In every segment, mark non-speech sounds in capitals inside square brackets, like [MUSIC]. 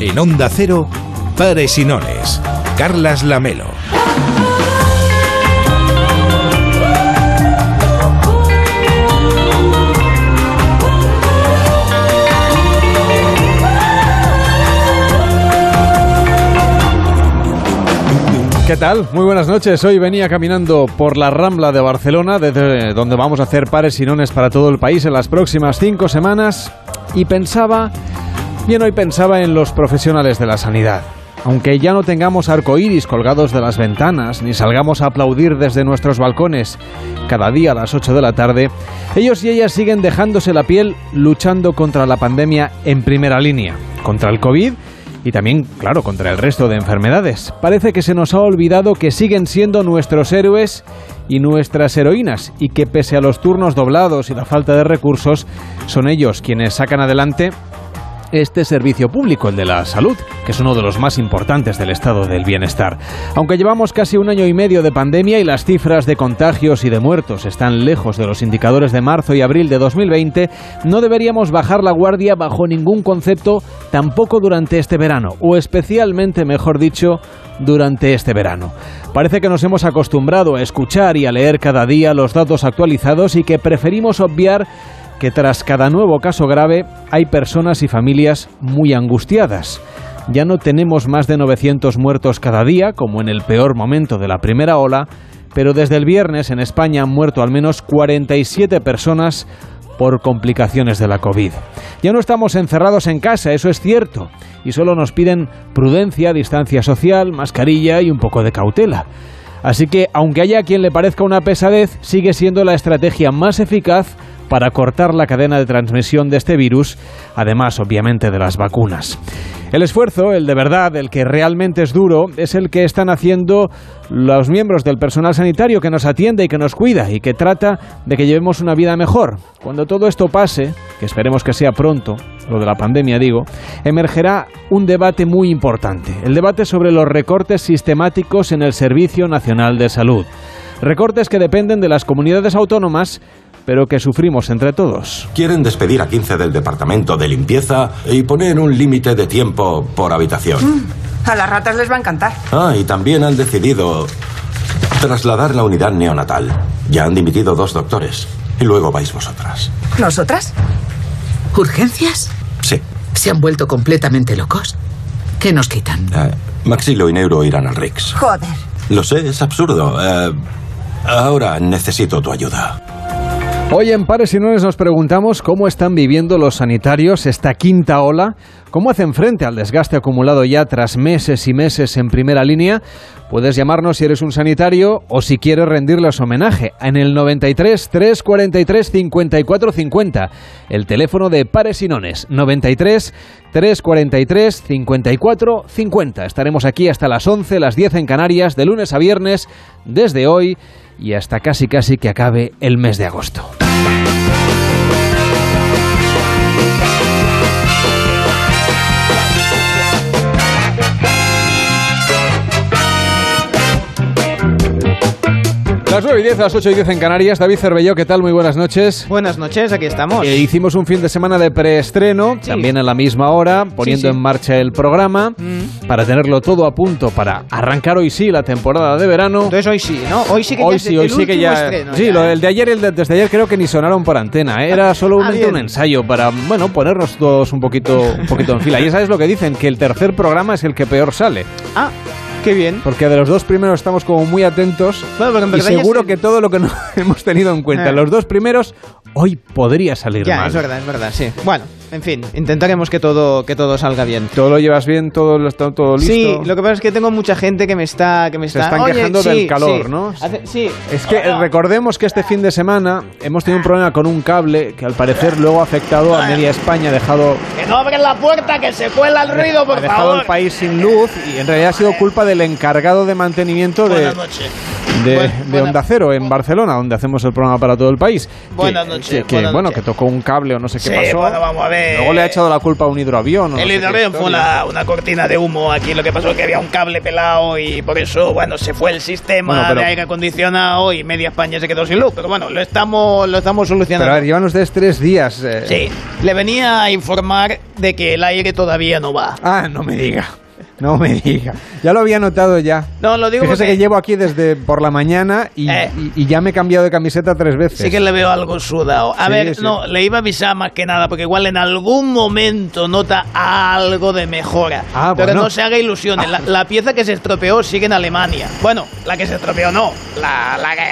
En Onda Cero, Pares y. Carlas Lamelo. ¿Qué tal? Muy buenas noches. Hoy venía caminando por la Rambla de Barcelona, desde donde vamos a hacer pares y nones para todo el país en las próximas cinco semanas, y pensaba, bien hoy pensaba en los profesionales de la sanidad. Aunque ya no tengamos arcoíris colgados de las ventanas, ni salgamos a aplaudir desde nuestros balcones cada día a las 8 de la tarde, ellos y ellas siguen dejándose la piel luchando contra la pandemia en primera línea, contra el COVID y también, claro, contra el resto de enfermedades. Parece que se nos ha olvidado que siguen siendo nuestros héroes y nuestras heroínas y que pese a los turnos doblados y la falta de recursos, son ellos quienes sacan adelante este servicio público, el de la salud, que es uno de los más importantes del estado del bienestar. Aunque llevamos casi un año y medio de pandemia y las cifras de contagios y de muertos están lejos de los indicadores de marzo y abril de 2020, no deberíamos bajar la guardia bajo ningún concepto, tampoco durante este verano, o especialmente, mejor dicho, durante este verano. Parece que nos hemos acostumbrado a escuchar y a leer cada día los datos actualizados y que preferimos obviar que tras cada nuevo caso grave hay personas y familias muy angustiadas. Ya no tenemos más de 900 muertos cada día, como en el peor momento de la primera ola, pero desde el viernes en España han muerto al menos 47 personas por complicaciones de la COVID. Ya no estamos encerrados en casa, eso es cierto, y solo nos piden prudencia, distancia social, mascarilla y un poco de cautela. Así que, aunque haya quien le parezca una pesadez, sigue siendo la estrategia más eficaz para cortar la cadena de transmisión de este virus, además obviamente de las vacunas. El esfuerzo, el de verdad, el que realmente es duro, es el que están haciendo los miembros del personal sanitario que nos atiende y que nos cuida y que trata de que llevemos una vida mejor. Cuando todo esto pase, que esperemos que sea pronto, lo de la pandemia digo, emergerá un debate muy importante, el debate sobre los recortes sistemáticos en el Servicio Nacional de Salud. Recortes que dependen de las comunidades autónomas pero que sufrimos entre todos. Quieren despedir a 15 del departamento de limpieza y poner un límite de tiempo por habitación. Mm, a las ratas les va a encantar. Ah, y también han decidido trasladar la unidad neonatal. Ya han dimitido dos doctores. Y luego vais vosotras. ¿Nosotras? ¿Urgencias? Sí. ¿Se han vuelto completamente locos? ¿Qué nos quitan? Eh, Maxilo y Neuro irán al Rix. Joder. Lo sé, es absurdo. Eh, ahora necesito tu ayuda. Hoy en Pares y Nones nos preguntamos cómo están viviendo los sanitarios esta quinta ola, cómo hacen frente al desgaste acumulado ya tras meses y meses en primera línea. Puedes llamarnos si eres un sanitario o si quieres rendirles homenaje en el 93 343 54 50, el teléfono de Pares y Nones 93 343 54 50. Estaremos aquí hasta las 11, las 10 en Canarias, de lunes a viernes, desde hoy y hasta casi casi que acabe el mes de agosto. Las 9 y 10, las 8 y 10 en Canarias. David Cervelló, ¿qué tal? Muy buenas noches. Buenas noches, aquí estamos. Eh, hicimos un fin de semana de preestreno, Sí. también a la misma hora, poniendo sí. en marcha el programa, Mm. para tenerlo todo a punto para arrancar hoy sí la temporada de verano. Entonces hoy sí, ¿no? Hoy sí que ya Hoy es sí, hoy sí que ya. estreno, sí, ya. lo, el de ayer y el de, desde ayer creo que ni sonaron por antena. ¿eh? Era solo un, Ah, un ensayo para, bueno, ponernos todos un poquito, un poquito en fila. Y sabes lo que dicen, que el tercer programa es el que peor sale. Ah, qué bien. Porque de los dos primeros estamos como muy atentos. Bueno, pero en y seguro es- que todo lo que no [LAUGHS] hemos tenido en cuenta, Eh. los dos primeros, hoy podría salir Ya, mal. es verdad, es verdad, sí. Bueno, en fin, intentaremos que todo, que todo salga bien. ¿Todo lo llevas bien? ¿Todo lo está todo listo? Sí, lo que pasa es que tengo mucha gente que me está... Que me Se está están Oye, quejando sí, del calor, sí. ¿no? Hace- sí. Es que recordemos que este fin de semana hemos tenido un problema con un cable que al parecer luego ha afectado a media España, ha dejado, Que no abren la puerta, que se cuela el ruido, por ha dejado favor. el país sin luz y en realidad ha sido culpa del encargado de mantenimiento de, de, Bueno, de buena- Onda Cero en Barcelona, donde hacemos el programa para todo el país. Buenas Que- noches, Que, bueno, que tocó un cable o no sé qué Sí, pasó. bueno, vamos a ver. Luego le ha echado la culpa a un hidroavión. no El qué hidroavión fue una, una cortina de humo aquí. Lo que pasó es que había un cable pelado y por eso, bueno, se fue el sistema Bueno, pero- de aire acondicionado y media España se quedó sin luz. Pero bueno, lo estamos, lo estamos solucionando. Pero a ver, llevan ustedes tres días. eh. Sí, le venía a informar de que el aire todavía no va. Ah, no me diga. No me diga. Ya lo había notado ya. No, lo digo Fíjese porque que llevo aquí desde por la mañana y, Eh. y- y ya me he cambiado de camiseta tres veces. sí que le veo algo sudado. A Sí, ver, sí. no, le iba a avisar más que nada, porque igual en algún momento nota algo de mejora. Ah, Pero bueno. no se haga ilusiones. La, la pieza que se estropeó sigue en Alemania. Bueno, la que se estropeó no. La, la que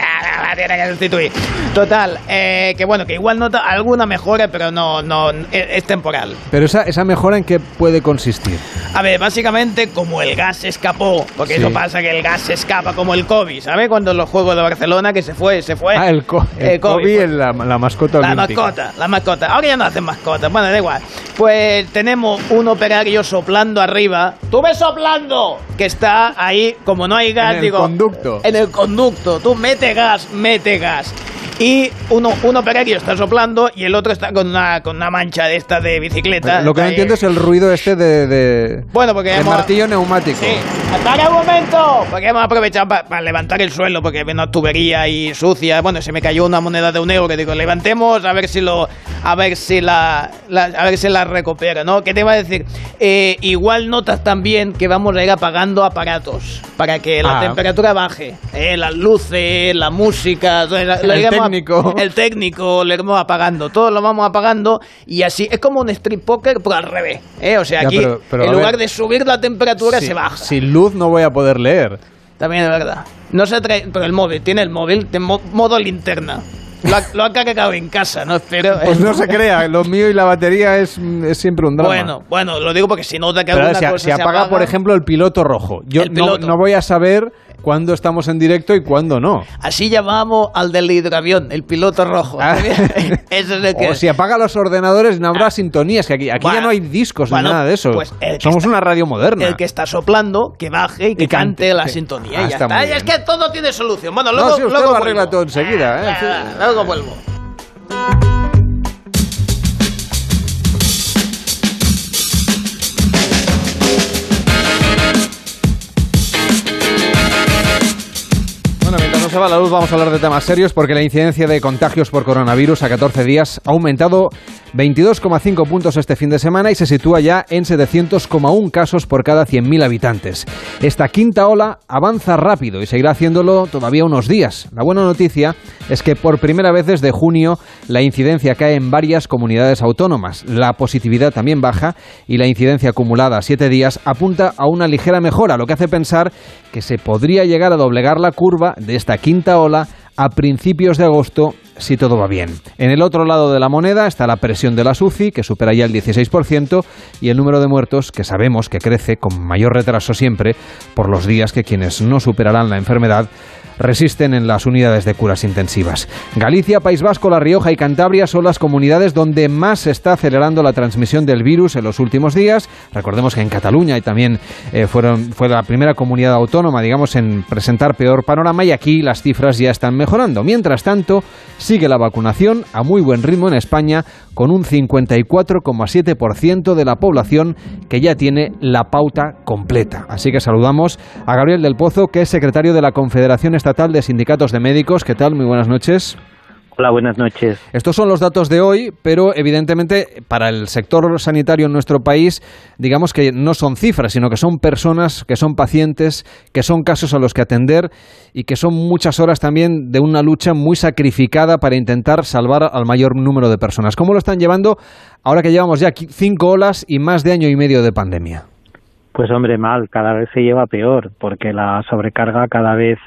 la, tiene que sustituir. Total, eh, que bueno, que igual nota alguna mejora, pero no, no, es, es temporal. Pero esa, esa mejora en qué puede consistir. A ver, básicamente como el gas se escapó, porque Sí. eso pasa que el gas se escapa como el COVID, ¿sabes? Cuando los Juegos de Barcelona que se fue, se fue. Ah, el, co el COVID, Kobe, pues. la, la mascota La olímpica. mascota, la mascota. Ahora ya no hacen mascotas, bueno, da igual. Pues tenemos un operario soplando arriba. ¡Tú ves soplando! Que está ahí, como no hay gas, En el digo. conducto. En el conducto. Tú mete gas, mete gas. Y uno, un operario está soplando y el otro está con una, con una mancha de esta de bicicleta. Lo que no Ahí. entiendo es el ruido este de, de, Bueno, porque de hemos- martillo neumático. Sí, ¡Para un momento! Porque hemos aprovechado para levantar el suelo, porque había una tubería ahí sucia. Bueno, se me cayó una moneda de un euro. Digo, levantemos a ver si lo. A ver si la. la- a ver si la recupera, ¿no? ¿Qué te iba a decir? Eh, igual notas también que vamos a ir apagando aparatos para que la Ah. temperatura baje. Eh, las luces, la música. El iremos ap- técnico. [LAUGHS] el técnico lo iremos apagando. Todo lo vamos apagando y así. Es como un street poker, pero al revés. ¿eh? O sea, Ya, aquí, pero- pero, en lugar ver. de subir la temperatura, Si- se baja. Sin luz no voy a poder leer. También es verdad. No se trae, pero el móvil, tiene el móvil de mo- modo linterna. Lo ha, lo ha cargado en casa, ¿no? Pero, Pues no se crea, lo mío y la batería es, es siempre un drama. Bueno, bueno, lo digo porque si nota que Pero alguna si, cosa si se apaga, por ejemplo, el piloto rojo. Yo no, no voy a saber cuándo estamos en directo y cuándo no. Así llamamos al del hidroavión, el piloto rojo. Ah. [LAUGHS] Eso es el que... O si apaga los ordenadores no habrá sintonías, que aquí, aquí ya no hay discos bueno, ni nada de eso. pues Somos está- una radio moderna. El que está soplando, que baje y que Y cante, cante, la sintonía. Ah, y ya está está. muy Y es que todo tiene solución. Bueno, No, luego, sí, usted luego lo arregla todo enseguida, ¿eh? Ah, ah, Luego vuelvo. Se va la luz vamos a hablar de temas serios porque la incidencia de contagios por coronavirus a 14 días ha aumentado 22,5 puntos este fin de semana y se sitúa ya en 700,1 casos por cada 100.000 habitantes. Esta quinta ola avanza rápido y seguirá haciéndolo todavía unos días. La buena noticia es que por primera vez desde junio la incidencia cae en varias comunidades autónomas. La positividad también baja y la incidencia acumulada a 7 días apunta a una ligera mejora, lo que hace pensar que se podría llegar a doblegar la curva de esta quinta ola a principios de agosto si todo va bien. En el otro lado de la moneda está la presión de la SUCI, que supera ya el 16%, y el número de muertos, que sabemos que crece con mayor retraso siempre por los días que quienes no superarán la enfermedad resisten en las unidades de curas intensivas. Galicia, País Vasco, La Rioja y Cantabria son las comunidades donde más se está acelerando la transmisión del virus en los últimos días. Recordemos que en Cataluña y también eh, fueron, fue la primera comunidad autónoma, digamos, en presentar peor panorama y aquí las cifras ya están mejorando. Mientras tanto, sigue la vacunación a muy buen ritmo en España con un 54,7% de la población que ya tiene la pauta completa. Así que saludamos a Gabriel del Pozo, que es secretario de la Confederación Estatal de Sindicatos de Médicos. ¿Qué tal? Muy buenas noches. Hola, buenas noches. Estos son los datos de hoy, pero evidentemente para el sector sanitario en nuestro país, digamos que no son cifras, sino que son personas, que son pacientes, que son casos a los que atender y que son muchas horas también de una lucha muy sacrificada para intentar salvar al mayor número de personas. ¿Cómo lo están llevando ahora que llevamos ya cinco olas y más de año y medio de pandemia? Pues hombre, mal, cada vez se lleva peor, porque la sobrecarga cada vez,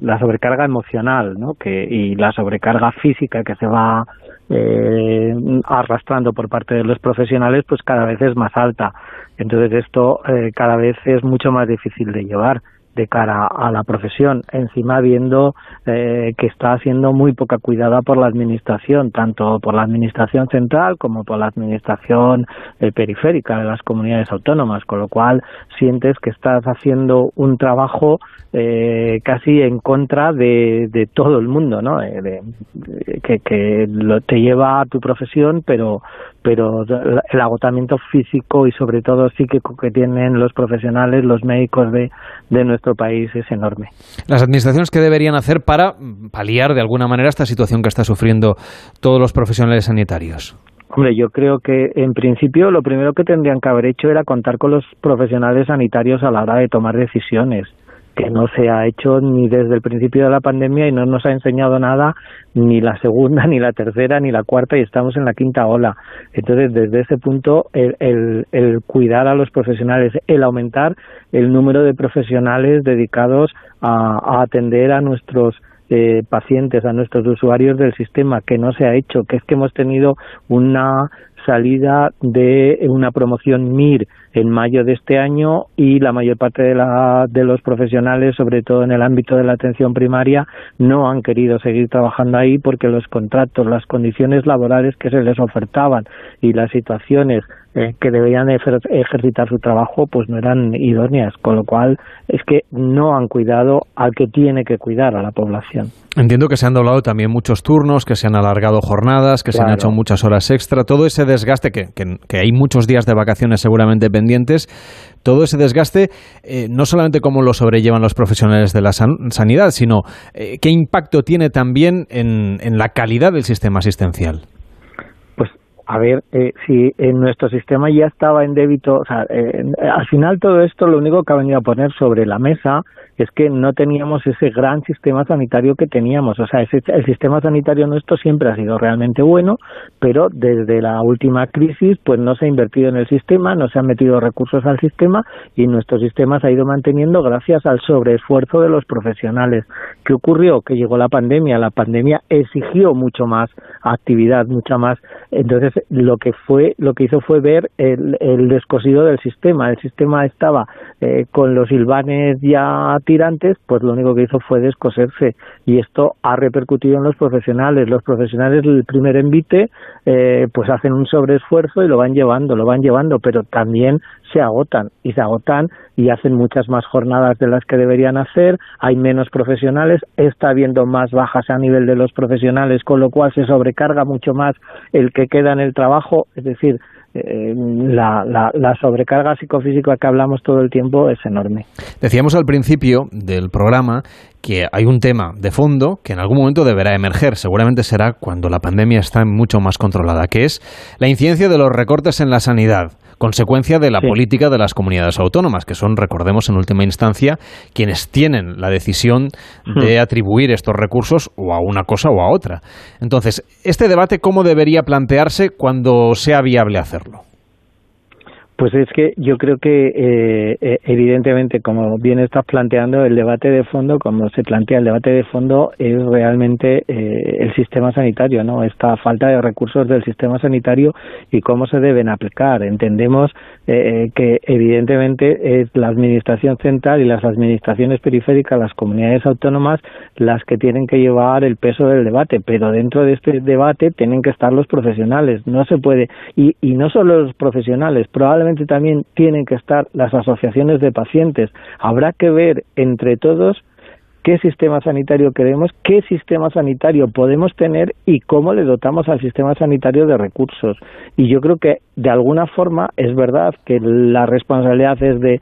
la sobrecarga emocional, ¿no? Que, y la sobrecarga física que se va eh, arrastrando por parte de los profesionales, pues cada vez es más alta. Entonces esto eh, cada vez es mucho más difícil de llevar. De cara a la profesión, encima viendo eh, que está siendo muy poca cuidada por la administración, tanto por la administración central como por la administración eh, periférica de las comunidades autónomas, con lo cual sientes que estás haciendo un trabajo eh, casi en contra de, de, todo el mundo, ¿no? que, que lo, te lleva a tu profesión, pero pero el agotamiento físico y sobre todo psíquico que tienen los profesionales, los médicos de, de nuestro país es enorme. Las administraciones, ¿qué deberían hacer para paliar de alguna manera esta situación que está sufriendo todos los profesionales sanitarios? Hombre, yo creo que en principio lo primero que tendrían que haber hecho era contar con los profesionales sanitarios a la hora de tomar decisiones que no se ha hecho ni desde el principio de la pandemia y no nos ha enseñado nada ni la segunda, [LAUGHS] ni la tercera, ni la cuarta y estamos en la quinta ola. Entonces, desde ese punto, el, el, el cuidar a los profesionales, el aumentar el número de profesionales dedicados a, atender a nuestros eh, pacientes, a nuestros usuarios del sistema, que no se ha hecho, que es que hemos tenido una salida de una promoción MIR en mayo de este año y la mayor parte de, la, de los profesionales, sobre todo en el ámbito de la atención primaria, no han querido seguir trabajando ahí porque los contratos, las condiciones laborales que se les ofertaban y las situaciones eh, que debían ejercitar su trabajo pues no eran idóneas, con lo cual es que no han cuidado al que tiene que cuidar a la población. Entiendo que se han doblado también muchos turnos, que se han alargado jornadas, que se han hecho muchas horas extra, todo ese desgaste, que, que, hay muchos días de vacaciones seguramente pendientes, todo ese desgaste, eh, no solamente cómo lo sobrellevan los profesionales de la sanidad, sino eh, qué impacto tiene también en, en la calidad del sistema asistencial a ver eh, si en nuestro sistema ya estaba en débito, o sea, eh, al final todo esto lo único que ha venido a poner sobre la mesa es que no teníamos ese gran sistema sanitario que teníamos, o sea, ese, el sistema sanitario nuestro siempre ha sido realmente bueno, pero desde la última crisis pues no se ha invertido en el sistema, no se han metido recursos al sistema y nuestro sistema se ha ido manteniendo gracias al sobreesfuerzo de los profesionales. ¿Qué ocurrió? Que llegó la pandemia, la pandemia exigió mucho más actividad, mucha más, entonces lo que fue lo que hizo fue ver el, el descosido del sistema el sistema estaba eh, con los silvanes ya tirantes pues lo único que hizo fue descoserse. Y esto ha repercutido en los profesionales. Los profesionales el primer envite eh, pues hacen un sobreesfuerzo y lo van llevando lo van llevando pero también se agotan y se agotan y hacen muchas más jornadas de las que deberían hacer, hay menos profesionales, está habiendo más bajas a nivel de los profesionales, con lo cual se sobrecarga mucho más el que queda en el trabajo, es decir, eh, la, la, la, sobrecarga psicofísica que hablamos todo el tiempo es enorme. Decíamos al principio del programa que hay un tema de fondo que en algún momento deberá emerger, seguramente será cuando la pandemia está mucho más controlada, que es la incidencia de los recortes en la sanidad consecuencia de la política de las comunidades autónomas, que son, recordemos, en última instancia, quienes tienen la decisión de hmm. atribuir estos recursos o a una cosa o a otra. Entonces, ¿este debate cómo debería plantearse cuando sea viable hacerlo? Pues es que yo creo que eh, eh, evidentemente, como bien estás planteando, el debate de fondo, como se plantea el debate de fondo, es realmente eh, el sistema sanitario, ¿no? Esta falta de recursos del sistema sanitario y cómo se deben aplicar. Entendemos que evidentemente es la administración central y las administraciones periféricas, las comunidades autónomas, las que tienen que llevar el peso del debate, pero dentro de este debate tienen que estar los profesionales. No se puede y, y no solo los profesionales, probablemente también tienen que estar las asociaciones de pacientes. Habrá que ver entre todos qué sistema sanitario queremos, qué sistema sanitario podemos tener y cómo le dotamos al sistema sanitario de recursos. Y yo creo que de alguna forma es verdad que la responsabilidad es de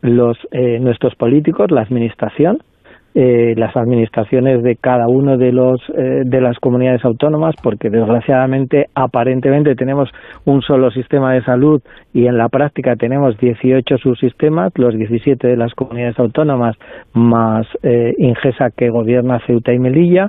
los eh, nuestros políticos, la administración, eh, las administraciones de cada uno de los eh, de las comunidades autónomas porque desgraciadamente aparentemente tenemos un solo sistema de salud y en la práctica tenemos 18 subsistemas los 17 de las comunidades autónomas más eh, Ingesa que gobierna Ceuta y Melilla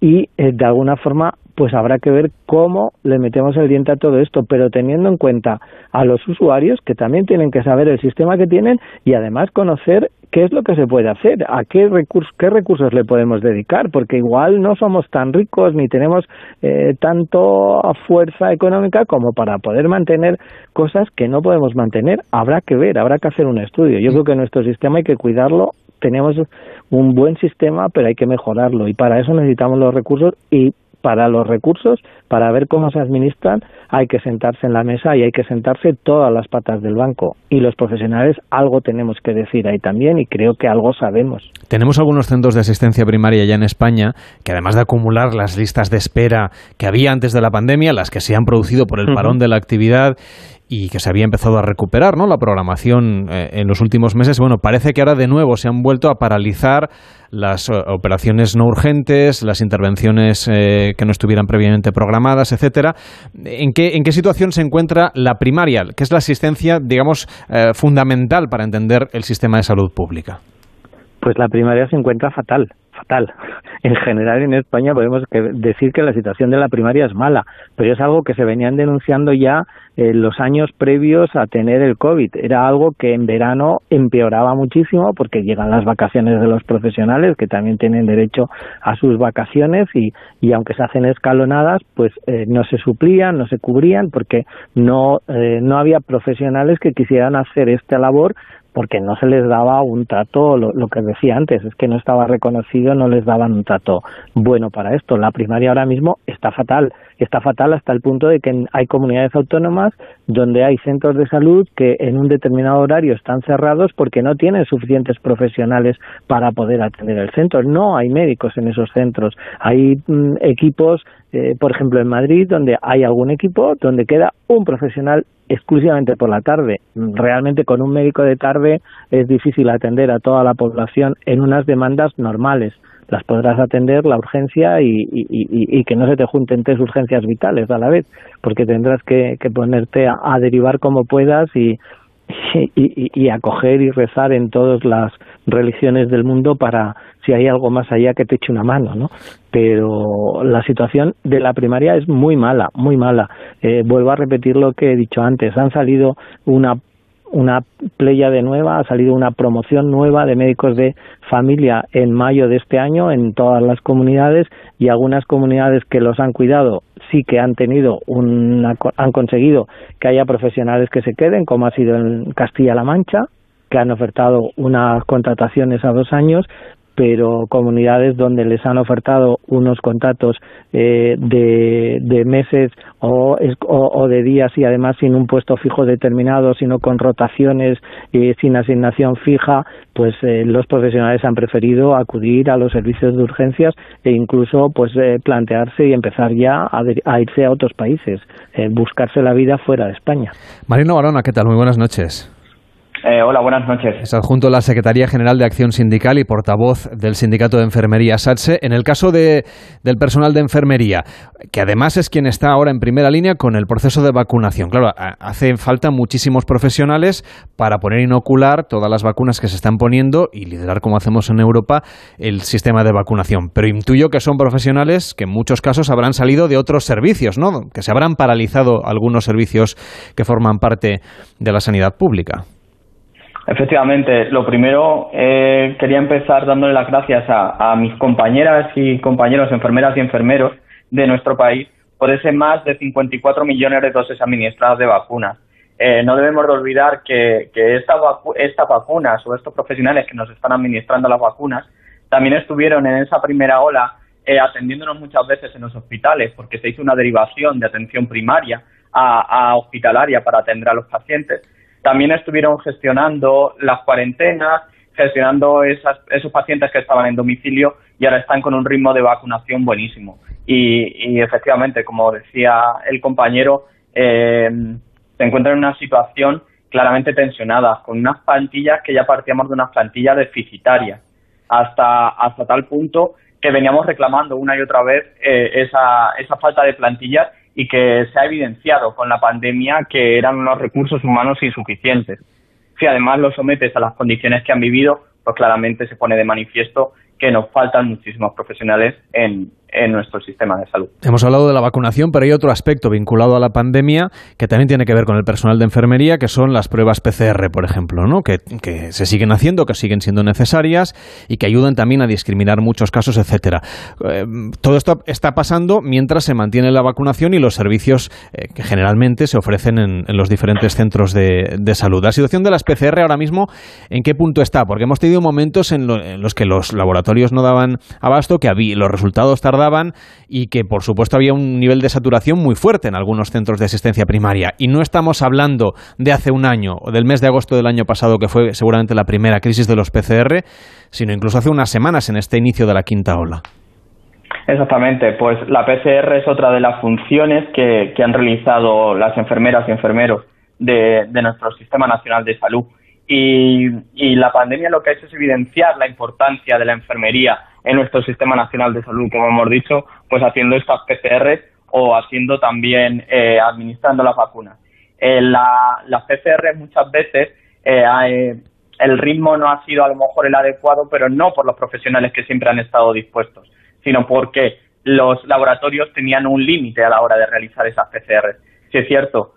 y eh, de alguna forma pues habrá que ver cómo le metemos el diente a todo esto, pero teniendo en cuenta a los usuarios que también tienen que saber el sistema que tienen y además conocer qué es lo que se puede hacer, a qué, recursos, qué recursos le podemos dedicar, porque igual no somos tan ricos ni tenemos eh, tanto fuerza económica como para poder mantener cosas que no podemos mantener. Habrá que ver, habrá que hacer un estudio. Yo creo que nuestro sistema hay que cuidarlo. Tenemos un buen sistema, pero hay que mejorarlo. Y para eso necesitamos los recursos y para los recursos, para ver cómo se administran, hay que sentarse en la mesa y hay que sentarse todas las patas del banco. Y los profesionales algo tenemos que decir ahí también y creo que algo sabemos. Tenemos algunos centros de asistencia primaria ya en España que además de acumular las listas de espera que había antes de la pandemia, las que se han producido por el parón de la actividad y que se había empezado a recuperar, ¿no? La programación eh, en los últimos meses. Bueno, parece que ahora de nuevo se han vuelto a paralizar las eh, operaciones no urgentes, las intervenciones eh, que no estuvieran previamente programadas, etcétera. ¿En qué, ¿En qué situación se encuentra la primaria, que es la asistencia, digamos, fundamental para entender el sistema de salud pública? Pues la primaria se encuentra fatal fatal. En general en España podemos decir que la situación de la primaria es mala, pero es algo que se venían denunciando ya en los años previos a tener el COVID. Era algo que en verano empeoraba muchísimo porque llegan las vacaciones de los profesionales que también tienen derecho a sus vacaciones y, y aunque se hacen escalonadas, pues eh, no se suplían, no se cubrían porque no, eh, no había profesionales que quisieran hacer esta labor porque no se les daba un trato, lo, que decía antes, es que no estaba reconocido, no les daban un trato bueno para esto. La primaria ahora mismo está fatal, está fatal hasta el punto de que hay comunidades autónomas donde hay centros de salud que en un determinado horario están cerrados porque no tienen suficientes profesionales para poder atender el centro. No hay médicos en esos centros, hay mm, equipos eh, por ejemplo, en Madrid, donde hay algún equipo donde queda un profesional exclusivamente por la tarde. Realmente con un médico de tarde es difícil atender a toda la población en unas demandas normales. Las podrás atender la urgencia y, que no se te junten tres urgencias vitales a la vez, porque tendrás que, ponerte a, derivar como puedas y, y, acoger y rezar en todas las religiones del mundo para si hay algo más allá que te eche una mano, ¿no? Pero la situación de la primaria es muy mala, muy mala. Eh, vuelvo a repetir lo que he dicho antes. Han salido una una playa de nueva, ha salido una promoción nueva de médicos de familia en mayo de este año en todas las comunidades y algunas comunidades que los han cuidado sí que han tenido una, han conseguido que haya profesionales que se queden, como ha sido en Castilla-La Mancha, que han ofertado unas contrataciones a dos años, pero comunidades donde les han ofertado unos contratos eh, de, meses o, o, de días y además sin un puesto fijo determinado, sino con rotaciones y sin asignación fija, pues eh, los profesionales han preferido acudir a los servicios de urgencias e incluso pues eh, plantearse y empezar ya a, a, irse a otros países, buscarse la vida fuera de España. Marino Barona, ¿qué tal? Muy buenas noches. Eh, hola, buenas noches. Es adjunto a la Secretaría General de Acción Sindical y portavoz del Sindicato de Enfermería SATSE. En el caso de, del personal de enfermería, que además es quien está ahora en primera línea con el proceso de vacunación. Claro, hace falta muchísimos profesionales para poner inocular todas las vacunas que se están poniendo y liderar, como hacemos en Europa, el sistema de vacunación. Pero intuyo que son profesionales que en muchos casos habrán salido de otros servicios, ¿no? Que se habrán paralizado algunos servicios que forman parte de la sanidad pública. Efectivamente, lo primero eh, quería empezar dándole las gracias a, mis compañeras y compañeros, enfermeras y enfermeros de nuestro país por ese más de 54 millones de dosis administradas de vacunas. Eh, no debemos de olvidar que, que esta estas vacunas o estos profesionales que nos están administrando las vacunas también estuvieron en esa primera ola eh, atendiéndonos muchas veces en los hospitales porque se hizo una derivación de atención primaria a hospitalaria para atender a los pacientes también estuvieron gestionando las cuarentenas, gestionando esas, esos pacientes que estaban en domicilio y ahora están con un ritmo de vacunación buenísimo. Y, efectivamente, como decía el compañero, eh, se encuentran en una situación claramente tensionada, con unas plantillas que ya partíamos de unas plantillas deficitarias, hasta, hasta tal punto que veníamos reclamando una y otra vez eh, esa, esa falta de plantillas y que se ha evidenciado con la pandemia que eran unos recursos humanos insuficientes. Si además lo sometes a las condiciones que han vivido, pues claramente se pone de manifiesto que nos faltan muchísimos profesionales en, en nuestro sistema de salud. Hemos hablado de la vacunación, pero hay otro aspecto vinculado a la pandemia que también tiene que ver con el personal de enfermería, que son las pruebas PCR, por ejemplo, ¿no? que, se siguen haciendo, que siguen siendo necesarias y que ayudan también a discriminar muchos casos, etcétera. Eh, todo esto está pasando mientras se mantiene la vacunación y los servicios eh, que generalmente se ofrecen en, los diferentes centros de, salud. La situación de las PCR ahora mismo, ¿en qué punto está? Porque hemos tenido momentos en, los que los laboratorios no daban abasto, que había, los resultados tardaban y que, por supuesto, había un nivel de saturación muy fuerte en algunos centros de asistencia primaria. Y no estamos hablando de hace un año o del mes de agosto del año pasado, que fue seguramente la primera crisis de los PCR, sino incluso hace unas semanas en este inicio de la quinta ola. Exactamente, pues la PCR es otra de las funciones que, han realizado las enfermeras y enfermeros de, nuestro Sistema Nacional de Salud. Y, la pandemia lo que ha hecho es evidenciar la importancia de la enfermería en nuestro Sistema Nacional de Salud, como hemos dicho, pues haciendo estas PCR o haciendo también, eh, administrando las vacunas. Eh, la, las PCR muchas veces eh, el ritmo no ha sido a lo mejor el adecuado, pero no por los profesionales que siempre han estado dispuestos sino porque los laboratorios tenían un límite a la hora de realizar esas PCR. Si es cierto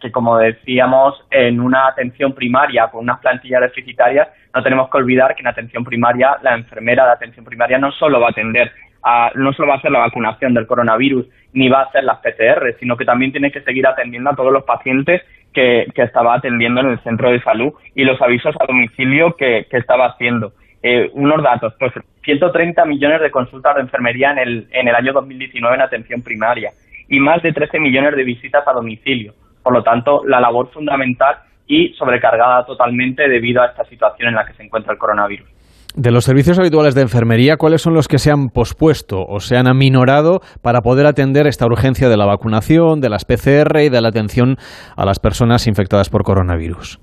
que, como decíamos, en una atención primaria con unas plantillas deficitarias, no tenemos que olvidar que en atención primaria la enfermera de atención primaria no solo va a atender a, no solo va a hacer la vacunación del coronavirus ni va a hacer las PCR, sino que también tiene que seguir atendiendo a todos los pacientes que, estaba atendiendo en el centro de salud y los avisos a domicilio que estaba haciendo. Eh, unos datos, pues 130 millones de consultas de enfermería en el, en el año 2019 en atención primaria y más de 13 millones de visitas a domicilio. Por lo tanto, la labor fundamental y sobrecargada totalmente debido a esta situación en la que se encuentra el coronavirus. De los servicios habituales de enfermería, ¿cuáles son los que se han pospuesto o se han aminorado para poder atender esta urgencia de la vacunación, de las PCR y de la atención a las personas infectadas por coronavirus?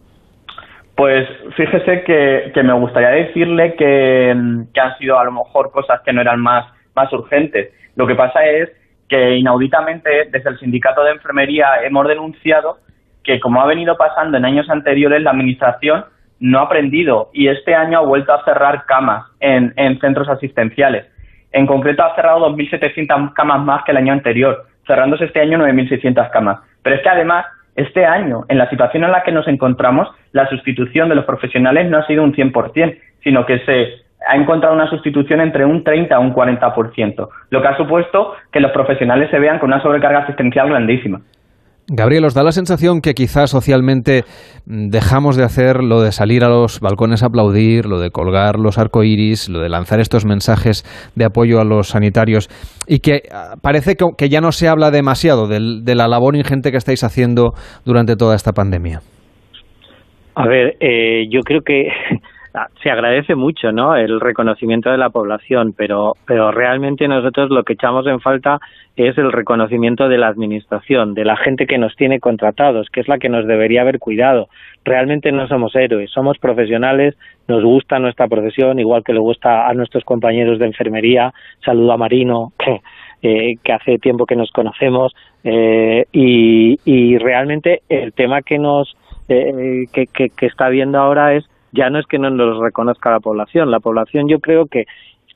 Pues fíjese que, me gustaría decirle que, han sido a lo mejor cosas que no eran más, más urgentes. Lo que pasa es que inauditamente desde el sindicato de enfermería hemos denunciado que como ha venido pasando en años anteriores la administración no ha aprendido y este año ha vuelto a cerrar camas en, en centros asistenciales. En concreto ha cerrado 2.700 camas más que el año anterior, cerrándose este año 9.600 camas. Pero es que además este año, en la situación en la que nos encontramos, la sustitución de los profesionales no ha sido un 100%, sino que se ha encontrado una sustitución entre un 30 a un 40%, lo que ha supuesto que los profesionales se vean con una sobrecarga asistencial grandísima. Gabriel, ¿os da la sensación que quizás socialmente dejamos de hacer lo de salir a los balcones a aplaudir, lo de colgar los arcoíris, lo de lanzar estos mensajes de apoyo a los sanitarios y que ah, parece que, ya no se habla demasiado de, la labor ingente que estáis haciendo durante toda esta pandemia? A ver, eh, yo creo que [LAUGHS] se agradece mucho ¿no? el reconocimiento de la población, pero, pero realmente nosotros lo que echamos en falta es el reconocimiento de la administración, de la gente que nos tiene contratados, que es la que nos debería haber cuidado. Realmente no somos héroes, somos profesionales, nos gusta nuestra profesión, igual que le gusta a nuestros compañeros de enfermería. Saludo a Marino, que, [LAUGHS] eh, que hace tiempo que nos conocemos, eh, y, realmente el tema que nos eh, que, que, que está viendo ahora es ya no es que no nos reconozca la población, la población yo creo que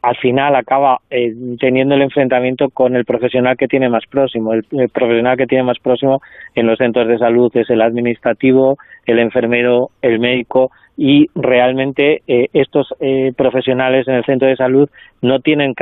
al final acaba eh, teniendo el enfrentamiento con el profesional que tiene más próximo. El, profesional que tiene más próximo en los centros de salud es el administrativo, el enfermero, el médico y realmente eh, estos eh, profesionales en el centro de salud no tienen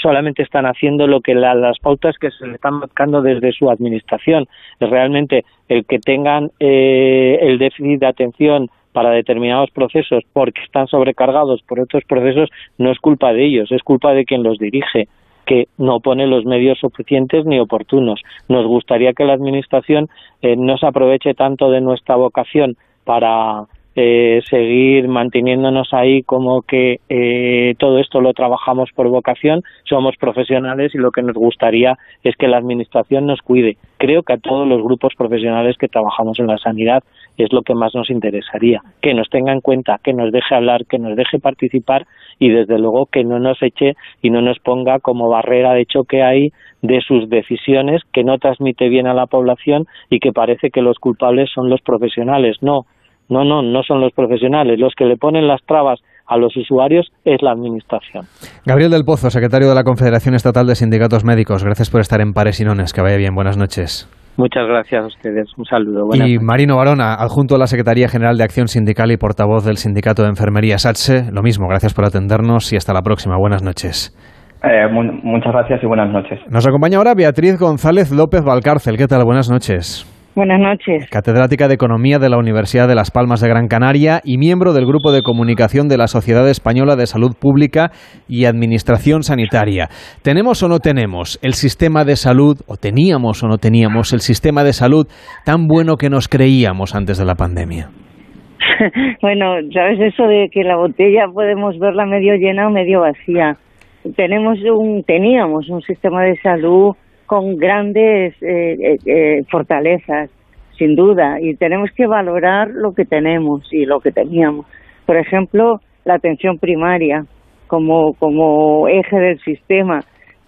solamente están haciendo lo que las pautas que se le están marcando desde su administración. Realmente el que tengan el déficit de atención para determinados procesos porque están sobrecargados por otros procesos no es culpa de ellos, es culpa de quien los dirige que no pone los medios suficientes ni oportunos. Nos gustaría que la Administración eh, no se aproveche tanto de nuestra vocación para eh, seguir manteniéndonos ahí como que eh, todo esto lo trabajamos por vocación, somos profesionales y lo que nos gustaría es que la Administración nos cuide. Creo que a todos los grupos profesionales que trabajamos en la sanidad es lo que más nos interesaría, que nos tenga en cuenta, que nos deje hablar, que nos deje participar y desde luego que no nos eche y no nos ponga como barrera de choque ahí de sus decisiones que no transmite bien a la población y que parece que los culpables son los profesionales. No, no, no, no son los profesionales. Los que le ponen las trabas a los usuarios es la Administración. Gabriel del Pozo, secretario de la Confederación Estatal de Sindicatos Médicos, gracias por estar en Pares y Nones. Que vaya bien, buenas noches. Muchas gracias a ustedes. Un saludo. y Marino Barona, adjunto a la Secretaría General de Acción Sindical y portavoz del Sindicato de Enfermería SATSE. Lo mismo, gracias por atendernos y hasta la próxima. Buenas noches. Eh, muchas gracias y buenas noches. Nos acompaña ahora Beatriz González López Valcárcel. ¿Qué tal? Buenas noches. Buenas noches. Catedrática de Economía de la Universidad de Las Palmas de Gran Canaria y miembro del Grupo de Comunicación de la Sociedad Española de Salud Pública y Administración Sanitaria. ¿Tenemos o no tenemos el sistema de salud, o teníamos o no teníamos el sistema de salud tan bueno que nos creíamos antes de la pandemia? [LAUGHS] bueno, sabes eso de que la botella podemos verla medio llena o medio vacía. Tenemos un, teníamos un sistema de salud con grandes eh, eh, eh, fortalezas, sin duda, y tenemos que valorar lo que tenemos y lo que teníamos. Por ejemplo, la atención primaria como, como eje del sistema.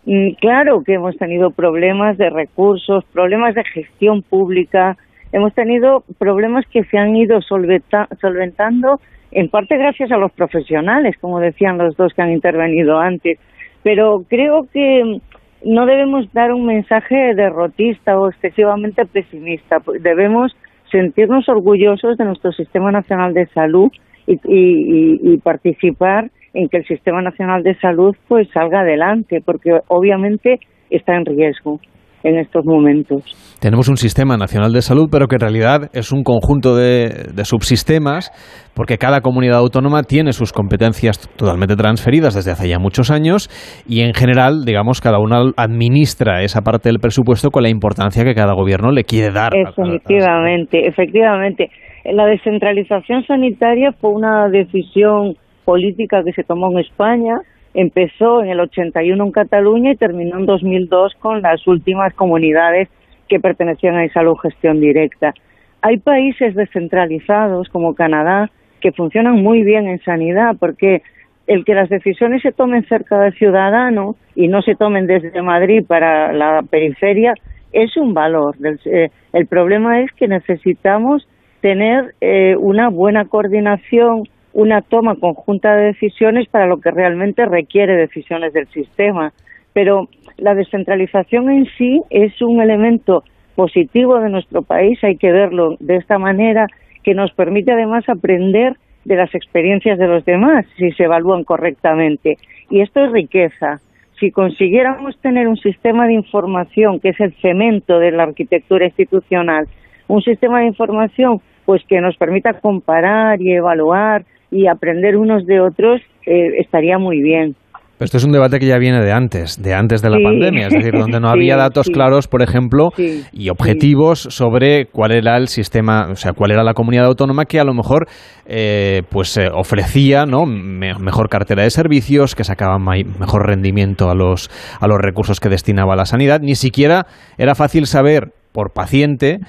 Mm, claro que hemos tenido problemas de recursos, problemas de gestión pública, hemos tenido problemas que se han ido solventando en parte gracias a los profesionales, como decían los dos que han intervenido antes. Pero creo que no debemos dar un mensaje derrotista o excesivamente pesimista. Debemos sentirnos orgullosos de nuestro Sistema Nacional de Salud y, participar en que el Sistema Nacional de Salud pues salga adelante, porque obviamente está en riesgo en estos momentos. Tenemos un sistema nacional de salud, pero que en realidad es un conjunto de, subsistemas, porque cada comunidad autónoma tiene sus competencias totalmente transferidas desde hace ya muchos años y en general, digamos, cada uno administra esa parte del presupuesto con la importancia que cada gobierno le quiere dar. Efectivamente, efectivamente. La descentralización sanitaria fue una decisión política que se tomó en España empezó en el 81 en Cataluña y terminó en 2002 con las últimas comunidades que pertenecían a salud gestión directa. Hay países descentralizados como Canadá que funcionan muy bien en sanidad porque el que las decisiones se tomen cerca del ciudadano y no se tomen desde Madrid para la periferia es un valor. Eh, el problema es que necesitamos tener eh, una buena coordinación una toma conjunta de decisiones para lo que realmente requiere decisiones del sistema. Pero la descentralización en sí es un elemento positivo de nuestro país, hay que verlo de esta manera, que nos permite además aprender de las experiencias de los demás si se evalúan correctamente. Y esto es riqueza. Si consiguiéramos tener un sistema de información que es el cemento de la arquitectura institucional, un sistema de información pues que nos permita comparar y evaluar y aprender unos de otros eh, estaría muy bien. Pero esto es un debate que ya viene de antes, de antes de la pandemia, es decir, donde no [LAUGHS] había datos claros, por ejemplo, y objetivos sobre cuál era el sistema, o sea, cuál era la comunidad autónoma que a lo mejor eh, pues eh, ofrecía ¿no? mejor cartera de servicios, que sacaba mejor rendimiento a los, a los recursos que destinaba a la sanidad. Ni siquiera era fácil saber por paciente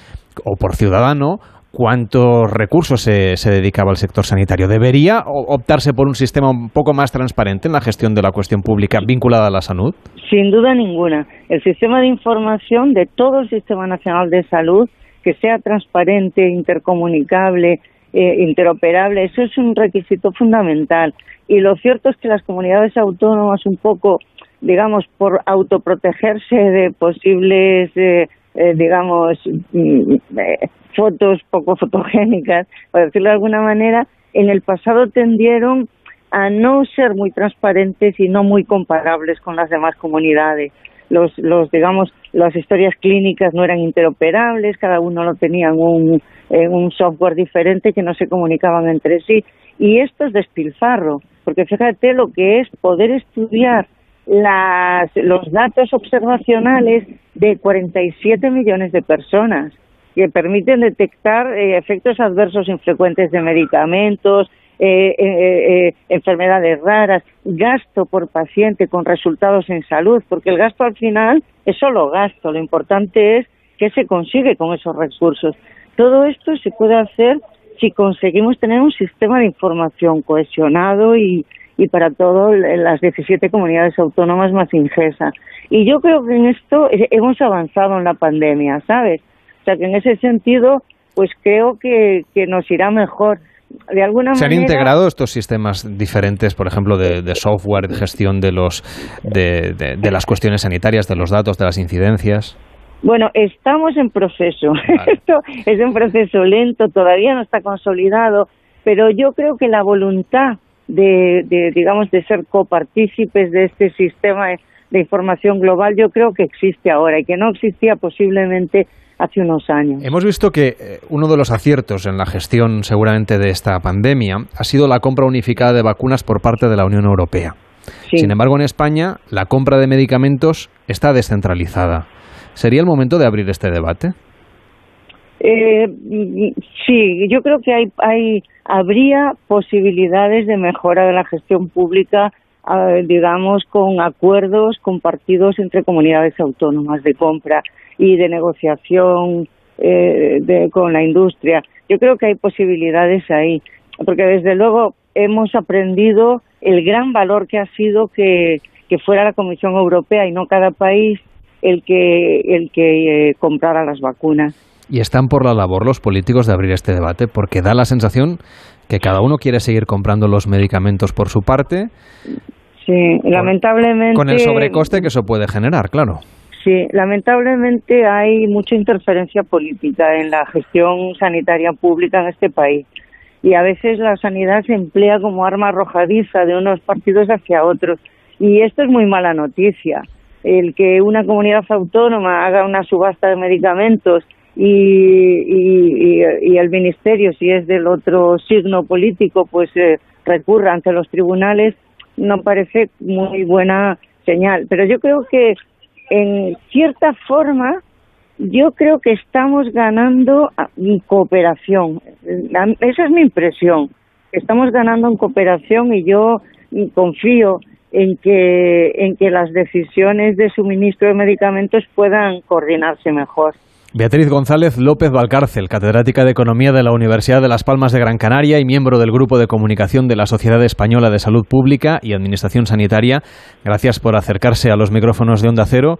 o por ciudadano cuántos recursos se, se, dedicaba al sector sanitario. ¿Debería optarse por un sistema un poco más transparente en la gestión de la cuestión pública vinculada a la salud? Sin duda ninguna. El sistema de información de todo el Sistema Nacional de Salud, que sea transparente, intercomunicable, eh, interoperable, eso es un requisito fundamental. Y lo cierto es que las comunidades autónomas un poco, digamos, por autoprotegerse de posibles... Eh, eh, digamos, mm, fotos poco [LAUGHS] fotogénicas, por decirlo de alguna manera, en el pasado tendieron a no ser muy transparentes y no muy comparables con las demás comunidades. Los, los digamos, las historias clínicas no eran interoperables, cada uno lo tenía un, un software diferente que no se comunicaban entre sí. Y esto es despilfarro, porque fíjate lo que es poder estudiar las, los datos observacionales de 47 millones de personas que permiten detectar eh, efectos adversos infrecuentes de medicamentos, eh, eh, enfermedades raras, gasto por paciente con resultados en salud, porque el gasto al final es solo gasto, lo importante es qué se consigue con esos recursos. Todo esto se puede hacer si conseguimos tener un sistema de información cohesionado y, y para todas las 17 comunidades autónomas más ingesa. Y yo creo que en esto hemos avanzado en la pandemia, ¿sabes? O sea que en ese sentido, pues creo que, que nos irá mejor. de alguna ¿Se han manera... integrado estos sistemas diferentes, por ejemplo, de, de software, de gestión de, los, de, de, de las cuestiones sanitarias, de los datos, de las incidencias? Bueno, estamos en proceso. [LAUGHS] Esto es un proceso lento, todavía no está consolidado, pero yo creo que la voluntad de, de digamos, de ser copartícipes de este sistema de información global, yo creo que existe ahora y que no existía posiblemente hace unos años. Hemos visto que eh, uno de los aciertos en la gestión seguramente de esta pandemia ha sido la compra unificada de vacunas por parte de la Unión Europea. Sí. Sin embargo, en España la compra de medicamentos está descentralizada. ¿Sería el momento de abrir este debate? Eh, sí, yo creo que hay, hay, habría posibilidades de mejora de la gestión pública, eh, digamos, con acuerdos compartidos entre comunidades autónomas de compra y de negociación eh, con la industria. Yo creo que hay posibilidades ahí, porque desde luego hemos aprendido el gran valor que ha sido que, que fuera la Comisión Europea y no cada país el que, el que eh, comprara las vacunas. Y están por la labor los políticos de abrir este debate, porque da la sensación que cada uno quiere seguir comprando los medicamentos por su parte. Sí, lamentablemente. Con el sobrecoste que eso puede generar, claro. Sí, lamentablemente hay mucha interferencia política en la gestión sanitaria pública en este país. Y a veces la sanidad se emplea como arma arrojadiza de unos partidos hacia otros. Y esto es muy mala noticia. El que una comunidad autónoma haga una subasta de medicamentos y, y, y, el ministerio, si es del otro signo político, pues eh, recurra ante los tribunales, no parece muy buena señal. Pero yo creo que, en cierta forma, yo creo que estamos ganando en cooperación. Esa es mi impresión. Estamos ganando en cooperación y yo confío en que, en que las decisiones de suministro de medicamentos puedan coordinarse mejor. Beatriz González López Valcárcel, catedrática de Economía de la Universidad de Las Palmas de Gran Canaria y miembro del Grupo de Comunicación de la Sociedad Española de Salud Pública y Administración Sanitaria. Gracias por acercarse a los micrófonos de Onda Cero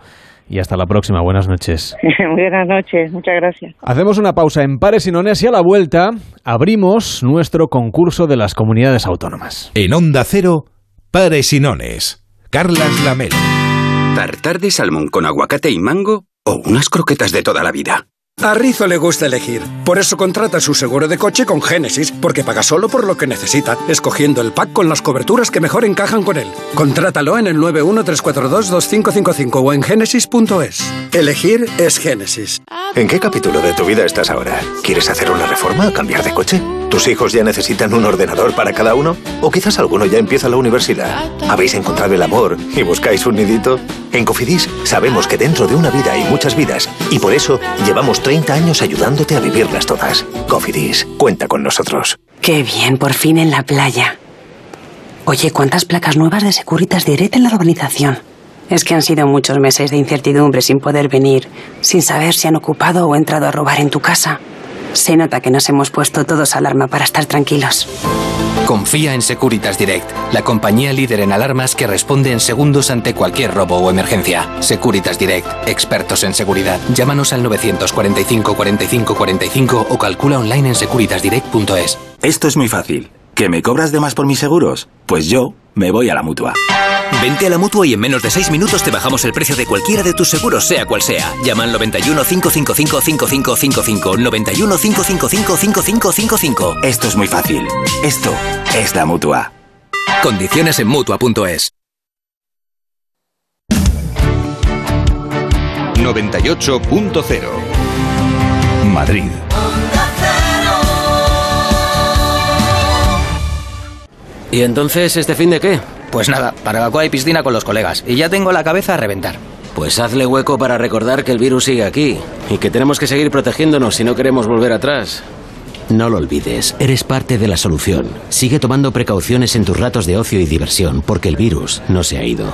y hasta la próxima. Buenas noches. [LAUGHS] Buenas noches, muchas gracias. Hacemos una pausa en Pares y Nones y a la vuelta abrimos nuestro concurso de las comunidades autónomas. En Onda Cero, Pares y Nones. Carlas Lamelo. ¿Tartar de salmón con aguacate y mango o unas croquetas de toda la vida? A Rizo le gusta elegir. Por eso contrata su seguro de coche con Génesis, porque paga solo por lo que necesita, escogiendo el pack con las coberturas que mejor encajan con él. Contrátalo en el 913422555 o en genesis.es. Elegir es Génesis. ¿En qué capítulo de tu vida estás ahora? ¿Quieres hacer una reforma? ¿Cambiar de coche? ¿Tus hijos ya necesitan un ordenador para cada uno? ¿O quizás alguno ya empieza la universidad? ¿Habéis encontrado el amor y buscáis un nidito? En Cofidis sabemos que dentro de una vida hay muchas vidas y por eso llevamos 30 años ayudándote a vivirlas todas. Cofidis, cuenta con nosotros. Qué bien, por fin en la playa. Oye, ¿cuántas placas nuevas de Securitas Direct en la urbanización? Es que han sido muchos meses de incertidumbre sin poder venir, sin saber si han ocupado o entrado a robar en tu casa. Se nota que nos hemos puesto todos alarma para estar tranquilos. Confía en Securitas Direct, la compañía líder en alarmas que responde en segundos ante cualquier robo o emergencia. Securitas Direct, expertos en seguridad. Llámanos al 945 45 45 o calcula online en securitasdirect.es. Esto es muy fácil. ¿Que me cobras de más por mis seguros? Pues yo me voy a la mutua. Vente a la mutua y en menos de 6 minutos te bajamos el precio de cualquiera de tus seguros, sea cual sea. Llama al 91 555 5555. 91 555 5555. Esto es muy fácil. Esto es la mutua. Condiciones en mutua.es. 98.0 Madrid. ¿Y entonces este fin de qué? Pues nada, barbacoa y piscina con los colegas. Y ya tengo la cabeza a reventar. Pues hazle hueco para recordar que el virus sigue aquí y que tenemos que seguir protegiéndonos si no queremos volver atrás. No lo olvides, eres parte de la solución. Sigue tomando precauciones en tus ratos de ocio y diversión porque el virus no se ha ido.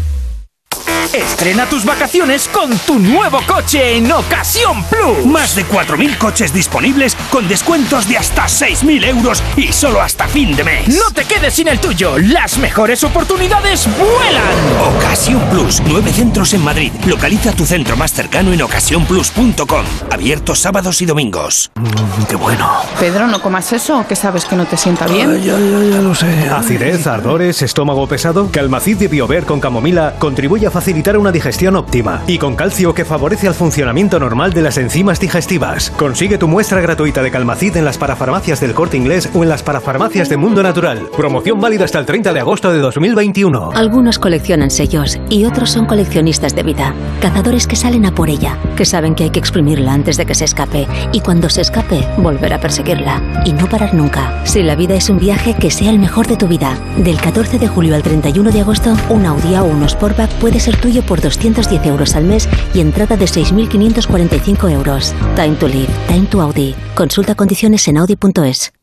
Estrena tus vacaciones con tu nuevo coche en Ocasión Plus. Más de 4.000 coches disponibles con descuentos de hasta 6.000 euros y solo hasta fin de mes. No te quedes sin el tuyo. Las mejores oportunidades vuelan. Ocasión Plus. Nueve centros en Madrid. Localiza tu centro más cercano en ocasiónplus.com. Abiertos sábados y domingos. qué bueno. Pedro, no comas eso, que sabes que no te sienta bien. ya, ya, ya lo sé. Acidez, ardores, estómago pesado. Calmacid de Biover con camomila contribuye a facilitar una digestión óptima. Y con calcio que favorece el funcionamiento normal de las enzimas digestivas. Consigue tu muestra gratuita de Calmacid en las parafarmacias del corte inglés o en las parafarmacias de Mundo Natural. Promoción válida hasta el 30 de agosto de 2021. Algunos coleccionan sellos y otros son coleccionistas de vida. Cazadores que salen a por ella, que saben que hay que exprimirla antes de que se escape y cuando se escape, volver a perseguirla y no parar nunca. Si la vida es un viaje, que sea el mejor de tu vida. Del 14 de julio al 31 de agosto, un Audi o un Sportback puede ser tuyo por 210 euros al mes y entrada de 6.545 euros. Time to live, time to Audi. Consulta condiciones en audi.es.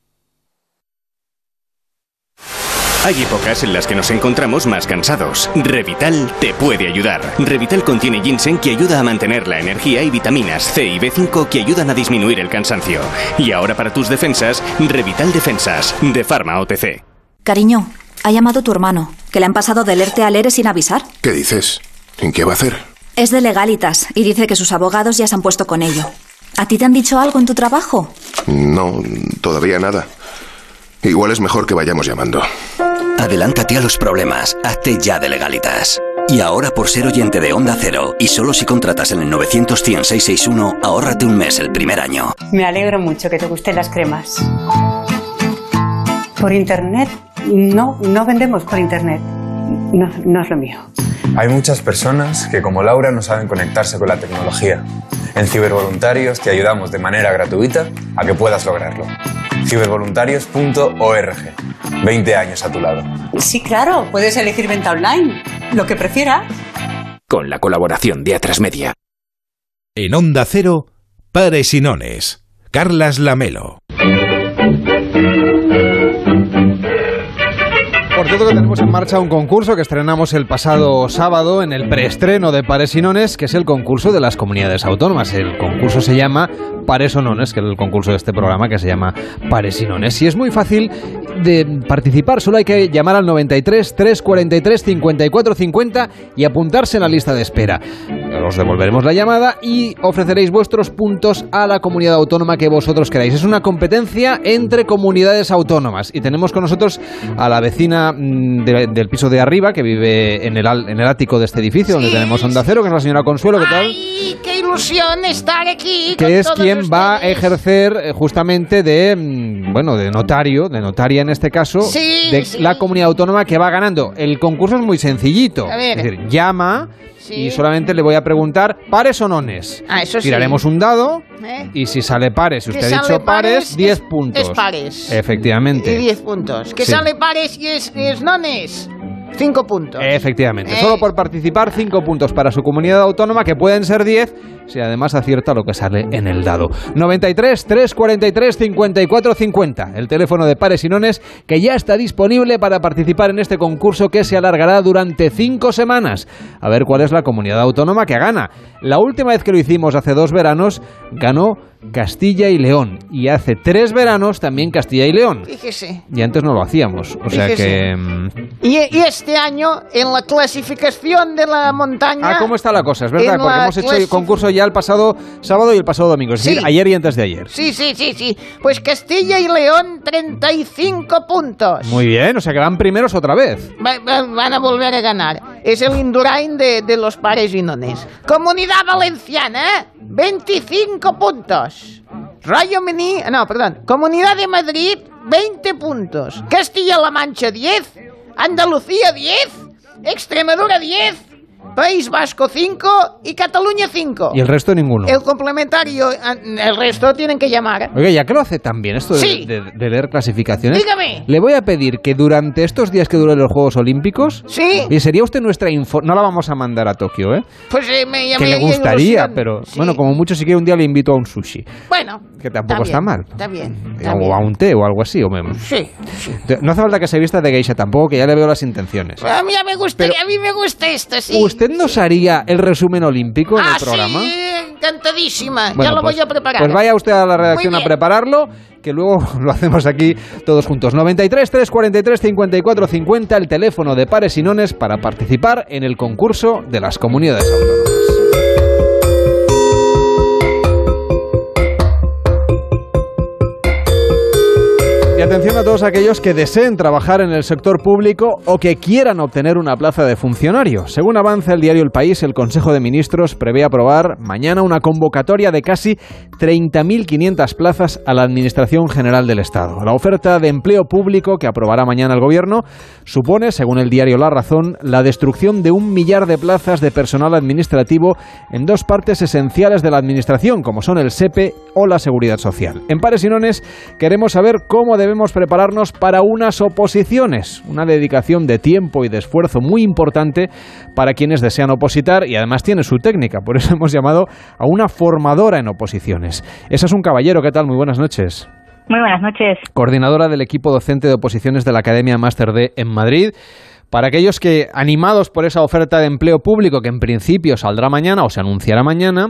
Hay épocas en las que nos encontramos más cansados. Revital te puede ayudar. Revital contiene ginseng que ayuda a mantener la energía y vitaminas C y B5 que ayudan a disminuir el cansancio. Y ahora para tus defensas, Revital Defensas, de Pharma OTC. Cariño, ha llamado tu hermano, que le han pasado del ERTE al ERE sin avisar. ¿Qué dices? ¿En qué va a hacer? Es de legalitas y dice que sus abogados ya se han puesto con ello. ¿A ti te han dicho algo en tu trabajo? No, todavía nada. Igual es mejor que vayamos llamando. Adelántate a los problemas. Hazte ya de legalitas. Y ahora por ser oyente de Onda Cero y solo si contratas en el 900 100 661, ahórrate un mes el primer año. Me alegro mucho que te gusten las cremas. Por internet, no, no vendemos por internet. No, no es lo mío. Hay muchas personas que, como Laura, no saben conectarse con la tecnología. En Cibervoluntarios te ayudamos de manera gratuita a que puedas lograrlo. Cibervoluntarios.org. 20 años a tu lado. Sí, claro, puedes elegir venta online, lo que prefieras. Con la colaboración de Atrasmedia. En Onda Cero, Pares y Nones. Carlas Lamelo. Por cierto que tenemos en marcha un concurso que estrenamos el pasado sábado en el preestreno de Pares y Nones, que es el concurso de las comunidades autónomas. El concurso se llama Pares o Nones, que es el concurso de este programa que se llama Pares y Nones. Y es muy fácil de participar, solo hay que llamar al 93 343 54 50 y apuntarse en la lista de espera. Os devolveremos la llamada y ofreceréis vuestros puntos a la comunidad autónoma que vosotros queráis. Es una competencia entre comunidades autónomas y tenemos con nosotros a la vecina de- del piso de arriba que vive en el, en el ático de este edificio donde tenemos Onda Cero, que es la señora Consuelo, ¿qué tal? ¡Ay, qué ilusión estar aquí! con que es todos quien va a ejercer eh, justamente de mm, bueno de notario de notaria en este caso Sí, de sí. la comunidad autónoma que va ganando el concurso es muy sencillito A ver. es decir llama y solamente le voy a preguntar pares o nones Ah, eso sí. tiraremos un dado ¿Eh? y si sale pares si usted ha dicho pares pares, 10 es- puntos es pares. efectivamente Y 10 puntos. Que Sí. sale pares y es, y es nones. 5 puntos. Efectivamente, Eh. solo por participar 5 puntos para su comunidad autónoma, que pueden ser 10 si además acierta lo que sale en el dado. 93 343 54 50, el teléfono de Pares y Nones, que ya está disponible para participar en este concurso que se alargará durante 5 semanas. A ver cuál es la comunidad autónoma que gana. La última vez que lo hicimos hace dos veranos, ganó Castilla y León. Y hace tres veranos también Castilla y León. Fíjese. Y antes no lo hacíamos. O sea Fíjese. que... Y, y este año, en la clasificación de la montaña. Ah, ¿cómo está la cosa? Es verdad, porque hemos hecho el concurso ya el pasado sábado y el pasado domingo, es decir, Sí. ayer y antes de ayer. Sí, sí, sí, sí. Pues Castilla y León, 35 puntos. Muy bien, o sea que van primeros otra vez. Va- va- van a volver a ganar. Es el Indurain de, de los pares y nones. Comunidad Valenciana, 25 puntos. Rayo Mení, no, perdón. Comunidad de Madrid, 20 puntos. Castilla-La Mancha, 10. Andalucía, 10. Extremadura, 10. País Vasco, 5. Y Cataluña, 5. Y el resto ninguno. El complementario, el resto tienen que llamar. Oiga, ya que lo hace tan bien esto de, Sí. de- de leer clasificaciones, Dígame. le voy a pedir que durante estos días que duren los Juegos Olímpicos, Sí. y sería usted nuestra info, no la vamos a mandar a Tokio, ¿eh? Pues eh, me, que le gustaría, ilusión. pero Sí. bueno, como mucho si quiere un día le invito a un sushi, Bueno, que tampoco está mal. Está bien. está o a un té o algo así. O me- Sí. No hace falta que se vista de geisha tampoco, que ya le veo las intenciones. A mí ya me gusta, a mí me gusta esto, sí. Usted ¿usted nos haría el resumen olímpico en el Ah, programa? sí, encantadísima. Bueno, ya lo pues- voy a preparar. Pues vaya usted a la redacción a prepararlo, que luego [LAUGHS] lo hacemos aquí todos juntos. 93 343 54 50, el teléfono de pares y nones para participar en el concurso de las comunidades autónomas. Atención a todos aquellos que deseen trabajar en el sector público o que quieran obtener una plaza de funcionario. Según avanza el diario El País, el Consejo de Ministros prevé aprobar mañana una convocatoria de casi 30.500 plazas a la Administración General del Estado. La oferta de empleo público que aprobará mañana el Gobierno supone, según el diario La Razón, la destrucción de un millar de plazas de personal administrativo en dos partes esenciales de la Administración, como son el SEPE o la Seguridad Social. En Pares y Nones queremos saber cómo debemos prepararnos para unas oposiciones, una dedicación de tiempo y de esfuerzo muy importante para quienes desean opositar y además tiene su técnica, por eso [LAUGHS] hemos llamado a una formadora en oposiciones. Esa es un caballero, ¿qué tal? Muy buenas noches. Muy buenas noches. Coordinadora del equipo docente de oposiciones de la Academia Máster D en Madrid. Para aquellos que, animados por esa oferta de empleo público que en principio saldrá mañana o se anunciará mañana,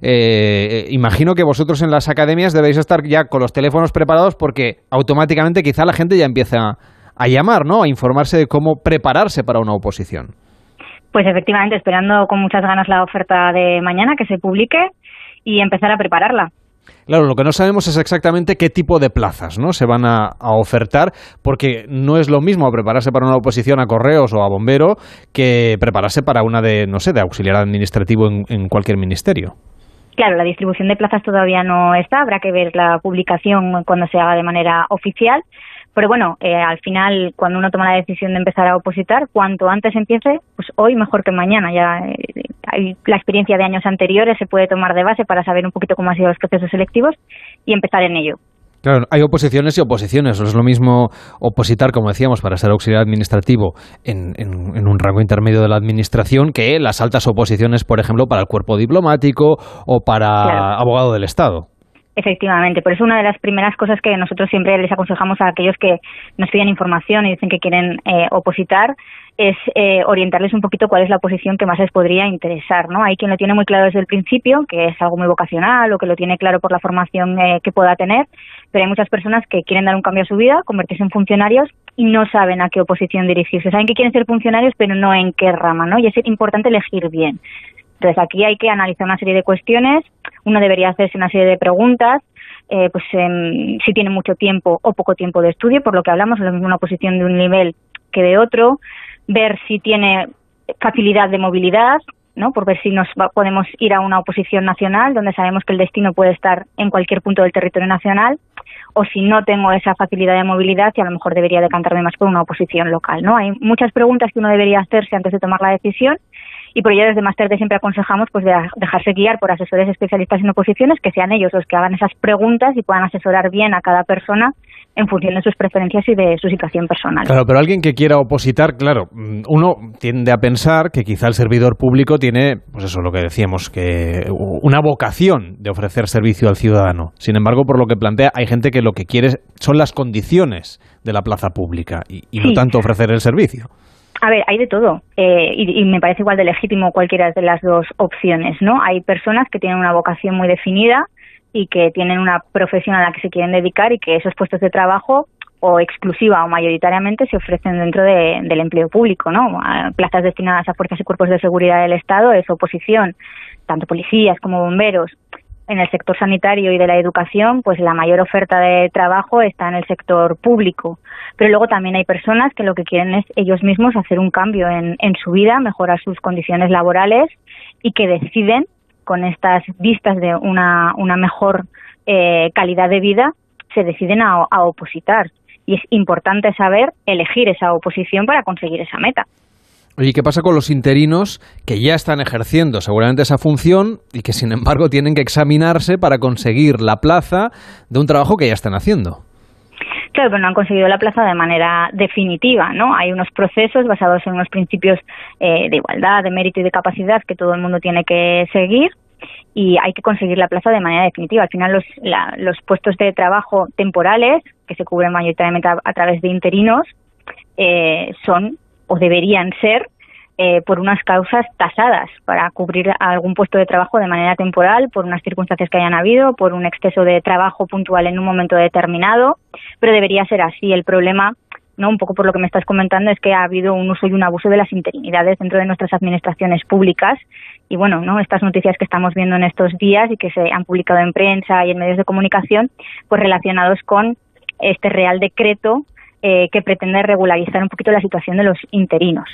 eh, imagino que vosotros en las academias debéis estar ya con los teléfonos preparados porque automáticamente quizá la gente ya empieza a llamar, ¿no? A informarse de cómo prepararse para una oposición. Pues efectivamente, esperando con muchas ganas la oferta de mañana que se publique y empezar a prepararla. Claro, lo que no sabemos es exactamente qué tipo de plazas ¿no? se van a, ofertar, porque no es lo mismo prepararse para una oposición a correos o a bombero que prepararse para una de, no sé, de auxiliar administrativo en cualquier ministerio. Claro, la distribución de plazas todavía no está, habrá que ver la publicación cuando se haga de manera oficial. Pero bueno, eh, al final, cuando uno toma la decisión de empezar a opositar, cuanto antes empiece, pues hoy mejor que mañana. Ya eh, hay la experiencia de años anteriores se puede tomar de base para saber un poquito cómo han sido los procesos selectivos y empezar en ello. Claro, hay oposiciones y oposiciones. No es lo mismo opositar, como decíamos, para ser auxiliar administrativo en, en- en un rango intermedio de la administración que las altas oposiciones, por ejemplo, para el cuerpo diplomático o para Claro. abogado del Estado. Efectivamente, por eso una de las primeras cosas que nosotros siempre les aconsejamos a aquellos que nos piden información y dicen que quieren eh, opositar es eh, orientarles un poquito cuál es la posición que más les podría interesar, ¿no? Hay quien lo tiene muy claro desde el principio, que es algo muy vocacional o que lo tiene claro por la formación eh, que pueda tener, pero hay muchas personas que quieren dar un cambio a su vida, convertirse en funcionarios y no saben a qué oposición dirigirse. Saben que quieren ser funcionarios, pero no en qué rama, ¿no? Y es importante elegir bien. Entonces aquí hay que analizar una serie de cuestiones, uno debería hacerse una serie de preguntas, eh, pues em, si tiene mucho tiempo o poco tiempo de estudio, por lo que hablamos, es una posición de un nivel que de otro, ver si tiene facilidad de movilidad, ¿no? por ver si nos va- podemos ir a una oposición nacional, donde sabemos que el destino puede estar en cualquier punto del territorio nacional, o si no tengo esa facilidad de movilidad y a lo mejor debería decantarme más por una oposición local. ¿no? Hay muchas preguntas que uno debería hacerse antes de tomar la decisión y por ello desde Máster D siempre aconsejamos pues de dejarse guiar por asesores especialistas en oposiciones, que sean ellos los que hagan esas preguntas y puedan asesorar bien a cada persona en función de sus preferencias y de su situación personal. Claro, pero alguien que quiera opositar, claro, mm, uno tiende a pensar que quizá el servidor público tiene, pues eso, lo que decíamos, que una vocación de ofrecer servicio al ciudadano. Sin embargo, por lo que plantea, hay gente que lo que quiere son las condiciones de la plaza pública y, y no tanto ofrecer el servicio. A ver, hay de todo eh, y, y me parece igual de legítimo cualquiera de las dos opciones, ¿no? Hay personas que tienen una vocación muy definida y que tienen una profesión a la que se quieren dedicar y que esos puestos de trabajo o exclusiva o mayoritariamente se ofrecen dentro de- del empleo público, ¿no? Plazas destinadas a fuerzas y cuerpos de seguridad del Estado es oposición, tanto policías como bomberos. En el sector sanitario y de la educación, pues la mayor oferta de trabajo está en el sector público. Pero luego también hay personas que lo que quieren es ellos mismos hacer un cambio en, su vida, mejorar sus condiciones laborales y que deciden, con estas vistas de una, una mejor eh, calidad de vida, se deciden a, a opositar. Y es importante saber elegir esa oposición para conseguir esa meta. Oye, ¿qué pasa con los interinos que ya están ejerciendo seguramente esa función y que sin embargo tienen que examinarse para conseguir la plaza de un trabajo que ya están haciendo? Claro, pero no han conseguido la plaza de manera definitiva, ¿no? Hay unos procesos basados en unos principios eh, de igualdad, de mérito y de capacidad que todo el mundo tiene que seguir y hay que conseguir la plaza de manera definitiva. Al final, los, la- los puestos de trabajo temporales, que se cubren mayoritariamente a, a través de interinos, eh, son o deberían ser eh, por unas causas tasadas para cubrir algún puesto de trabajo de manera temporal, por unas circunstancias que hayan habido, por un exceso de trabajo puntual en un momento determinado, pero debería ser así. El problema, no un poco por lo que me estás comentando, es que ha habido un uso y un abuso de las interinidades dentro de nuestras administraciones públicas y bueno, ¿no? estas noticias que estamos viendo en estos días y que se han publicado en prensa y en medios de comunicación, pues relacionados con este Real Decreto eh, que pretende regularizar un poquito la situación de los interinos.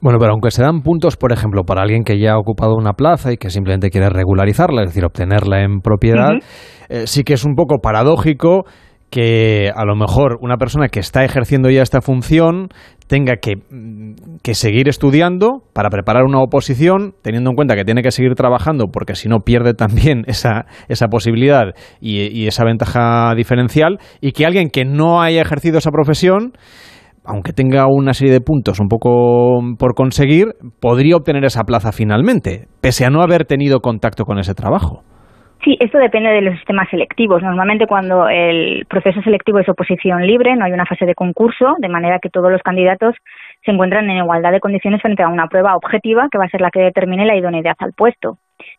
Bueno, pero aunque se dan puntos, por ejemplo, para alguien que ya ha ocupado una plaza y que simplemente quiere regularizarla, es decir, obtenerla en propiedad, eh, sí que es un poco paradójico que a lo mejor una persona que está ejerciendo ya esta función tenga que, mm, que, seguir estudiando para preparar una oposición, teniendo en cuenta que tiene que seguir trabajando, porque si no pierde también [LAUGHS] esa, esa posibilidad y, y esa ventaja diferencial, y que alguien que no haya ejercido esa profesión aunque tenga una serie de puntos un poco por conseguir, podría obtener esa plaza finalmente, pese a no haber tenido contacto con ese trabajo. Sí, esto depende de los sistemas selectivos. Normalmente cuando el proceso selectivo es oposición libre, no hay una fase de concurso, de manera que todos los candidatos se encuentran en igualdad de condiciones frente a una prueba objetiva que va a ser la que determine la idoneidad al puesto.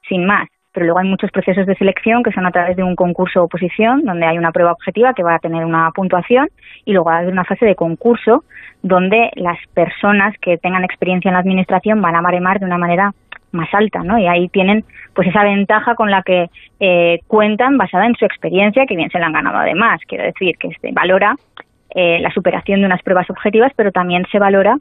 Sin más pero luego hay muchos procesos de selección que son a través de un concurso oposición, donde hay una prueba objetiva que va a tener una puntuación, y luego hay una fase de concurso, donde las personas que tengan experiencia en la administración van a maremar de una manera más alta, ¿no? Y ahí tienen pues esa ventaja con la que eh, cuentan basada en su experiencia, que bien se la han ganado además. Quiero decir que se valora eh, la superación de unas pruebas objetivas, pero también se valora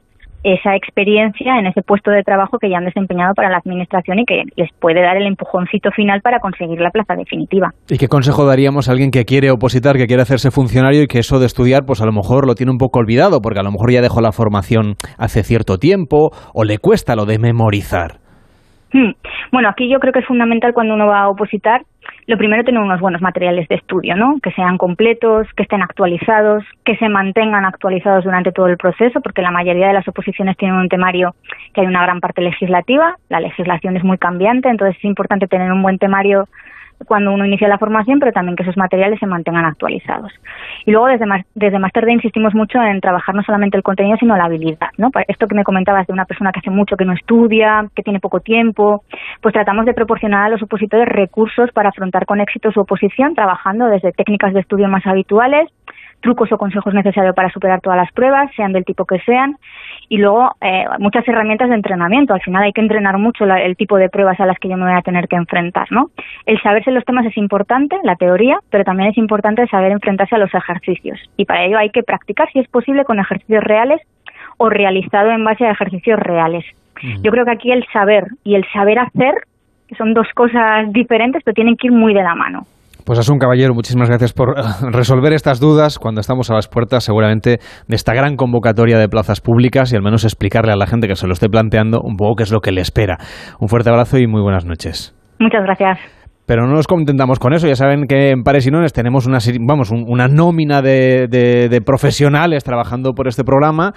esa experiencia en ese puesto de trabajo que ya han desempeñado para la administración y que les puede dar el empujoncito final para conseguir la plaza definitiva. ¿Y qué consejo daríamos a alguien que quiere opositar, que quiere hacerse funcionario y que eso de estudiar, pues a lo mejor lo tiene un poco olvidado, porque a lo mejor ya dejó la formación hace cierto tiempo o le cuesta lo de memorizar? Hmm. Bueno, aquí yo creo que es fundamental cuando uno va a opositar, lo primero tener unos buenos materiales de estudio, ¿no? Que sean completos, que estén actualizados, que se mantengan actualizados durante todo el proceso, porque la mayoría de las oposiciones tienen un temario que hay una gran parte legislativa, la legislación es muy cambiante, entonces es importante tener un buen temario cuando uno inicia la formación, pero también que esos materiales se mantengan actualizados. Y luego desde, desde Master insistimos mucho en trabajar no solamente el contenido, sino la habilidad. ¿no? Esto que me comentabas de una persona que hace mucho que no estudia, que tiene poco tiempo, pues tratamos de proporcionar a los opositores recursos para afrontar con éxito su oposición, trabajando desde técnicas de estudio más habituales, trucos o consejos necesarios para superar todas las pruebas, sean del tipo que sean, y luego eh, muchas herramientas de entrenamiento. Al final hay que entrenar mucho el tipo de pruebas a las que yo me voy a tener que enfrentar, ¿no? El saberse los temas es importante, la teoría, pero también es importante saber enfrentarse a los ejercicios. Y para ello hay que practicar, si es posible, con ejercicios reales o realizado en base a ejercicios reales. Yo creo que aquí el saber y el saber hacer son dos cosas diferentes, pero tienen que ir muy de la mano. Pues Asun Caballero, muchísimas gracias por eh, resolver estas dudas cuando estamos a las puertas seguramente de esta gran convocatoria de plazas públicas y al menos explicarle a la gente que se lo esté planteando un poco qué es lo que le espera. Un fuerte abrazo y muy buenas noches. Muchas gracias. Pero no nos contentamos con eso. Ya saben que en Pares y Nones tenemos una, vamos, una nómina de, de, profesionales trabajando por este programa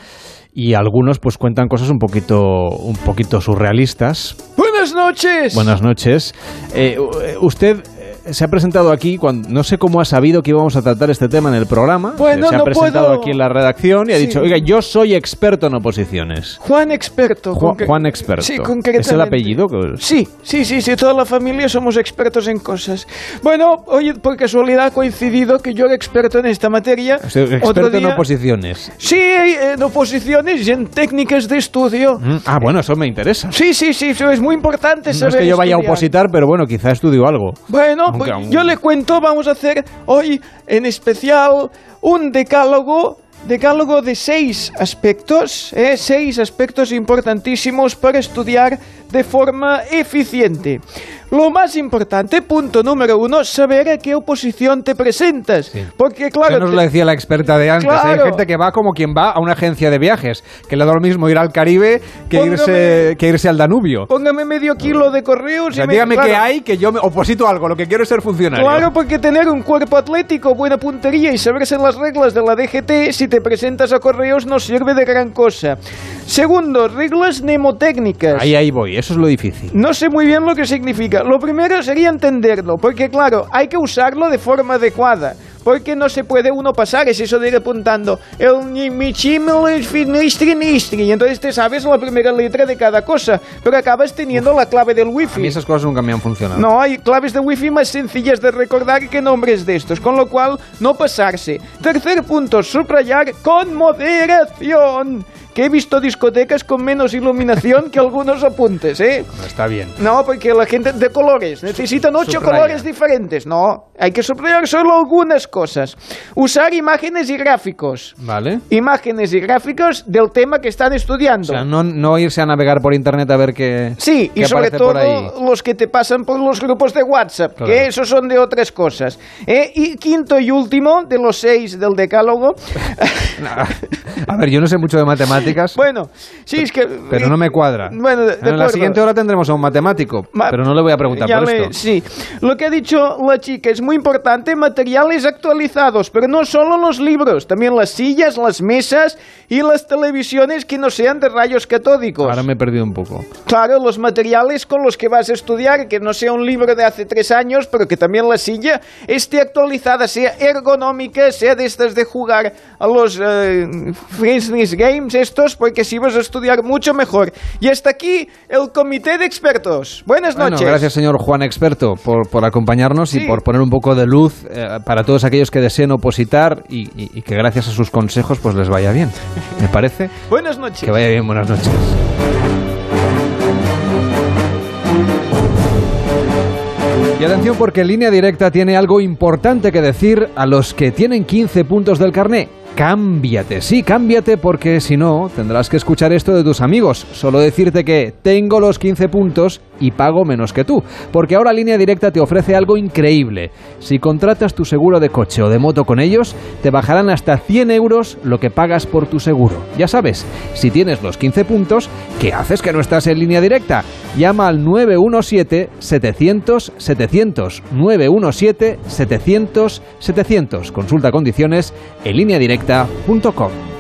y algunos pues cuentan cosas un poquito, un poquito surrealistas. Buenas noches. Buenas noches. Eh, usted se ha presentado aquí, cuando, no sé cómo ha sabido que íbamos a tratar este tema en el programa. Bueno, se ha presentado aquí en la redacción y ha dicho, oiga, yo soy experto en oposiciones. Juan Experto. Juan, Experto. Sí, concretamente. ¿Es el apellido? Sí, sí, sí, sí, toda la familia somos expertos en cosas. Bueno, oye, por casualidad ha coincidido que yo era experto en esta materia. experto en oposiciones. Sí, en oposiciones y en técnicas de estudio. Mm, ah, bueno, eso me interesa. Sí, sí, sí, eso es muy importante saber No es que yo vaya a opositar, pero bueno, quizá estudio algo. Bueno, pues yo le cuento, vamos a hacer hoy en especial un decálogo decálogo de seis aspectos, ¿eh? seis aspectos importantísimos para estudiar de forma eficiente. Lo más importante, punto número uno, saber a qué oposición te presentas. Porque, claro. Eso nos lo decía la experta de antes. Hay gente que va como quien va a una agencia de viajes, que le da lo mismo ir al Caribe que, irse, que irse al Danubio. Póngame medio kilo de correos y dígame qué hay, que yo me oposito algo. Lo que quiero es ser funcionario. Claro, porque tener un cuerpo atlético, buena puntería y saberse las reglas de la DGT, si te presentas a correos, no sirve de gran cosa. Segundo, reglas mnemotécnicas. Ahí, ahí voy, eso es lo difícil. No sé muy bien lo que significa. Lo primero sería entenderlo, porque claro, hay que usarlo de forma adecuada. porque no se puede uno pasar, es eso de ir apuntando el Nistri, y entonces te sabes la primera letra de cada cosa, pero acabas teniendo la clave del A mí wifi. esas cosas nunca me han funcionado. No, hay claves de wifi más sencillas de recordar que nombres de estos, con lo cual no pasarse. Tercer punto, subrayar con moderación. Que he visto discotecas con menos iluminación que algunos apuntes, ¿eh? No, está bien. No, porque la gente de colores necesitan ocho Subraya. colores diferentes. No, hay que subrayar solo algunas cosas. Usar imágenes y gráficos. ¿Vale? Imágenes y gráficos del tema que están estudiando. O sea, no, no irse a navegar por internet a ver qué. Sí, y sobre todo los que te pasan por los grupos de WhatsApp, Claro. que esos son de otras cosas. ¿eh? Y quinto y último, de los seis del decálogo. [LAUGHS] A ver, yo no sé mucho de matemáticas. Bueno, sí, es que... Pero no me cuadra. Bueno, de- de en la siguiente hora tendremos a un matemático, Ma- pero no le voy a preguntar por le- esto. Sí, lo que ha dicho la chica es muy importante, materiales actualizados, pero no solo los libros, también las sillas, las mesas y las televisiones que no sean de rayos catódicos. Ahora me he perdido un poco. Claro, los materiales con los que vas a estudiar, que no sea un libro de hace tres años, pero que también la silla esté actualizada, sea ergonómica, sea de estas de jugar a los eh, Frisbees Games estos, porque así vas a estudiar mucho mejor. Y hasta aquí el comité de expertos. Buenas Bueno, noches. gracias señor Juan Experto por, por acompañarnos Sí. y por poner un poco de luz eh, para todos aquellos que deseen opositar y, y- y que gracias a sus consejos pues les vaya bien. Me parece [LAUGHS] Buenas noches. que vaya bien. Buenas noches. Y atención porque Línea Directa tiene algo importante que decir a los que tienen 15 puntos del carné. Cámbiate, sí, cámbiate porque si no tendrás que escuchar esto de tus amigos. Solo decirte que tengo los 15 puntos y pago menos que tú. Porque ahora Línea Directa te ofrece algo increíble. Si contratas tu seguro de coche o de moto con ellos, te bajarán hasta 100 euros lo que pagas por tu seguro. Ya sabes, si tienes los 15 puntos, ¿qué haces que no estás en Línea Directa? Llama al 917-700-700. 917-700-700. Consulta condiciones en lineadirecta.com.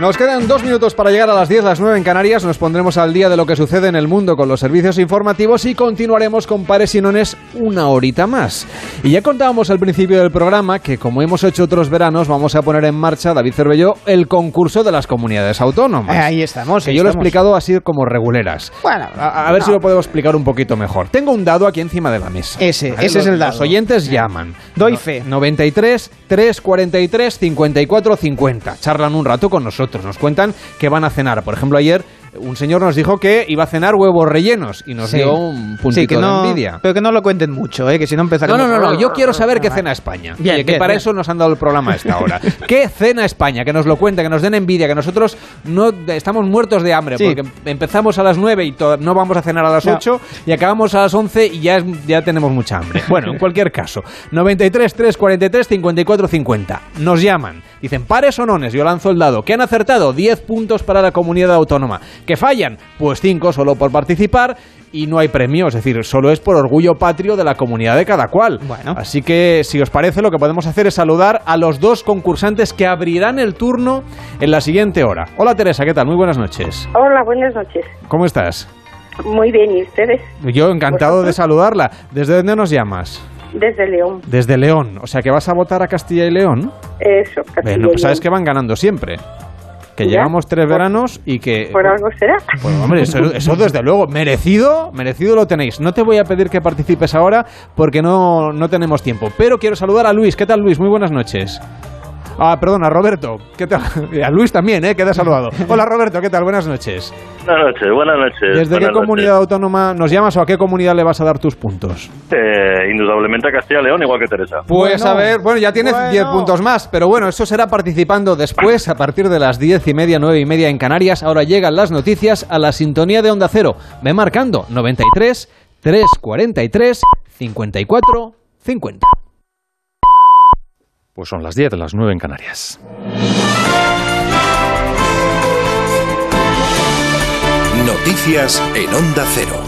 Nos quedan dos minutos para llegar a las 10, las 9 en Canarias. Nos pondremos al día de lo que sucede en el mundo con los servicios informativos y continuaremos con pares y nones una horita más. Y ya contábamos al principio del programa que, como hemos hecho otros veranos, vamos a poner en marcha, David Cervelló, el concurso de las comunidades autónomas. Eh, ahí estamos. que ahí yo lo he explicado así como reguleras. Bueno, A, a ver no. si lo podemos explicar un poquito mejor. Tengo un dado aquí encima de la mesa. Ese, ¿Vale? ese es Los- el dado. Los oyentes llaman. Doy fe. 93 343 54 50. Charlan un rato con nosotros. Nos cuentan que van a cenar. Por ejemplo, ayer un señor nos dijo que iba a cenar huevos rellenos y nos Sí. dio un puntito Sí, que no, de envidia. Pero que no lo cuenten mucho, ¿eh? que si no No, empezaremos... no, no, no, yo quiero saber qué cena España. Bien, Oye, que bien, para bien. eso nos han dado el programa a esta [LAUGHS] hora. ¿Qué cena España? Que nos lo cuente, que nos den envidia, que nosotros no estamos muertos de hambre, Sí. porque empezamos a las 9 y no vamos a cenar a las No. 8 y acabamos a las 11 y ya, ya tenemos mucha hambre. Bueno, en cualquier caso, 93 343 54 50. Nos llaman, dicen pares o nones, yo lanzo el dado. ¿Qué han acertado? 10 puntos para la comunidad autónoma. ¿Que fallan? Pues 5 solo por participar y no hay premio, es decir, solo es por orgullo patrio de la comunidad de cada cual. Bueno. Así que, si os parece, lo que podemos hacer es saludar a los dos concursantes que abrirán el turno en la siguiente hora. Hola Teresa, ¿qué tal? Muy buenas noches. Hola, buenas noches. ¿Cómo estás? Muy bien, ¿y ustedes? Yo encantado de saludarla. ¿Desde dónde nos llamas? Desde León. Desde León. O sea, que vas a votar a Castilla y León. Eso, Castilla Bueno, y pues sabes que van ganando siempre. Que ¿Ya? llevamos tres veranos y que... ¿Por algo será? Pues hombre, eso, eso desde luego, merecido, merecido lo tenéis. No te voy a pedir que participes ahora porque no, no tenemos tiempo. Pero quiero saludar a Luis. ¿Qué tal Luis? Muy buenas noches. Ah, perdona, Roberto. ¿Qué tal? [LAUGHS] A Luis también, ¿eh? Que te ha saludado. [LAUGHS] Hola Roberto, ¿qué tal? Buenas noches. Buenas noches, buenas noches. ¿Desde buenas qué comunidad autónoma nos llamas o a qué comunidad le vas a dar tus puntos? Eh, indudablemente a Castilla y León, igual que Teresa. Pues Bueno, a ver, bueno, ya tienes bueno. 10 puntos más, pero bueno, eso será participando después, a partir de las 10 y media, 9 y media en Canarias. Ahora llegan las noticias a la sintonía de Onda Cero. Ve marcando 93 343 54 50. Pues son las 10, las 9 en Canarias. Noticias en Onda Cero.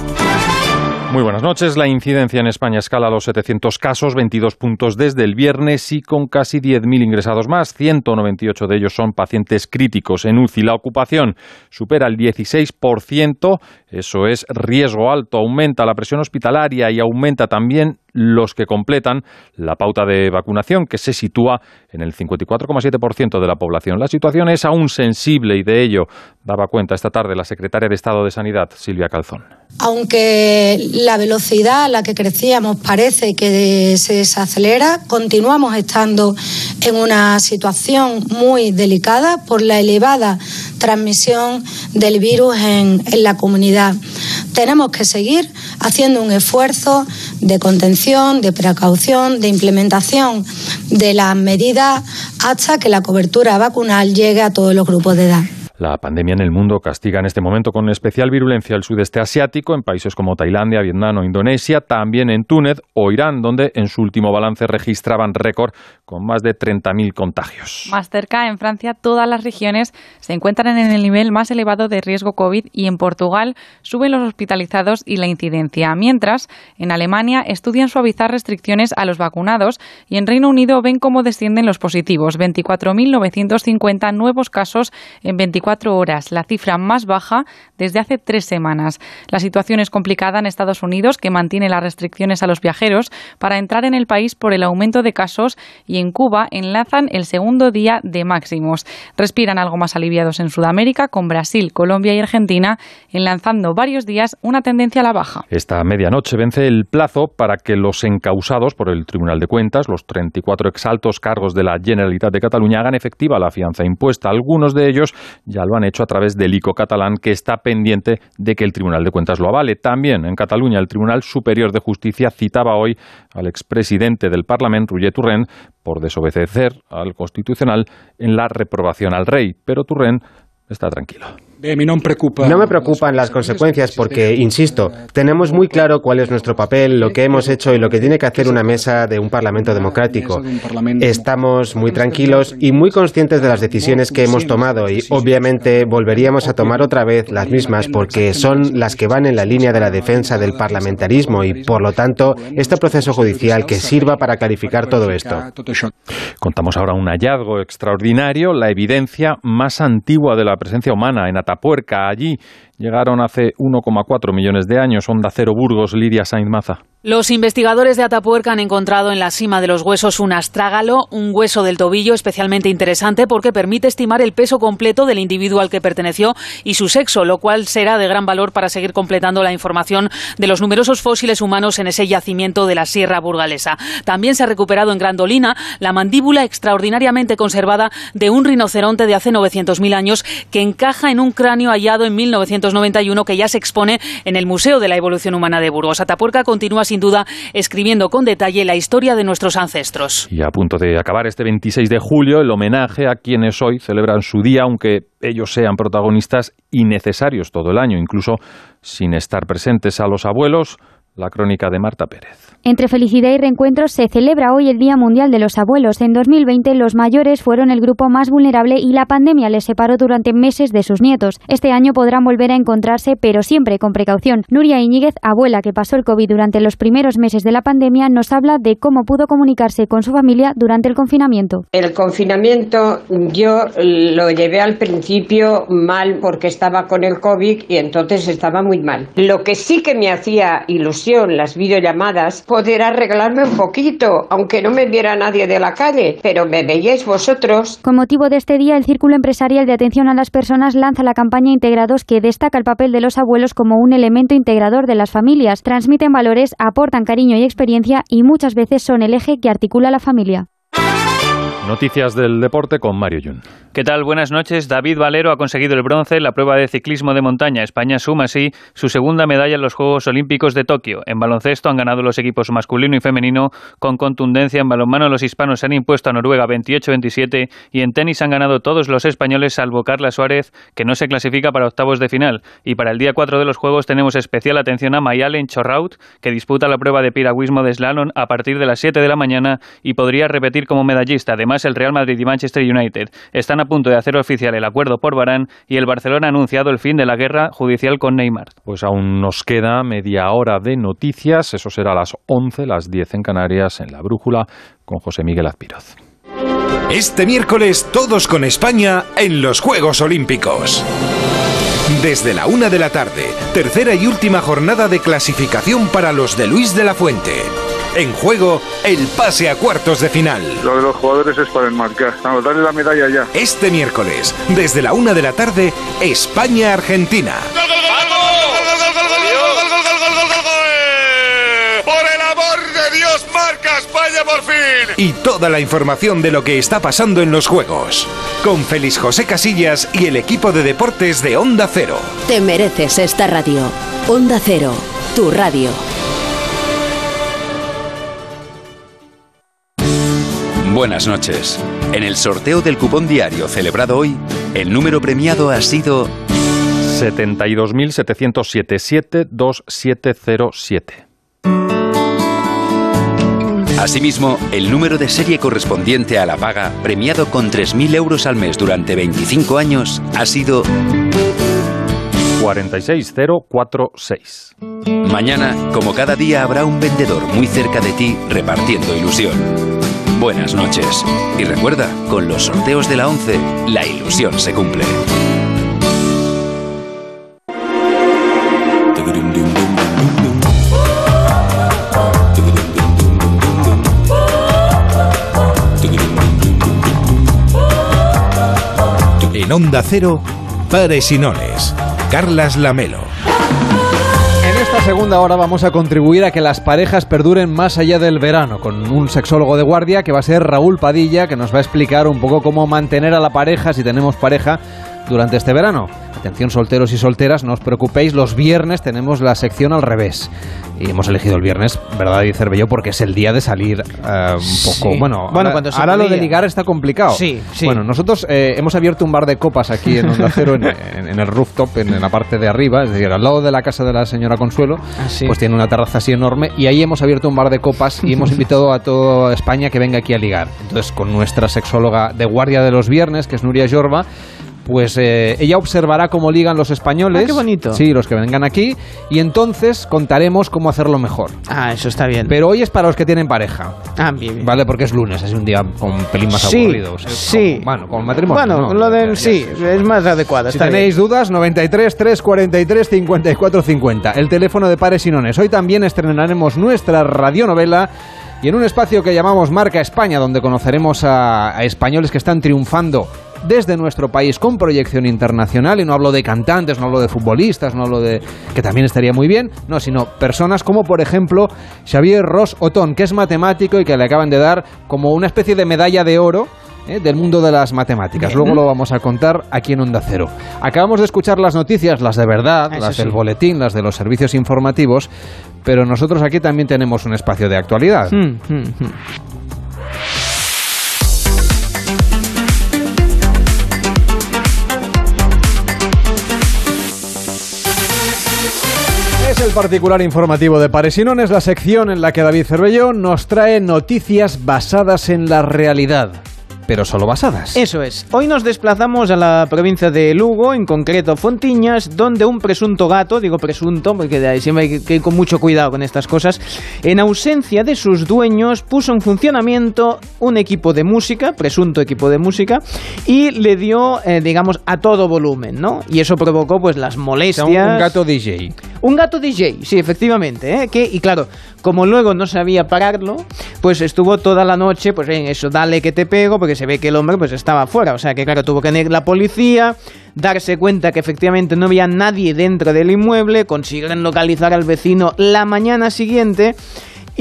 Muy buenas noches. La incidencia en España escala a los 700 casos, 22 puntos desde el viernes y con casi 10.000 ingresados más. 198 de ellos son pacientes críticos en UCI. La ocupación supera el 16%. Eso es riesgo alto. Aumenta la presión hospitalaria y aumenta también los que completan la pauta de vacunación, que se sitúa en el 54,7% de la población. La situación es aún sensible y de ello daba cuenta esta tarde la secretaria de Estado de Sanidad, Silvia Calzón. Aunque la velocidad a la que crecíamos parece que se desacelera, continuamos estando en una situación muy delicada por la elevada transmisión del virus en, la comunidad. Tenemos que seguir haciendo un esfuerzo de contención, de precaución, de implementación de las medidas hasta que la cobertura vacunal llegue a todos los grupos de edad. La pandemia en el mundo castiga en este momento con especial virulencia el sudeste asiático, en países como Tailandia, Vietnam o Indonesia, también en Túnez o Irán, donde en su último balance registraban récord con más de 30.000 contagios. Más cerca, en Francia, todas las regiones se encuentran en el nivel más elevado de riesgo COVID y en Portugal suben los hospitalizados y la incidencia. Mientras, en Alemania estudian suavizar restricciones a los vacunados y en Reino Unido ven cómo descienden los positivos. 24.950 nuevos casos en 24 horas, la cifra más baja desde hace tres semanas. La situación es complicada en Estados Unidos, que mantiene las restricciones a los viajeros para entrar en el país por el aumento de casos y en Cuba enlazan el segundo día de máximos. Respiran algo más aliviados en Sudamérica, con Brasil, Colombia y Argentina enlazando varios días una tendencia a la baja. Esta medianoche vence el plazo para que los encausados por el Tribunal de Cuentas, los 34 exaltos cargos de la Generalitat de Cataluña, hagan efectiva la fianza impuesta. Algunos de ellos ya lo han hecho a través del ICO catalán, que está pendiente de que el Tribunal de Cuentas lo avale. También en Cataluña, el Tribunal Superior de Justicia citaba hoy al expresidente del Parlamento, Roger Turren, por desobedecer al Constitucional en la reprobación al rey. Pero Turren está tranquilo. No me preocupan las consecuencias porque, insisto, tenemos muy claro cuál es nuestro papel, lo que hemos hecho y lo que tiene que hacer una mesa de un Parlamento democrático. Estamos muy tranquilos y muy conscientes de las decisiones que hemos tomado y obviamente volveríamos a tomar otra vez las mismas porque son las que van en la línea de la defensa del parlamentarismo y, por lo tanto, este proceso judicial que sirva para clarificar todo esto. Contamos ahora un hallazgo extraordinario, la evidencia más antigua de la presencia humana en Atapuerca. Allí llegaron hace 1,4 millones de años. Onda Cero Burgos, Lidia Sainz Maza. Los investigadores de Atapuerca han encontrado en la cima de los huesos un astrágalo, un hueso del tobillo especialmente interesante porque permite estimar el peso completo del individuo al que perteneció y su sexo, lo cual será de gran valor para seguir completando la información de los numerosos fósiles humanos en ese yacimiento de la Sierra Burgalesa. También se ha recuperado en Grandolina la mandíbula extraordinariamente conservada de un rinoceronte de hace 900.000 años que encaja en un cráneo hallado en 1991 que ya se expone en el Museo de la Evolución Humana de Burgos. Atapuerca continúa sin duda escribiendo con detalle la historia de nuestros ancestros. Y a punto de acabar este 26 de julio el homenaje a quienes hoy celebran su día, aunque ellos sean protagonistas y necesarios todo el año, incluso sin estar presentes a los abuelos. La crónica de Marta Pérez. Entre felicidad y reencuentros se celebra hoy el Día Mundial de los Abuelos. En 2020 los mayores fueron el grupo más vulnerable y la pandemia les separó durante meses de sus nietos. Este año podrán volver a encontrarse, pero siempre con precaución. Nuria Iñiguez, abuela que pasó el COVID durante los primeros meses de la pandemia, nos habla de cómo pudo comunicarse con su familia durante el confinamiento. El confinamiento yo lo llevé al principio mal porque estaba con el COVID y entonces estaba muy mal. Lo que sí que me hacía ilusión las videollamadas, poder arreglarme un poquito, aunque no me viera nadie de la calle, pero me veíais vosotros. Con motivo de este día, el Círculo Empresarial de Atención a las Personas lanza la campaña Integrados que destaca el papel de los abuelos como un elemento integrador de las familias. Transmiten valores, aportan cariño y experiencia y muchas veces son el eje que articula la familia. Noticias del deporte con Mario Yun. ¿Qué tal? Buenas noches. David Valero ha conseguido el bronce en la prueba de ciclismo de montaña. España suma así su segunda medalla en los Juegos Olímpicos de Tokio. En baloncesto han ganado los equipos masculino y femenino con contundencia. En balonmano los hispanos se han impuesto a Noruega 28-27 y en tenis han ganado todos los españoles salvo Carla Suárez, que no se clasifica para octavos de final. Y para el día 4 de los Juegos tenemos especial atención a Mayalen Chorraut, que disputa la prueba de piragüismo de slalom a partir de las 7 de la mañana y podría repetir como medallista. Además, el Real Madrid y Manchester United están a punto de hacer oficial el acuerdo por Barán y el Barcelona ha anunciado el fin de la guerra judicial con Neymar. Pues aún nos queda media hora de noticias, eso será a las 11, las 10 en Canarias, en la Brújula, con José Miguel Azpiroz. Este miércoles todos con España en los Juegos Olímpicos. Desde la una de la tarde, tercera y última jornada de clasificación para los de Luis de la Fuente. En juego, el pase a cuartos de final. Lo de los jugadores es para enmarcar. Vamos, darle la medalla ya. Este miércoles, desde la una de la tarde, España-Argentina. ¡Por el amor de Dios, marca España por fin! Y toda la información de lo que está pasando en los Juegos. Con Félix José Casillas y el equipo de deportes de Onda Cero. Te mereces esta radio. Onda Cero, tu radio. Buenas noches. En el sorteo del cupón diario celebrado hoy, el número premiado ha sido 72.707-72707. Asimismo, el número de serie correspondiente a la paga, premiado con 3.000 euros al mes durante 25 años, ha sido 46046. Mañana, como cada día, habrá un vendedor muy cerca de ti repartiendo ilusión. Buenas noches. Y recuerda, con los sorteos de la 11, la ilusión se cumple. En Onda Cero, Pares y Nones. Carlas Lamelo. Segunda hora vamos a contribuir a que las parejas perduren más allá del verano, con un sexólogo de guardia que va a ser Raúl Padilla, que nos va a explicar un poco cómo mantener a la pareja, si tenemos pareja, durante este verano. Atención solteros y solteras, no os preocupéis, los viernes tenemos la sección al revés. Y hemos elegido el viernes, ¿verdad, y Cervello? Porque es el día de salir eh, un poco... Bueno, Bueno, ahora, lo de ligar está complicado. Sí, sí. Bueno, nosotros eh, hemos abierto un bar de copas aquí en Onda Cero, en, en- en el rooftop, en, en la parte de arriba, es decir, al lado de la casa de la señora Consuelo, pues tiene una terraza así enorme, y ahí hemos abierto un bar de copas y hemos [LAUGHS] invitado a toda España que venga aquí a ligar. Entonces, con nuestra sexóloga de guardia de los viernes, que es Nuria Jorba, pues eh, ella observará cómo ligan los españoles. Ah, qué bonito. Sí, los que vengan aquí. Y entonces contaremos cómo hacerlo mejor. Ah, eso está bien. Pero hoy es para los que tienen pareja. Ah, bien, bien. Vale, porque es lunes, es un día con un pelín más Sí, aburrido. o sea, sí. como- bueno, con matrimonio. Bueno, ¿no? lo del sí, es más adecuado. Si está tenéis dudas, 93 343 54 50. El teléfono de Pares y Nones. Hoy también estrenaremos nuestra radionovela y en un espacio que llamamos Marca España, donde conoceremos a, a españoles que están triunfando desde nuestro país con proyección internacional. Y no hablo de cantantes, no hablo de futbolistas, no hablo de. que también estaría muy bien, no, sino personas como, por ejemplo, Xavier Ross Otón, que es matemático y que le acaban de dar como una especie de medalla de oro ¿eh? del mundo de las matemáticas. Bien. Luego lo vamos a contar aquí en Onda Cero. Acabamos de escuchar las noticias, las de verdad, Eso las sí. del boletín, las de los servicios informativos, pero nosotros aquí también tenemos un espacio de actualidad. Mm, mm, mm. El particular informativo de Paresinones, es la sección en la que David Cervelló nos trae noticias basadas en la realidad, pero solo basadas. Eso es. Hoy nos desplazamos a la provincia de Lugo, en concreto Fontiñas, donde un presunto gato, digo presunto, porque de ahí siempre hay que- ir con mucho cuidado con estas cosas, en ausencia de sus dueños, puso en funcionamiento un equipo de música, presunto equipo de música, y le dio, eh, digamos, a todo volumen, ¿no? Y eso provocó, pues, las O sea, molestias. un, un gato DJ. Un gato DJ, sí, efectivamente, ¿eh? que y claro, como luego no sabía pararlo, pues estuvo toda la noche, pues en eso, dale que te pego, porque se ve que el hombre pues estaba fuera, o sea que claro, tuvo que venir la policía, darse cuenta que efectivamente no había nadie dentro del inmueble, consiguieron localizar al vecino la mañana siguiente.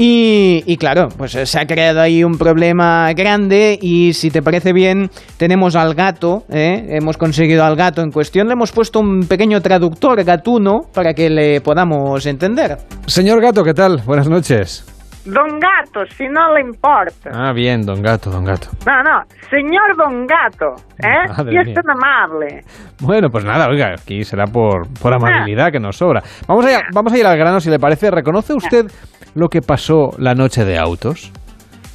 Y, claro, pues se ha creado ahí un problema grande y si te parece bien, tenemos al gato, ¿eh? hemos conseguido al gato en cuestión, le hemos puesto un pequeño traductor gatuno para que le podamos entender. Señor Gato, ¿qué tal? Buenas noches. Don Gato, si no le importa. Ah, bien, don Gato, don Gato. No, no, señor Don Gato, ¿eh? [LAUGHS] Madre y es mía. tan amable. Bueno, pues nada, oiga, aquí será por, por amabilidad que nos sobra. Vamos a, vamos a ir al grano, si le parece. ¿Reconoce usted lo que pasó la noche de autos?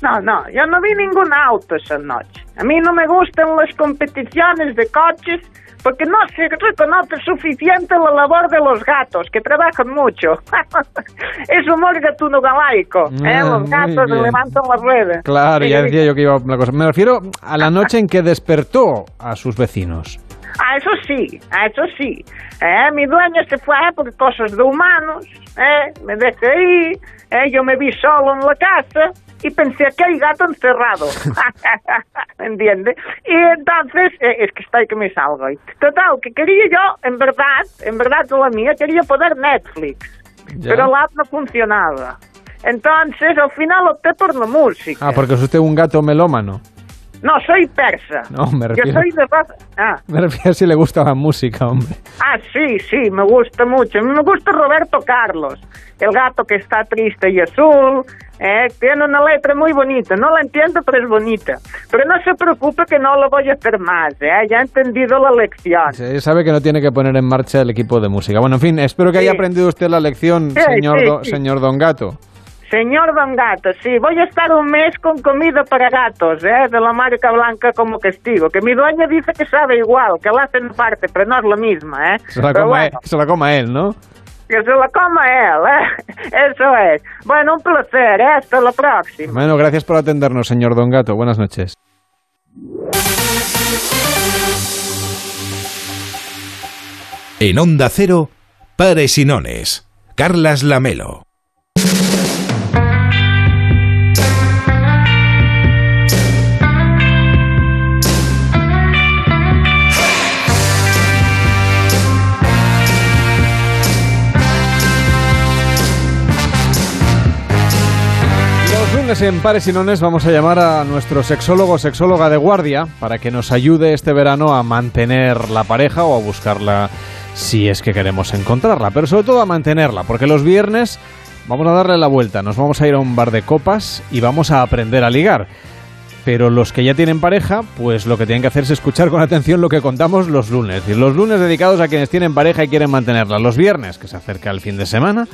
No, no, yo no vi ningún auto esa noche. A mí no me gustan las competiciones de coches porque no se reconoce suficiente la labor de los gatos, que trabajan mucho. [LAUGHS] es humor gatuno galaico. ¿eh? Ah, Los gatos levantan las redes. Claro, ya Sí, decía yo que iba una cosa. Me refiero a la noche en que despertó a sus vecinos. Ah, eso sí, ah, eso sí. Eh, mi dueña se fue por cosas de humanos, eh, me dejé ahí, eh, yo me vi solo en la casa y pensé que hay gato encerrado. [LAUGHS] ¿Entiendes? Y entonces, eh, es que estoy que me salgo. Total, que quería yo, en verdad, en verdad la mía, quería poder Netflix, Ya. pero la app no funcionaba. Entonces, al final opté por la música. Ah, porque es usted un gato melómano. No, soy persa. No, me Yo refiero- soy de raza... Ah. [LAUGHS] Me refiero a si le gusta la música, hombre. Ah, sí, sí, me gusta mucho. Me gusta Roberto Carlos, el gato que está triste y azul. Eh, tiene una letra muy bonita. No la entiendo, pero es bonita. Pero no se preocupe que no lo voy a hacer más. eh, ya he entendido la lección. Se sabe que no tiene que poner en marcha el equipo de música. Bueno, en fin, espero que haya Sí. aprendido usted la lección, Sí, señor, sí, do- señor Don Gato. Señor Don Gato, sí, voy a estar un mes con comida para gatos, ¿eh? de la marca blanca como castigo. Que mi dueña dice que sabe igual, que la hacen parte, pero no es lo mismo, ¿eh? Se la, coma, bueno, él, se la coma él, ¿no? Que se la coma él, ¿eh? [LAUGHS] Eso es. Bueno, un placer, ¿eh? Hasta la próxima. Bueno, gracias por atendernos, señor Don Gato. Buenas noches. En Onda Cero, Pares y Nones. Carlas Lamelo. En Pares y Nones vamos a llamar a nuestro sexólogo o sexóloga de guardia para que nos ayude este verano a mantener la pareja o a buscarla si es que queremos encontrarla, pero sobre todo a mantenerla, porque los viernes vamos a darle la vuelta, nos vamos a ir a un bar de copas y vamos a aprender a ligar. Pero los que ya tienen pareja, pues lo que tienen que hacer es escuchar con atención lo que contamos los lunes. Y los lunes dedicados a quienes tienen pareja y quieren mantenerla. Los viernes, que se acerca el fin de semana,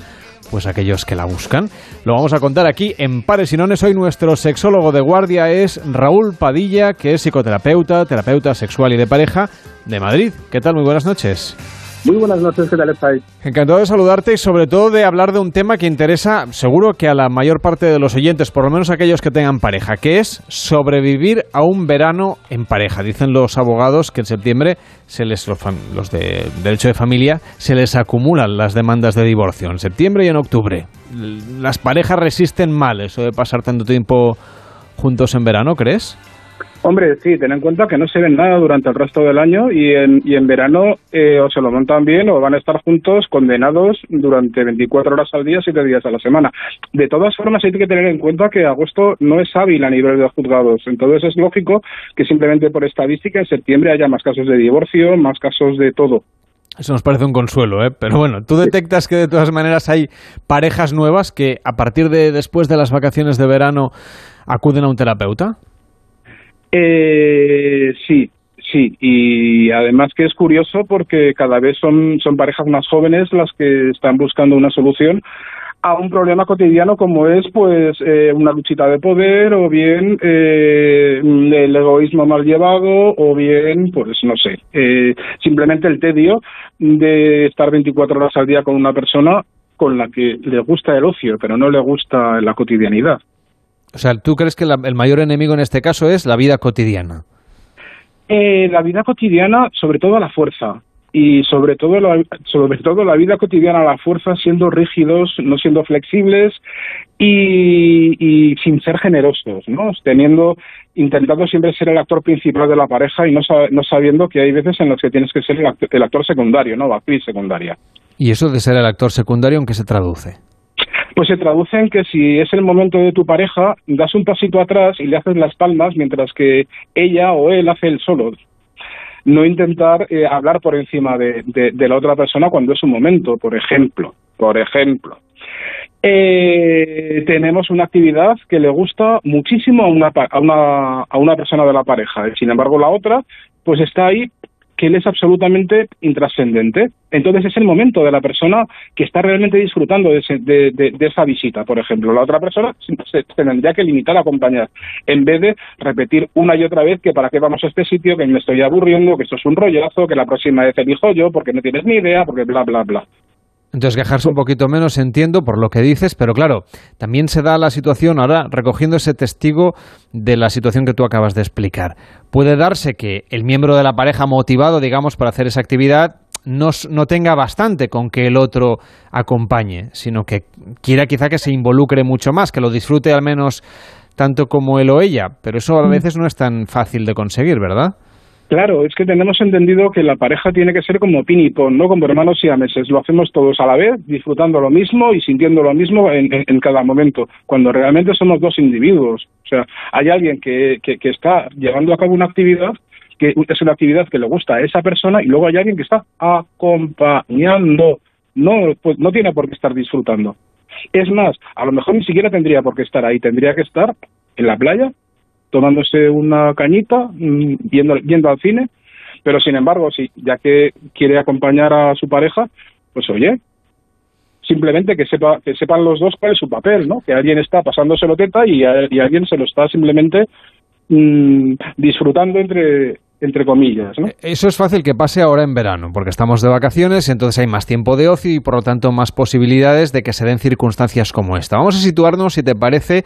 pues aquellos que la buscan. Lo vamos a contar aquí en Pares y Nones. Hoy nuestro sexólogo de guardia es Raúl Padilla, que es psicoterapeuta, terapeuta sexual y de pareja de Madrid. ¿Qué tal? Muy buenas noches. Muy buenas noches, ¿qué tal estáis? Encantado de saludarte y sobre todo de hablar de un tema que interesa seguro que a la mayor parte de los oyentes, por lo menos aquellos que tengan pareja, que es sobrevivir a un verano en pareja. Dicen los abogados que en septiembre se les los, de derecho de familia se les acumulan las demandas de divorcio en septiembre y en octubre. Las parejas resisten mal eso de pasar tanto tiempo juntos en verano, ¿crees? Hombre, sí, ten en cuenta que no se ven nada durante el resto del año y en, y en verano eh, o se lo montan bien o van a estar juntos condenados durante 24 horas al día, 7 días a la semana. De todas formas, hay que tener en cuenta que agosto no es hábil a nivel de juzgados. Entonces es lógico que simplemente por estadística en septiembre haya más casos de divorcio, más casos de todo. Eso nos parece un consuelo, ¿eh? Pero bueno, ¿tú detectas que de todas maneras hay parejas nuevas que a partir de después de las vacaciones de verano acuden a un terapeuta? Eh, sí, sí, y además que es curioso porque cada vez son, son parejas más jóvenes las que están buscando una solución a un problema cotidiano como es pues eh, una luchita de poder o bien eh, el egoísmo mal llevado o bien pues no sé eh, simplemente el tedio de estar 24 horas al día con una persona con la que le gusta el ocio pero no le gusta la cotidianidad O sea, ¿tú crees que la- el mayor enemigo en este caso es la vida cotidiana? Eh, la vida cotidiana, sobre todo a la fuerza. Y sobre todo, la, sobre todo la vida cotidiana a la fuerza, siendo rígidos, no siendo flexibles y, y sin ser generosos, ¿no? Teniendo, intentando siempre ser el actor principal de la pareja y no, sa- no sabiendo que hay veces en las que tienes que ser el actor, el actor secundario, ¿no? O actriz secundaria. ¿Y eso de ser el actor secundario en qué se traduce? Pues se traduce en que si es el momento de tu pareja, das un pasito atrás y le haces las palmas mientras que ella o él hace el solo. No intentar eh, hablar por encima de, la otra persona cuando es un momento, por ejemplo. Por ejemplo. Eh, tenemos una actividad que le gusta muchísimo a una, a, una, a una persona de la pareja. Sin embargo, la otra, pues está ahí que él es absolutamente intrascendente. Entonces es el momento de la persona que está realmente disfrutando de, de, esa visita, por ejemplo. La otra persona [LAUGHS] se, tendría que limitar a acompañar, en vez de repetir una y otra vez que para qué vamos a este sitio, que me estoy aburriendo, que esto es un rollazo, que la próxima vez elijo yo, porque no tienes ni idea, porque bla, bla, bla. Entonces, quejarse un poquito menos, entiendo por lo que dices, pero claro, también se da la situación, ahora recogiendo ese testigo de la situación que tú acabas de explicar. Puede darse que el miembro de la pareja motivado, digamos, para hacer esa actividad, no, no, tenga bastante con que el otro acompañe, sino que quiera quizá que se involucre mucho más, que lo disfrute al menos tanto como él o ella, pero eso a mm. veces no es tan fácil de conseguir, ¿verdad? Claro, es que tenemos entendido que la pareja tiene que ser como pin y no como hermanos y meses. Lo hacemos todos a la vez, disfrutando lo mismo y sintiendo lo mismo en, cada momento, cuando realmente somos dos individuos. O sea, hay alguien que, que, está llevando a cabo una actividad que es una actividad que le gusta a esa persona y luego hay alguien que está acompañando. No, pues no tiene por qué estar disfrutando. Es más, a lo mejor ni siquiera tendría por qué estar ahí, tendría que estar en la playa tomándose una cañita, mm, yendo, yendo al cine, pero sin embargo, si ya que quiere acompañar a su pareja, pues oye, simplemente que sepa que sepan los dos cuál es su papel, ¿no? Que alguien está pasándoselo teta y, y alguien se lo está simplemente mm, disfrutando entre entre comillas. ¿no? Eso es fácil que pase ahora en verano, porque estamos de vacaciones y entonces hay más tiempo de ocio y por lo tanto más posibilidades de que se den circunstancias como esta. Vamos a situarnos, si te parece,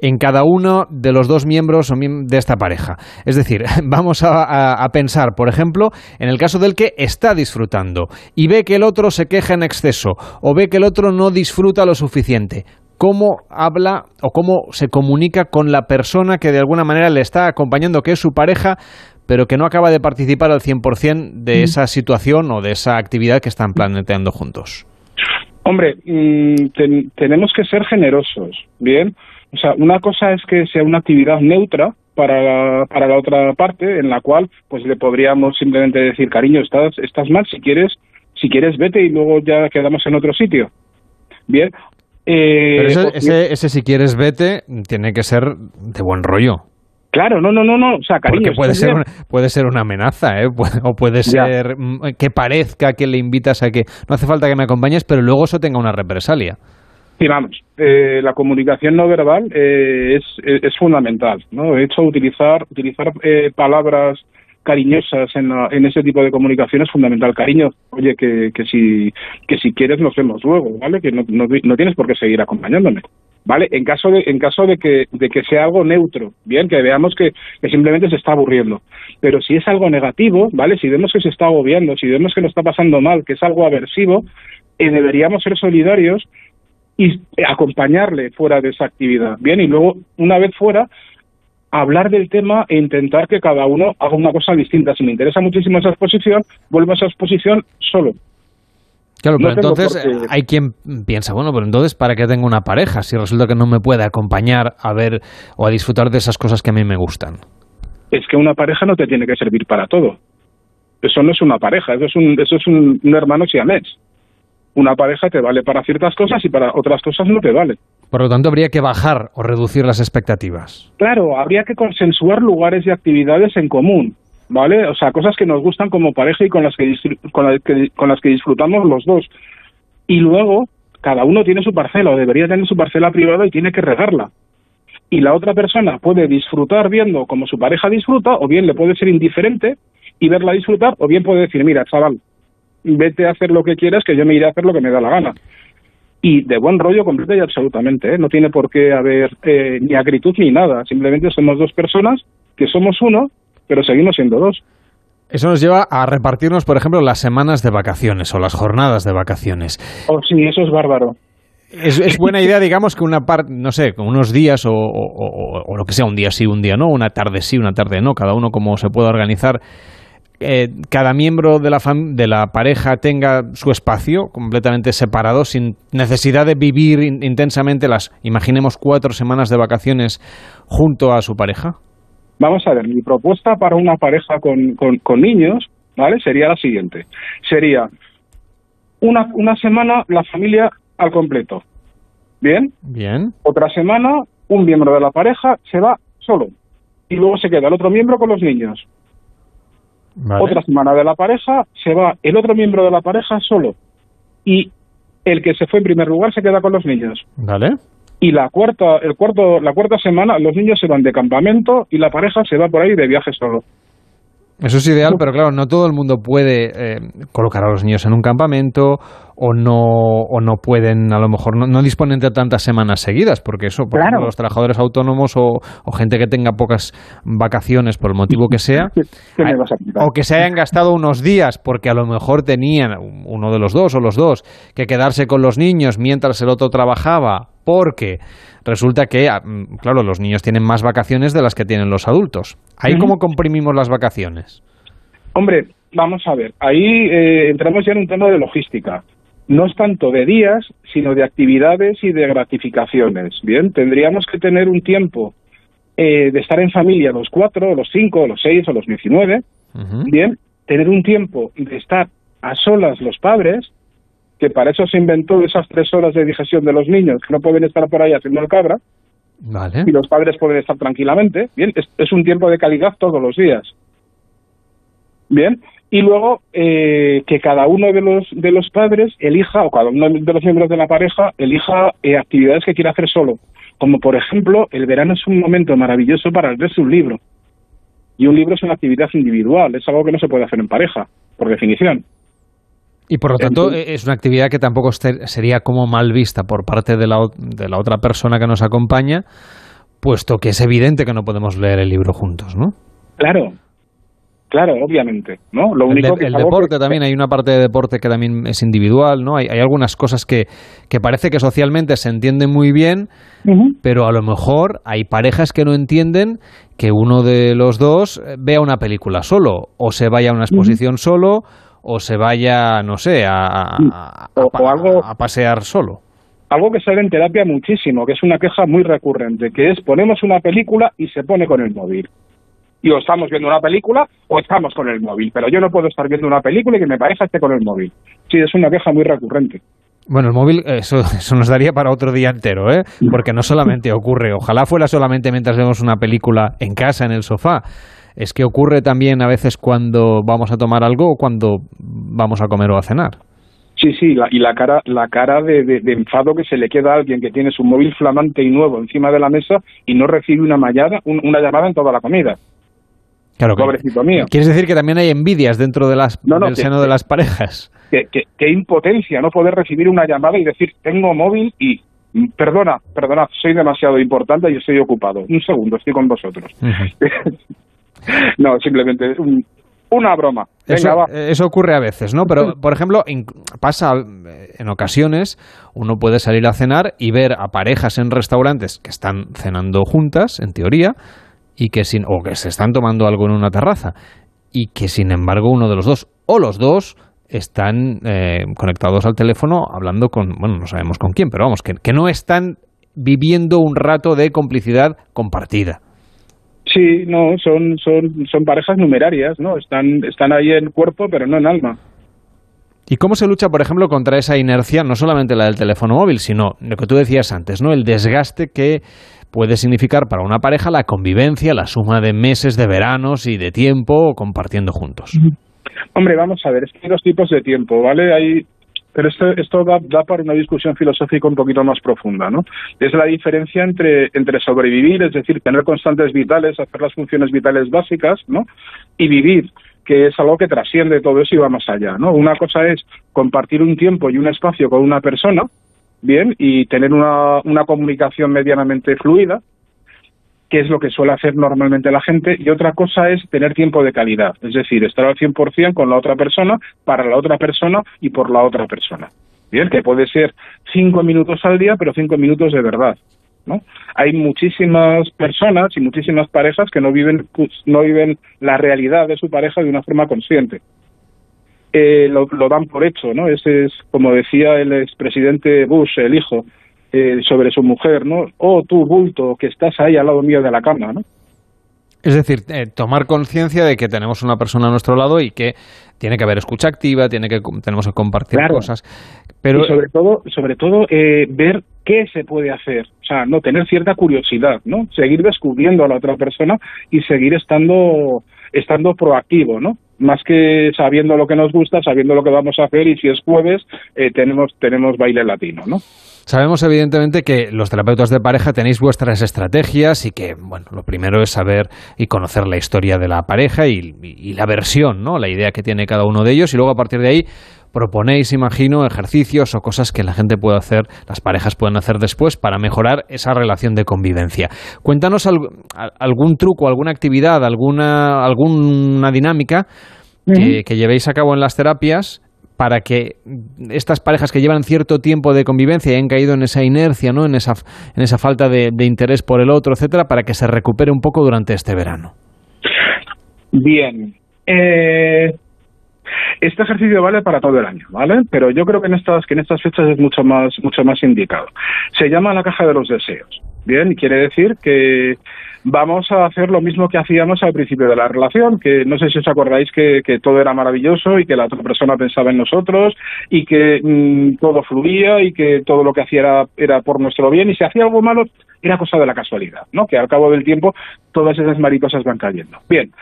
en cada uno de los dos miembros de esta pareja. Es decir, [LAUGHS] vamos a, pensar, por ejemplo, en el caso del que está disfrutando y ve que el otro se queja en exceso o ve que el otro no disfruta lo suficiente cómo habla o cómo se comunica con la persona que de alguna manera le está acompañando, que es su pareja, pero que no acaba de participar al 100% de esa situación o de esa actividad que están planteando juntos? Hombre, mm, tenemos que ser generosos, ¿bien? O sea, una cosa es que sea una actividad neutra para la, para la otra parte, en la cual pues le podríamos simplemente decir, cariño, estás, estás mal, si quieres, si quieres vete y luego ya quedamos en otro sitio. Bien. Eh, Pero ese, ese si quieres vete tiene que ser de buen rollo. Claro, no, no, no, no, o sea, cariño. Porque puede ser, una, puede ser una amenaza, ¿eh? [LAUGHS] o puede ser mm, que parezca que le invitas a que no hace falta que me acompañes, pero luego eso tenga una represalia. Sí, vamos, eh, la comunicación no verbal eh, es, es, fundamental, ¿no? De hecho, utilizar, utilizar eh, palabras cariñosas en, en, ese tipo de comunicación es fundamental. Cariño, oye, que, que, si, que si quieres nos vemos luego, ¿vale? Que no, no, no tienes por qué seguir acompañándome. ¿Vale? En caso de, en caso de que, de que sea algo neutro, bien, que veamos que, simplemente se está aburriendo. Pero si es algo negativo, ¿vale? Si vemos que se está agobiando, si vemos que lo está pasando mal, que es algo aversivo, eh, deberíamos ser solidarios y acompañarle fuera de esa actividad, bien, y luego, una vez fuera, hablar del tema e intentar que cada uno haga una cosa distinta. Si me interesa muchísimo esa exposición, vuelvo a esa exposición solo. Claro, pero entonces hay quien piensa, bueno, pero entonces ¿para qué tengo una pareja si resulta que no me puede acompañar a ver o a disfrutar de esas cosas que a mí me gustan? Es que una pareja no te tiene que servir para todo. Eso no es una pareja, eso es un, eso es un, hermano siamés. Una pareja te vale para ciertas cosas y para otras cosas no te vale. Por lo tanto, habría que bajar o reducir las expectativas. Claro, habría que consensuar lugares y actividades en común. ¿Vale? O sea, cosas que nos gustan como pareja y con las que, con, las que, disfrutamos los dos. Y luego, cada uno tiene su parcela o debería tener su parcela privada y tiene que regarla. Y la otra persona puede disfrutar viendo como su pareja disfruta, o bien le puede ser indiferente y verla disfrutar, o bien puede decir, mira, chaval, vete a hacer lo que quieras, que yo me iré a hacer lo que me da la gana. Y de buen rollo completo y absolutamente, ¿eh? no tiene por qué haber eh, ni acritud ni nada, simplemente somos dos personas que somos uno pero seguimos siendo dos. Eso nos lleva a repartirnos, por ejemplo, las semanas de vacaciones o las jornadas de vacaciones. Oh, sí, eso es bárbaro. Es, buena idea, digamos, que una parte, no sé, unos días o, o, lo que sea, un día sí, un día no, una tarde sí, una tarde no, cada uno como se pueda organizar. Eh, cada miembro de la, de la pareja tenga su espacio completamente separado, sin necesidad de vivir intensamente las, imaginemos, cuatro semanas de vacaciones junto a su pareja. Vamos a ver, mi propuesta para una pareja con, con, niños, ¿vale? Sería la siguiente. Sería una, una semana la familia al completo. ¿Bien? Bien. Otra semana un miembro de la pareja se va solo y luego se queda el otro miembro con los niños. Otra semana de la pareja, se va el otro miembro de la pareja solo. Y el que se fue en primer lugar se queda con los niños. Vale. Y la cuarta, el cuarto, la cuarta semana los niños se van de campamento y la pareja se va por ahí de viaje solo. Eso es ideal, pero claro, no todo el mundo puede eh, colocar a los niños en un campamento o no, o no pueden, a lo mejor, no, disponen de tantas semanas seguidas, porque eso, por ejemplo, los trabajadores autónomos o, gente que tenga pocas vacaciones por el motivo que sea, [LAUGHS] o que se hayan gastado unos días porque a lo mejor tenían uno de los dos o los dos que quedarse con los niños mientras el otro trabajaba, porque resulta que, ah, mm, claro, los niños tienen más vacaciones de las que tienen los adultos. ¿Ahí cómo comprimimos las vacaciones? Hombre, vamos a ver, ahí eh, entramos ya en un tema de logística. No es tanto de días, sino de actividades y de gratificaciones. Bien, tendríamos que tener un tiempo eh, de estar en familia los cuatro, los cinco, los seis o los diecinueve. Bien, tener un tiempo de estar a solas los padres, que para eso se inventó esas tres horas de digestión de los niños, que no pueden estar por ahí haciendo el cabra. Vale. Y los padres pueden estar tranquilamente. Bien, es un tiempo de calidad todos los días. Bien, y luego eh, que cada uno de los de los padres elija o cada uno de los miembros de la pareja elija eh, actividades que quiera hacer solo como por ejemplo el verano es un momento maravilloso para leerse un libro y un libro es una actividad individual es algo que no se puede hacer en pareja por definición y por lo tanto es una actividad que tampoco sería como mal vista por parte de la, de la otra persona que nos acompaña puesto que es evidente que no podemos leer el libro juntos no claro Claro, obviamente, ¿no? Lo único el, el deporte también, hay una parte de deporte que también es individual, ¿no? Hay, hay algunas cosas que, que, parece que socialmente se entienden muy bien, pero a lo mejor hay parejas que no entienden que uno de los dos vea una película solo, o se vaya a una exposición solo, o se vaya, no sé, a, a, algo, a pasear solo algo que se ve en terapia muchísimo, que es una queja muy recurrente, que es ponemos una película y se pone con el móvil y o estamos viendo una película o estamos con el móvil. Pero yo no puedo estar viendo una película y que me pareja esté con el móvil. Sí, es una queja muy recurrente. Bueno, el móvil, eso, [LAUGHS] eso nos daría para otro día entero, ¿eh? Porque no solamente ocurre, ojalá fuera solamente mientras vemos una película en casa, en el sofá. Es que ocurre también a veces cuando vamos a tomar algo o cuando vamos a comer o a cenar. Sí, sí, y la cara, la cara de, de, enfado que se le queda a alguien que tiene su móvil flamante y nuevo encima de la mesa y no recibe una, mallada, una llamada en toda la comida. Claro, Pobrecito mío. ¿Quieres decir que también hay envidias dentro de las, del seno de las parejas? Qué impotencia no poder recibir una llamada y decir, tengo móvil y perdona, perdona, soy demasiado importante y estoy ocupado. Un segundo, estoy con vosotros. [LAUGHS] no, simplemente una broma. Venga, eso, ocurre a veces, ¿no? Pero, [LAUGHS] por ejemplo, pasa en ocasiones, uno puede salir a cenar y ver a parejas en restaurantes que están cenando juntas, en teoría, y que sin, o que se están tomando algo en una terraza y que sin embargo uno de los dos o los dos están eh, conectados al teléfono hablando con, bueno, no sabemos con quién, pero vamos, que, que no están viviendo un rato de complicidad compartida. Sí, no, son, son, son parejas numerarias, ¿no? Están, están ahí en cuerpo, pero no en alma. ¿Y cómo se lucha, por ejemplo, contra esa inercia, no solamente la del teléfono móvil, sino lo que tú decías antes, ¿no? El desgaste que puede significar para una pareja la convivencia, la suma de meses, de veranos y de tiempo compartiendo juntos. Hombre, vamos a ver, es que hay dos tipos de tiempo, ¿vale? Hay, pero esto, esto da, da, para una discusión filosófica un poquito más profunda, ¿no? Es la diferencia entre, entre sobrevivir, es decir, tener constantes vitales, hacer las funciones vitales básicas, ¿no? Y vivir, que es algo que trasciende todo eso y va más allá, ¿no? Una cosa es compartir un tiempo y un espacio con una persona, bien y tener una, una comunicación medianamente fluida, que es lo que suele hacer normalmente la gente, y otra cosa es tener tiempo de calidad, es decir, estar al 100% con la otra persona, para la otra persona y por la otra persona. Bien, que puede ser cinco minutos al día, pero cinco minutos de verdad. ¿no? Hay muchísimas personas y muchísimas parejas que no viven, pues, no viven la realidad de su pareja de una forma consciente. Eh, lo, dan por hecho, ¿no? Ese es, como decía el expresidente Bush, el hijo, eh, sobre su mujer, ¿no? Oh, tú, bulto, que estás ahí al lado mío de la cama, ¿no? Es decir, eh, tomar conciencia de que tenemos una persona a nuestro lado y que tiene que haber escucha activa, tiene que tenemos que compartir cosas, pero y sobre todo, sobre todo ver qué se puede hacer, o sea, no tener cierta curiosidad, ¿no? Seguir descubriendo a la otra persona y seguir estando estando proactivo, ¿no? más que sabiendo lo que nos gusta, sabiendo lo que vamos a hacer y si es jueves eh, tenemos tenemos baile latino, ¿no? Sabemos evidentemente que los terapeutas de pareja tenéis vuestras estrategias y que, bueno, lo primero es saber y conocer la historia de la pareja y, y la versión, ¿no? La idea que tiene cada uno de ellos y luego a partir de ahí proponéis, imagino, ejercicios o cosas que la gente puede hacer, las parejas pueden hacer después para mejorar esa relación de convivencia. Cuéntanos algún truco, alguna actividad, alguna, alguna dinámica que, llevéis a cabo en las terapias para que estas parejas que llevan cierto tiempo de convivencia y han caído en esa inercia, ¿no? en, esa, en esa falta de, de interés por el otro, etcétera, para que se recupere un poco durante este verano. Bien. Eh, este ejercicio vale para todo el año, ¿vale? Pero yo creo que en estas, que en estas fechas es mucho más, mucho más indicado. Se llama la caja de los deseos. Bien, quiere decir que vamos a hacer lo mismo que hacíamos al principio de la relación, que no sé si os acordáis que, todo era maravilloso y que la otra persona pensaba en nosotros y que mm, todo fluía y que todo lo que hacía era, era por nuestro bien y si hacía algo malo era cosa de la casualidad, ¿no? Que al cabo del tiempo todas esas mariposas van cayendo. Bien,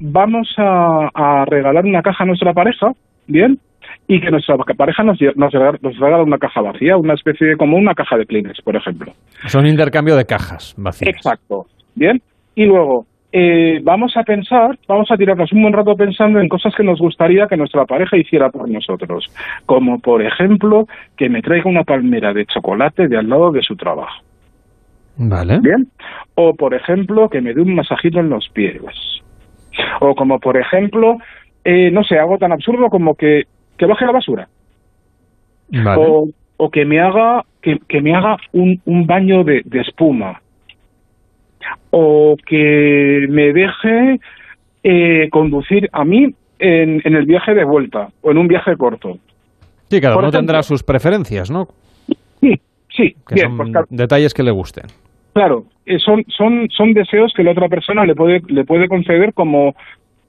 vamos a, regalar una caja a nuestra pareja, ¿bien? Y que nuestra pareja nos, nos, regala, una caja vacía, una especie de, como una caja de Kleenex, por ejemplo. Son intercambio de cajas vacías. Exacto, ¿bien? Y luego, eh, vamos a pensar, vamos a tirarnos un buen rato pensando en cosas que nos gustaría que nuestra pareja hiciera por nosotros, como por ejemplo que me traiga una palmera de chocolate de al lado de su trabajo. Vale. Bien. O por ejemplo que me dé un masajito en los pies. O como, por ejemplo, eh, no sé, algo tan absurdo como que, que baje la basura. O, o, que me haga, que, que me haga un, un baño de, de, espuma. O que me deje eh, conducir a mí en, en, el viaje de vuelta o en un viaje corto. Sí, cada uno tendrá sus preferencias, ¿no? Sí, sí. bien, son pues detalles que le gusten. Claro, eh, son, son, son deseos que la otra persona le puede, le puede conceder como,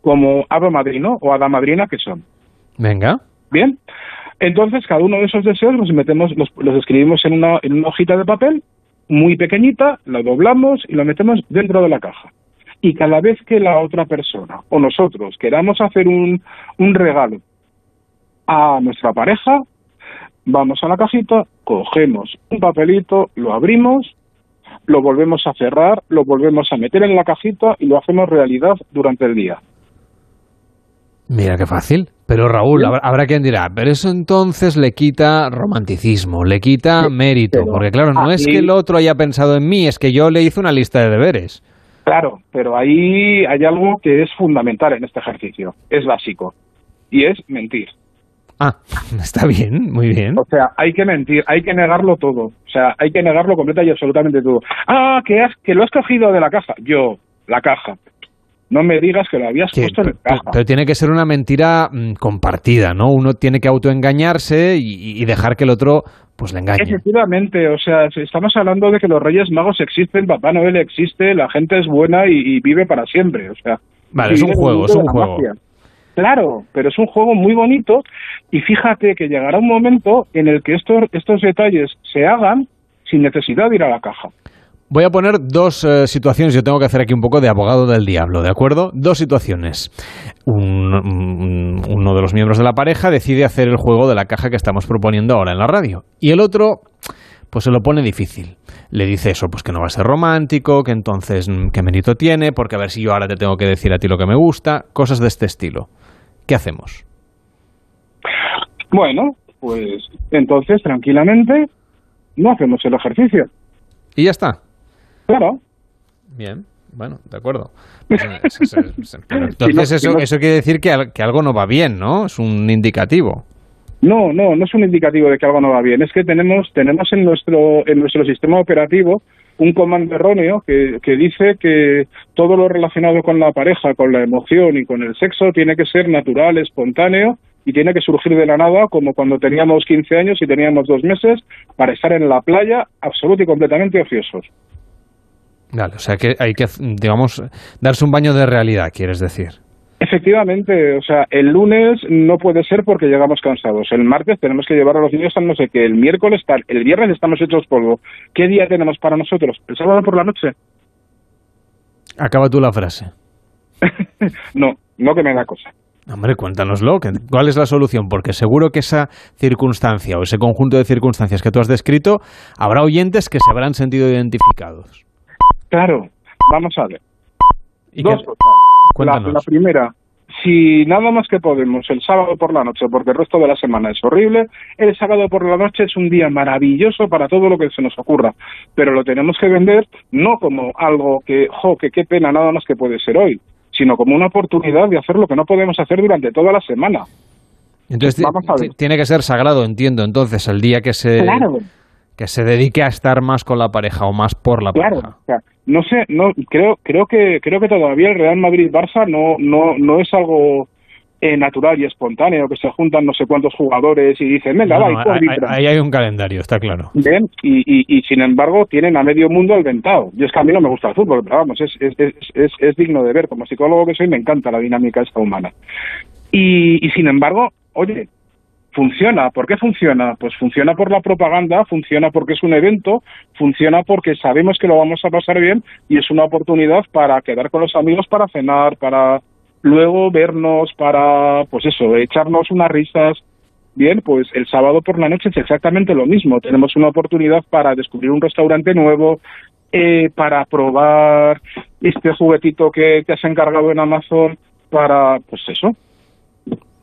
como madrino o hada madrina que son. Venga. Bien. Entonces, cada uno de esos deseos los metemos, los, los escribimos en una, en una hojita de papel muy pequeñita, lo doblamos y lo metemos dentro de la caja. Y cada vez que la otra persona o nosotros queramos hacer un, un regalo a nuestra pareja, vamos a la cajita, cogemos un papelito, lo abrimos lo volvemos a cerrar, lo volvemos a meter en la cajita y lo hacemos realidad durante el día. Mira qué fácil. Pero Raúl, habrá, quien dirá, pero eso entonces le quita romanticismo, le quita mérito, porque claro, no es que el otro haya pensado en mí, es que yo le hice una lista de deberes. Claro, pero ahí hay algo que es fundamental en este ejercicio, es básico, y es mentir. Ah, [LAUGHS] está bien, muy bien. O sea, hay que mentir, hay que negarlo todo. O sea, hay que negarlo completa y absolutamente todo. Ah, que, has, que lo has cogido de la caja. Yo, la caja. No me digas que lo habías puesto en la caja. Pero, tiene que ser una mentira mm, compartida, ¿no? Uno tiene que autoengañarse y, y dejar que el otro pues le engañe. Efectivamente, o sea, estamos hablando de que los Reyes Magos existen, Papá Noel existe, la gente es buena y, vive para siempre, o sea. Vale, es un juego, es un juego. Claro, pero es un juego muy bonito y fíjate que llegará un momento en el que estos, estos detalles se hagan sin necesidad de ir a la caja. Voy a poner dos eh, situaciones, yo tengo que hacer aquí un poco de abogado del diablo, ¿de acuerdo? Dos situaciones. uno de los miembros de la pareja decide hacer el juego de la caja que estamos proponiendo ahora en la radio. Y el otro, pues se lo pone difícil. Le dice eso, pues que no va a ser romántico, que entonces mm, qué mérito tiene, porque a ver si yo ahora te tengo que decir a ti lo que me gusta, cosas de este estilo. ¿qué hacemos? Bueno, pues entonces tranquilamente no hacemos el ejercicio. Y ya está. Claro. Bien, bueno, de acuerdo. Entonces eso, eso quiere decir que, que algo no va bien, ¿no? Es un indicativo. No, no, no es un indicativo de que algo no va bien. Es que tenemos, tenemos en nuestro, en nuestro sistema operativo un comando erróneo que, que, dice que todo lo relacionado con la pareja, con la emoción y con el sexo tiene que ser natural, espontáneo y tiene que surgir de la nada como cuando teníamos 15 años y teníamos dos meses para estar en la playa absoluto y completamente ociosos. Vale, o sea que hay que, digamos, darse un baño de realidad, quieres decir. Efectivamente, o sea, el lunes no puede ser porque llegamos cansados. El martes tenemos que llevar a los niños a no sé qué. El miércoles tal. El viernes estamos hechos polvo. ¿Qué día tenemos para nosotros? ¿El sábado por la noche? Acaba tú la frase. [LAUGHS] no, no que me da cosa. Hombre, cuéntanoslo. ¿Cuál es la solución? Porque seguro que esa circunstancia o ese conjunto de circunstancias que tú has descrito, habrá oyentes que se habrán sentido identificados. Claro, vamos a ver. ¿Y Dos qué- cosas. La, la primera, si nada más que podemos el sábado por la noche, porque el resto de la semana es horrible, el sábado por la noche es un día maravilloso para todo lo que se nos ocurra, pero lo tenemos que vender no como algo que, jo, que qué pena nada más que puede ser hoy, sino como una oportunidad de hacer lo que no podemos hacer durante toda la semana. Entonces, Vamos a ver. ti- tiene que ser sagrado, entiendo, entonces, el día que se, Claro. que se dedique a estar más con la pareja o más por la Claro, pareja. o sea, no sé, no creo creo que creo que todavía el Real Madrid Barça no no no es algo eh, natural y espontáneo que se juntan no sé cuántos jugadores y dicen venga No, va no, ahí- arbitra". ahí hay un calendario, está claro. Bien, y, y, y sin embargo tienen a medio mundo alventado. Y es que a mí no me gusta el fútbol, pero vamos, es, es, es, es, es digno de ver. Como psicólogo que soy, me encanta la dinámica esta humana. Y, y sin embargo, oye, funciona. ¿Por qué funciona? Pues funciona por la propaganda, funciona porque es un evento, funciona porque sabemos que lo vamos a pasar bien y es una oportunidad para quedar con los amigos para cenar, para luego vernos, para, pues eso, echarnos unas risas. Bien, pues el sábado por la noche es exactamente lo mismo. Tenemos una oportunidad para descubrir un restaurante nuevo, eh, para probar este juguetito que te has encargado en Amazon, para, pues eso,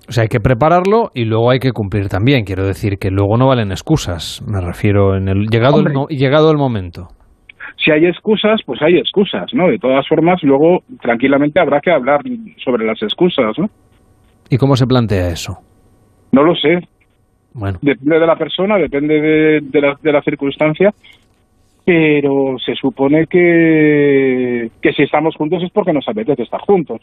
O sea, hay que prepararlo y luego hay que cumplir también. Quiero decir que luego no valen excusas. Me refiero en el llegado el, llegado el momento. si hay excusas, pues hay excusas, ¿no? De todas formas, luego tranquilamente habrá que hablar sobre las excusas, ¿no? ¿Y cómo se plantea eso? No lo sé. Bueno. Depende de la persona, depende de, de la, de la circunstancia, pero se supone que, que si estamos juntos es porque nos apetece estar juntos.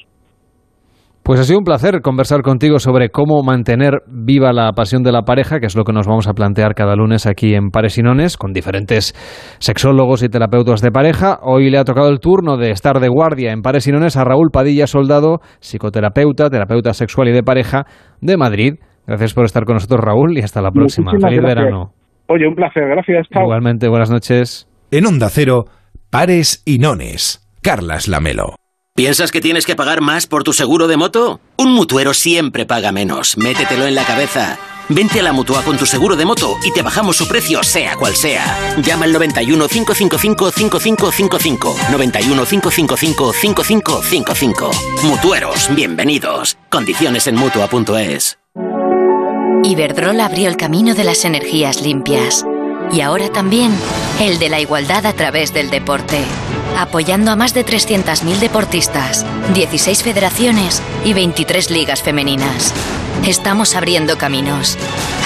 Pues ha sido un placer conversar contigo sobre cómo mantener viva la pasión de la pareja, que es lo que nos vamos a plantear cada lunes aquí en Pares y Nones, con diferentes sexólogos y terapeutas de pareja. Hoy le ha tocado el turno de estar de guardia en Pares y Nones a Raúl Padilla Soldado, psicoterapeuta, terapeuta sexual y de pareja de Madrid. Gracias por estar con nosotros, Raúl, y hasta la próxima. Muchísimas Feliz gracias. verano. Oye, un placer, gracias. Chao. Igualmente, buenas noches. En Onda Cero, Pares y Nones. Carlas Lamelo. ¿Piensas que tienes que pagar más por tu seguro de moto? Un mutuero siempre paga menos. Métetelo en la cabeza. Vente a la mutua con tu seguro de moto y te bajamos su precio, sea cual sea. Llama al 91 555 5555. 91 555 5555. Mutueros, bienvenidos. Condiciones en mutua.es. Iberdrola abrió el camino de las energías limpias y ahora también el de la igualdad a través del deporte, apoyando a más de 300.000 deportistas, 16 federaciones y 23 ligas femeninas. Estamos abriendo caminos.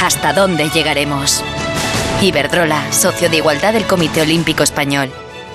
¿Hasta dónde llegaremos? Iberdrola, socio de igualdad del Comité Olímpico Español.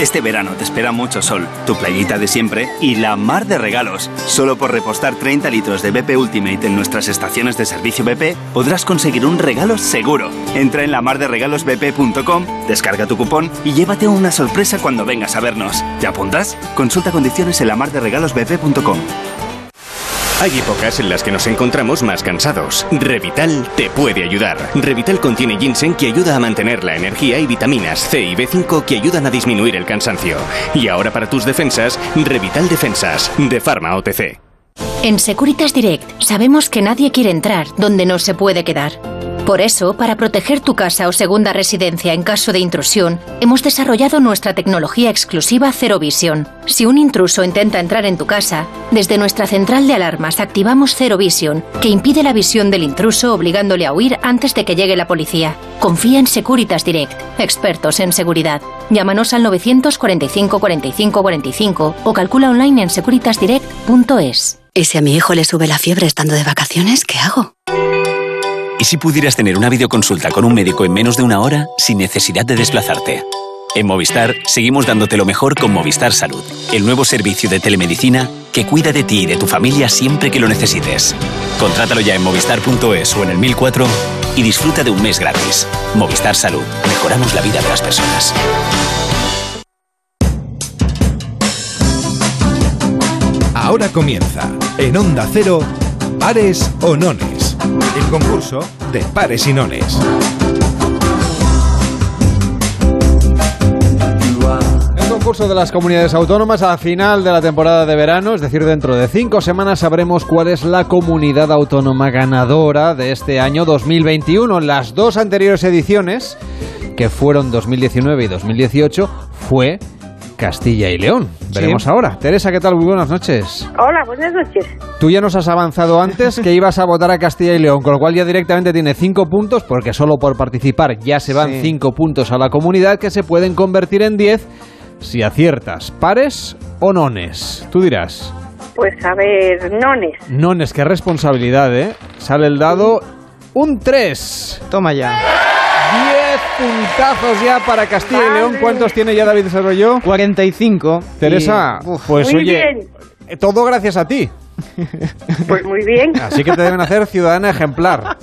Este verano te espera mucho sol, tu playita de siempre y la mar de regalos. Solo por repostar 30 litros de BP Ultimate en nuestras estaciones de servicio BP podrás conseguir un regalo seguro. Entra en lamarderegalosbp.com, descarga tu cupón y llévate una sorpresa cuando vengas a vernos. ¿Te apuntas? Consulta condiciones en lamarderegalosbp.com. Hay épocas en las que nos encontramos más cansados. Revital te puede ayudar. Revital contiene ginseng que ayuda a mantener la energía y vitaminas C y B5 que ayudan a disminuir el cansancio. Y ahora para tus defensas, Revital Defensas, de Pharma OTC. En Securitas Direct sabemos que nadie quiere entrar donde no se puede quedar. Por eso, para proteger tu casa o segunda residencia en caso de intrusión, hemos desarrollado nuestra tecnología exclusiva Zero Vision. Si un intruso intenta entrar en tu casa, desde nuestra central de alarmas activamos Zero Vision, que impide la visión del intruso obligándole a huir antes de que llegue la policía. Confía en Securitas Direct, expertos en seguridad. Llámanos al 945 45 45 o calcula online en securitasdirect.es. ¿Y si a mi hijo le sube la fiebre estando de vacaciones, qué hago? ¿Y si pudieras tener una videoconsulta con un médico en menos de una hora sin necesidad de desplazarte? En Movistar seguimos dándote lo mejor con Movistar Salud, el nuevo servicio de telemedicina que cuida de ti y de tu familia siempre que lo necesites. Contrátalo ya en movistar.es o en el 1004 y disfruta de un mes gratis. Movistar Salud, mejoramos la vida de las personas. Ahora comienza, en Onda Cero, Pares o Nones. El concurso de pares y nones. El concurso de las comunidades autónomas a final de la temporada de verano, es decir, dentro de cinco semanas sabremos cuál es la comunidad autónoma ganadora de este año 2021. Las dos anteriores ediciones, que fueron 2019 y 2018, fue Castilla y León. Veremos ahora. Teresa, ¿qué tal? Muy buenas noches. Hola, buenas noches. Tú ya nos has avanzado antes que ibas a votar a Castilla y León, con lo cual ya directamente tiene cinco puntos, porque solo por participar ya se van Sí. cinco puntos a la comunidad que se pueden convertir en diez si aciertas. ¿Pares o nones? Tú dirás. Pues a ver, nones. Nones, qué responsabilidad, ¿eh? Sale el dado un 3. Toma ya. 10 puntazos ya para Castilla y León. ¿Cuántos tiene ya David Desarrolló? 45. Teresa, Y- pues Muy oye, bien. eh, todo gracias a ti. [LAUGHS] Pues muy bien. Así que te deben hacer ciudadana ejemplar.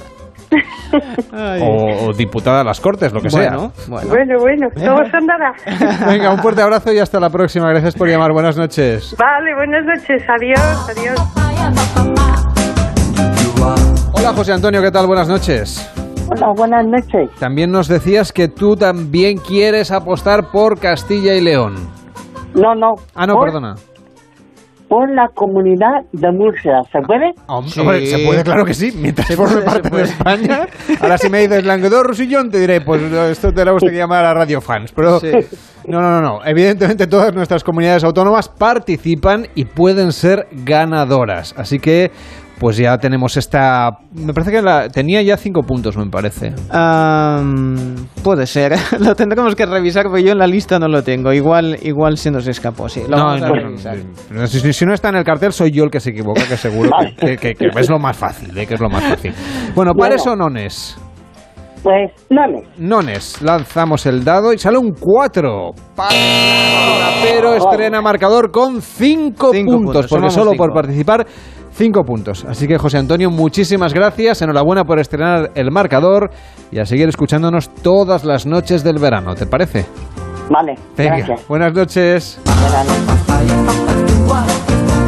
O, o diputada a las Cortes, lo que Bueno, sea. bueno. Bueno, bueno, todo se andará. [LAUGHS] Venga, un fuerte abrazo y hasta la próxima. Gracias por llamar. Buenas noches. Vale, buenas noches. Adiós, adiós. Hola, José Antonio, ¿qué tal? Buenas noches. Hola, buenas noches. También nos decías que tú también quieres apostar por Castilla y León. No, no. Ah, no, por, perdona. Por la comunidad de Murcia, ¿se puede? Hombre, se puede, claro que sí, mientras forme parte de España. Ahora si me dices Languedoc Roussillon, te diré, pues esto tendrá usted que llamar a Radio Fans. Pero no, no, no, no. Evidentemente todas nuestras comunidades autónomas participan y pueden ser ganadoras. Así que, pues ya tenemos esta... Me parece que la, tenía ya cinco puntos, me parece. Am, puede ser. [LAUGHS] lo tendremos que revisar porque yo en la lista no lo tengo. Igual, igual se nos escapó. Sí, lo No, vamos a no, revisar. no, si, si no está en el cartel, soy yo el que se equivoca, que seguro que, que- que- que es lo más fácil, ¿eh? que es lo más fácil. Bueno, ¿pares o nones? Pues nones. Nones, lanzamos el dado y sale un 4. Pero estrena marcador con 5 Cinco puntos, puntos, porque solo cinco. por participar 5 puntos. Así que José Antonio, muchísimas gracias, enhorabuena por estrenar el marcador y a seguir escuchándonos todas las noches del verano, ¿te parece? Vale, Venga, gracias. buenas noches.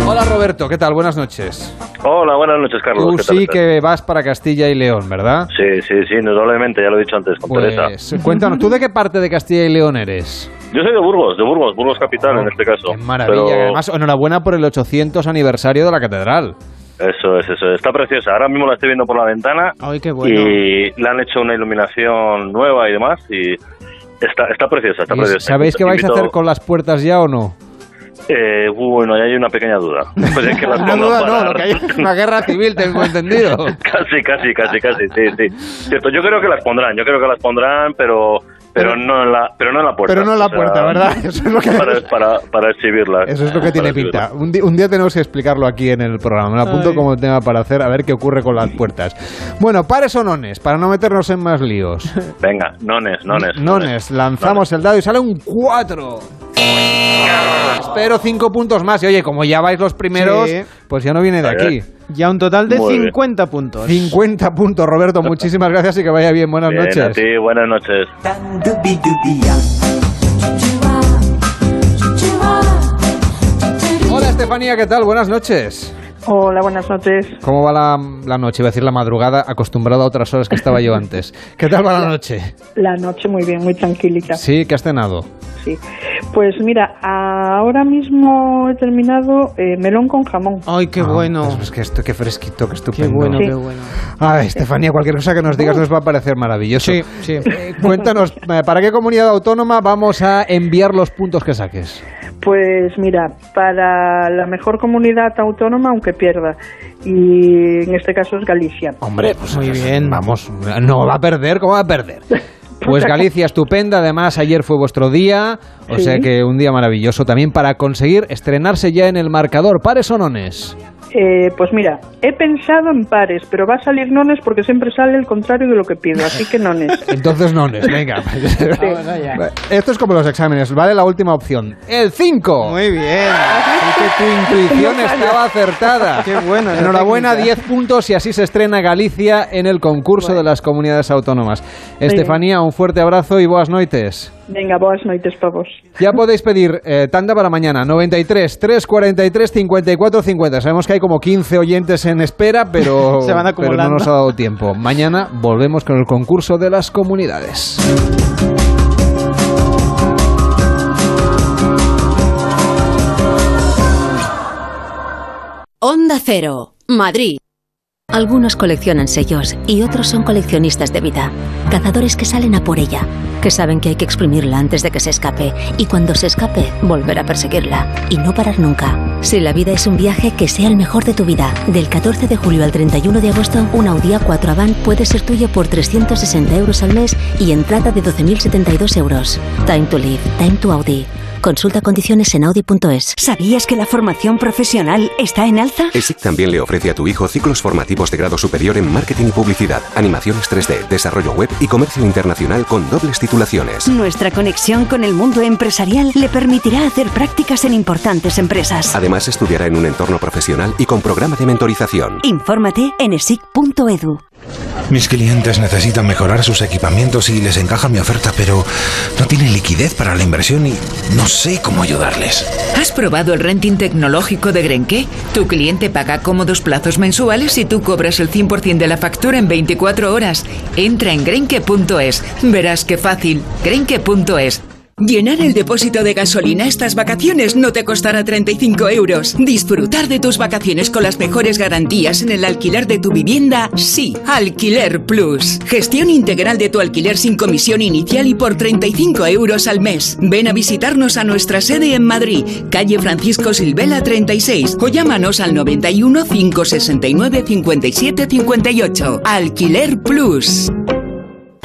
Hola Roberto, ¿qué tal? Buenas noches. Hola, buenas noches, Carlos. Tú ¿Qué tal sí que vas para Castilla y León, ¿verdad? Sí, sí, sí, indudablemente, ya lo he dicho antes con Pues Teresa. cuéntanos, ¿tú de qué parte de Castilla y León eres? Yo soy de Burgos, de Burgos, Burgos capital en este caso. Maravilla, Pero además enhorabuena por el 800 aniversario de la catedral. Eso es, eso es. Está preciosa. Ahora mismo la estoy viendo por la ventana. Ay, qué bueno. Y le han hecho una iluminación nueva y demás. Y está, está preciosa, está ¿Y preciosa. ¿Sabéis qué vais a hacer con las puertas ya o no? Eh, bueno, ahí hay una pequeña duda. [LAUGHS] Pues es que las duda, no, lo que hay es una guerra civil, tengo entendido. [LAUGHS] Casi, casi, casi, casi, sí, sí. Cierto, yo creo que las pondrán, yo creo que las pondrán, pero pero, no en la pero no en la puerta. Pero no en la O sea, puerta, ¿verdad? [LAUGHS] Eso es lo que- para, [LAUGHS] para, para exhibirlas. Eso es lo que tiene pinta. Un, día tenemos que explicarlo aquí en el programa. Me lo apunto Ay. como tema para hacer, a ver qué ocurre con las puertas. Bueno, pares o nones, para no meternos en más líos. [LAUGHS] Venga, nones, nones. Nones, lanzamos el dado y sale un 4. Espero 5 puntos más. Y oye, como ya vais los primeros, Sí. pues ya no viene de aquí. Ya un total de Muy bien. 50 puntos. 50 puntos, Roberto. Muchísimas gracias y que vaya bien. Buenas Bien, a noches. ti, buenas noches. Hola, Estefanía, ¿qué tal? Buenas noches. Hola, buenas noches. ¿Cómo va la, la noche? Iba a decir la madrugada, acostumbrado a otras horas que estaba yo antes. ¿Qué tal va la noche? La noche muy bien, muy tranquilita. Sí, ¿qué has cenado? Sí. Pues mira, ahora mismo he terminado eh, melón con jamón. Ay, qué bueno. Es que esto, qué fresquito, qué estupendo. Qué bueno, Sí. qué bueno. Ay, Estefanía, cualquier cosa que nos digas nos va a parecer maravilloso. Sí, sí. Eh, cuéntanos, [LAUGHS] eh, ¿para qué comunidad autónoma vamos a enviar los puntos que saques? Pues mira, para la mejor comunidad autónoma, aunque pierda, y en este caso es Galicia. Hombre, pues Muy bien. Vamos, no va a perder, ¿cómo va a perder? Pues [LAUGHS] Galicia, estupenda. Además, ayer fue vuestro día, o Sí. sea que un día maravilloso también para conseguir estrenarse ya en el marcador. ¿Pares o nones? Eh, pues mira, he pensado en pares, pero va a salir nones porque siempre sale el contrario de lo que pido, así que nones. [LAUGHS] Entonces nones, venga. [LAUGHS] Esto es como los exámenes, vale la última opción. ¡El 5! Muy bien. Así que tu intuición estaba acertada. Qué bueno. Enhorabuena, técnica. 10 puntos y así se estrena Galicia en el concurso de las comunidades autónomas. Estefanía, un fuerte abrazo y buenas noches. Venga, boas noites para vos. Ya podéis pedir eh, tanda para mañana, 93 343 54 50. Sabemos que hay como 15 oyentes en espera, pero, [LAUGHS] Se van pero no nos ha dado tiempo. Mañana volvemos con el concurso de las comunidades. Onda Cero, Madrid. Algunos coleccionan sellos y otros son coleccionistas de vida. Cazadores que salen a por ella, que saben que hay que exprimirla antes de que se escape y cuando se escape, volver a perseguirla y no parar nunca. Si la vida es un viaje, que sea el mejor de tu vida. Del 14 de julio al 31 de agosto, un Audi A4 Avant puede ser tuyo por 360 euros al mes y entrada de 12.072 euros. Time to live, time to Audi. Consulta condiciones en audi.es. ¿Sabías que la formación profesional está en alza? ESIC también le ofrece a tu hijo ciclos formativos de grado superior en marketing y publicidad, animaciones 3D, desarrollo web y comercio internacional con dobles titulaciones. Nuestra conexión con el mundo empresarial le permitirá hacer prácticas en importantes empresas. Además, estudiará en un entorno profesional y con programa de mentorización. Infórmate en esic.edu. Mis clientes necesitan mejorar sus equipamientos y les encaja mi oferta, pero no tienen liquidez para la inversión y no sé cómo ayudarles. ¿Has probado el renting tecnológico de Grenke? Tu cliente paga cómodos plazos mensuales y tú cobras el 100% de la factura en 24 horas. Entra en grenke.es. Verás qué fácil. Grenke.es. Llenar el depósito de gasolina estas vacaciones no te costará 35 euros. Disfrutar de tus vacaciones con las mejores garantías en el alquiler de tu vivienda, sí. Alquiler Plus. Gestión integral de tu alquiler sin comisión inicial y por 35 euros al mes. Ven a visitarnos a nuestra sede en Madrid, calle Francisco Silvela 36 o llámanos al 91 569 57 58. Alquiler Plus.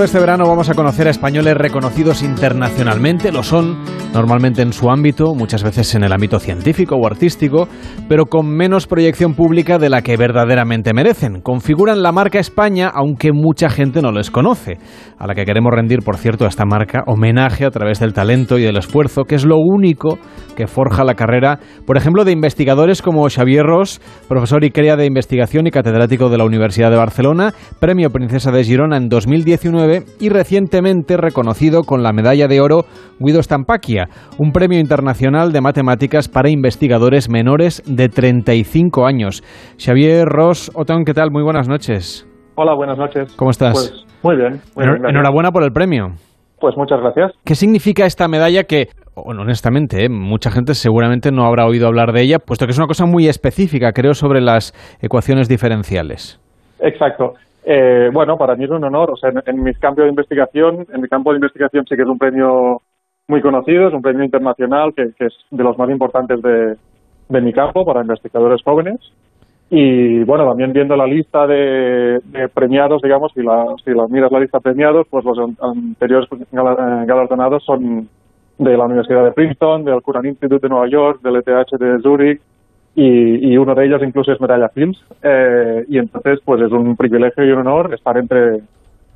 de este verano vamos a conocer a españoles reconocidos internacionalmente, lo son normalmente en su ámbito, muchas veces en el ámbito científico o artístico, pero con menos proyección pública de la que verdaderamente merecen. Configuran la marca España, aunque mucha gente no les conoce, a la que queremos rendir, por cierto, a esta marca homenaje a través del talento y del esfuerzo, que es lo único que forja la carrera, por ejemplo, de investigadores como Xavier Ross, profesor y crea de investigación y catedrático de la Universidad de Barcelona, premio Princesa de Girona en 2019 y recientemente reconocido con la medalla de oro Guido Un premio internacional de matemáticas para investigadores menores de 35 años. Xavier Ross Otón, ¿qué tal? Muy buenas noches. Hola, buenas noches. ¿Cómo estás? Pues muy bien. Muy bien, gracias. Enhorabuena por el premio. Pues muchas gracias. ¿Qué significa esta medalla que, honestamente, ¿eh? mucha gente seguramente no habrá oído hablar de ella, puesto que es una cosa muy específica, creo, sobre las ecuaciones diferenciales? Exacto. Eh, bueno, para mí es un honor. O sea, en, en mi campo de investigación, en mi campo de investigación sí que es un premio muy conocido, es un premio internacional que, que es de los más importantes de, de mi campo para investigadores jóvenes. Y bueno, también viendo la lista de, de premiados, digamos, si la, si la miras la lista premiados, pues los an- anteriores gala- eh, galardonados son de la Universidad de Princeton, del Curran Institute de Nueva York, del ETH de Zurich, y, y uno de ellos incluso es Medalla Films. Eh, y entonces, pues es un privilegio y un honor estar entre,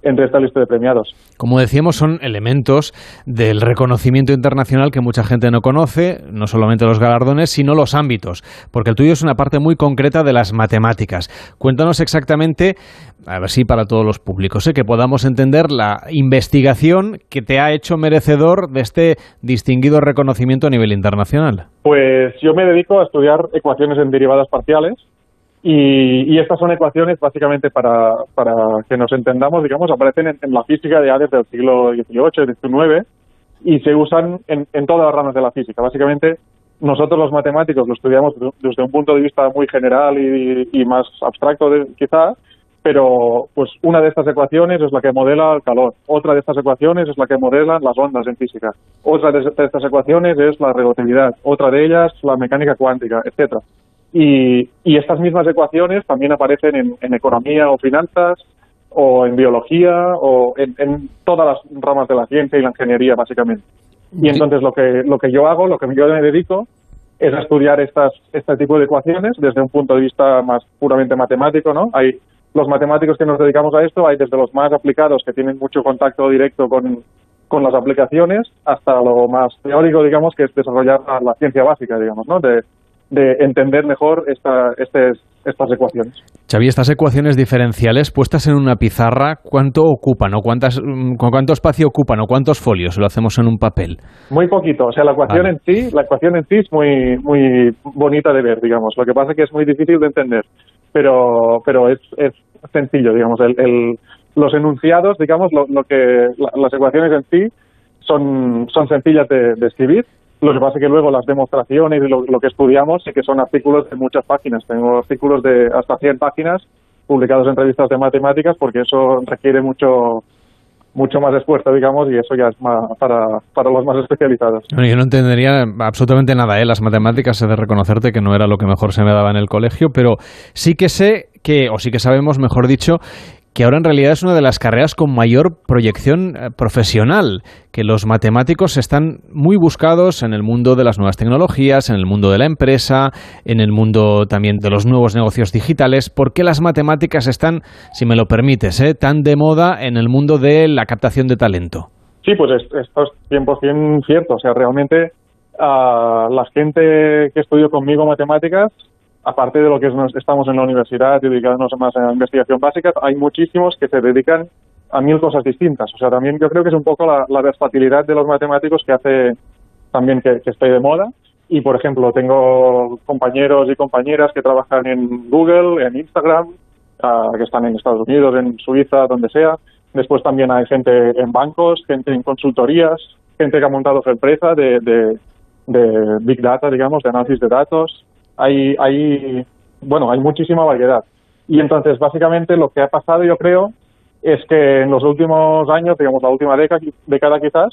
entre esta lista de premiados. Como decíamos, son elementos del reconocimiento internacional que mucha gente no conoce, no solamente los galardones, sino los ámbitos, porque el tuyo es una parte muy concreta de las matemáticas. Cuéntanos exactamente, a ver si para todos los públicos, ¿eh? que podamos entender la investigación que te ha hecho merecedor de este distinguido reconocimiento a nivel internacional. Pues yo me dedico a estudiar ecuaciones en derivadas parciales y, y estas son ecuaciones básicamente para, para que nos entendamos, digamos, aparecen en, la física ya desde el siglo XVIII, XIX y se usan en, en todas las ramas de la física. Básicamente nosotros los matemáticos lo estudiamos de- desde un punto de vista muy general y, más abstracto de- quizá, pero pues una de estas ecuaciones es la que modela el calor, otra de estas ecuaciones es la que modela las ondas en física, otra de estas ecuaciones es la relatividad, otra de ellas la mecánica cuántica, etcétera. Y, y estas mismas ecuaciones también aparecen en, en economía o finanzas, o en biología o en, en todas las ramas de la ciencia y la ingeniería básicamente. Y entonces lo que, lo que yo hago, lo que yo me dedico, es a estudiar estas, este tipo de ecuaciones desde un punto de vista más puramente matemático, ¿no? Hay los matemáticos que nos dedicamos a esto, hay desde los más aplicados que tienen mucho contacto directo con, con las aplicaciones hasta lo más teórico, digamos, que es desarrollar la, la ciencia básica, digamos, ¿no? De, de entender mejor esta, este, estas ecuaciones. Xavi, estas ecuaciones diferenciales puestas en una pizarra, ¿cuánto ocupan o cuántas, mm, cuánto espacio ocupan o cuántos folios lo hacemos en un papel? Muy poquito, o sea, la ecuación Vale. en sí, la ecuación en sí es muy muy bonita de ver, digamos. Lo que pasa es que es muy difícil de entender, pero pero es, es sencillo, digamos. El, el- los enunciados, digamos, lo, lo que la- las ecuaciones en sí son son sencillas de, de escribir. Lo que pasa es que luego las demostraciones y lo, que estudiamos sí que son artículos de muchas páginas. Tengo artículos de hasta 100 páginas publicados en revistas de matemáticas porque eso requiere mucho mucho más esfuerzo, digamos, y eso ya es más para, para los más especializados. Bueno, yo no entendería absolutamente nada, ¿eh? Las matemáticas, he de reconocerte que no era lo que mejor se me daba en el colegio, pero sí que sé que, o sí que sabemos, mejor dicho, que ahora en realidad es una de las carreras con mayor proyección eh, profesional, que los matemáticos están muy buscados en el mundo de las nuevas tecnologías, en el mundo de la empresa, en el mundo también de los nuevos negocios digitales. ¿Por qué las matemáticas están, si me lo permites, eh, tan de moda en el mundo de la captación de talento? Sí, pues es- esto es 100% cierto. O sea, realmente ah, la gente que estudió conmigo matemáticas, aparte de lo que estamos en la universidad dedicándonos más a la investigación básica, hay muchísimos que se dedican a mil cosas distintas. O sea, también yo creo que es un poco la, versatilidad de los matemáticos que hace también que, que esté de moda. Y, por ejemplo, tengo compañeros y compañeras que trabajan en Google, en Instagram, ah, que están en Estados Unidos, en Suiza, donde sea. Después también hay gente en bancos, gente en consultorías, gente que ha montado su empresa de, de, de Big Data, digamos, de análisis de datos. Hay, hay, bueno, hay muchísima variedad. Y entonces, básicamente, lo que ha pasado, yo creo, es que en los últimos años, digamos, la última década, década quizás,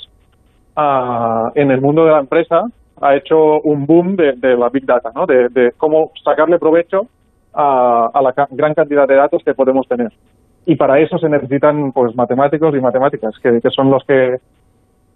ah, en el mundo de la empresa ha hecho un boom de, de la Big Data, ¿no? De, de cómo sacarle provecho a, a la gran cantidad de datos que podemos tener. Y para eso se necesitan, pues, matemáticos y matemáticas, que, que son los que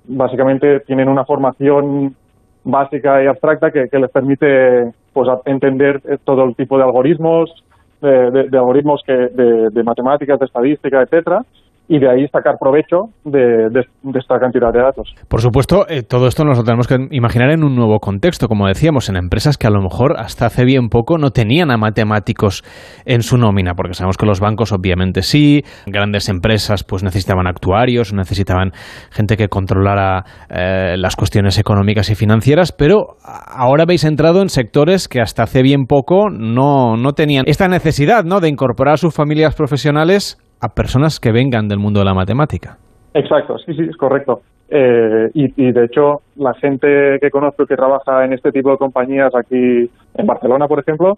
básicamente tienen una formación básica y abstracta que, que les permite, pues, a- entender eh, todo el tipo de algoritmos, de, de- de algoritmos que, de, de matemáticas, de estadística, etcétera, y de ahí sacar provecho de, de- esta cantidad de datos. Por supuesto, eh, todo esto nos lo tenemos que imaginar en un nuevo contexto, como decíamos, en empresas que a lo mejor hasta hace bien poco no tenían a matemáticos en su nómina, porque sabemos que los bancos obviamente sí, grandes empresas pues necesitaban actuarios, necesitaban gente que controlara eh, las cuestiones económicas y financieras, pero ahora habéis entrado en sectores que hasta hace bien poco no, no tenían esta necesidad ¿no? de incorporar a sus familias profesionales a personas que vengan del mundo de la matemática. Exacto, sí, sí, es correcto. Eh, y, de hecho, la gente que conozco que trabaja en este tipo de compañías aquí en Barcelona, por ejemplo,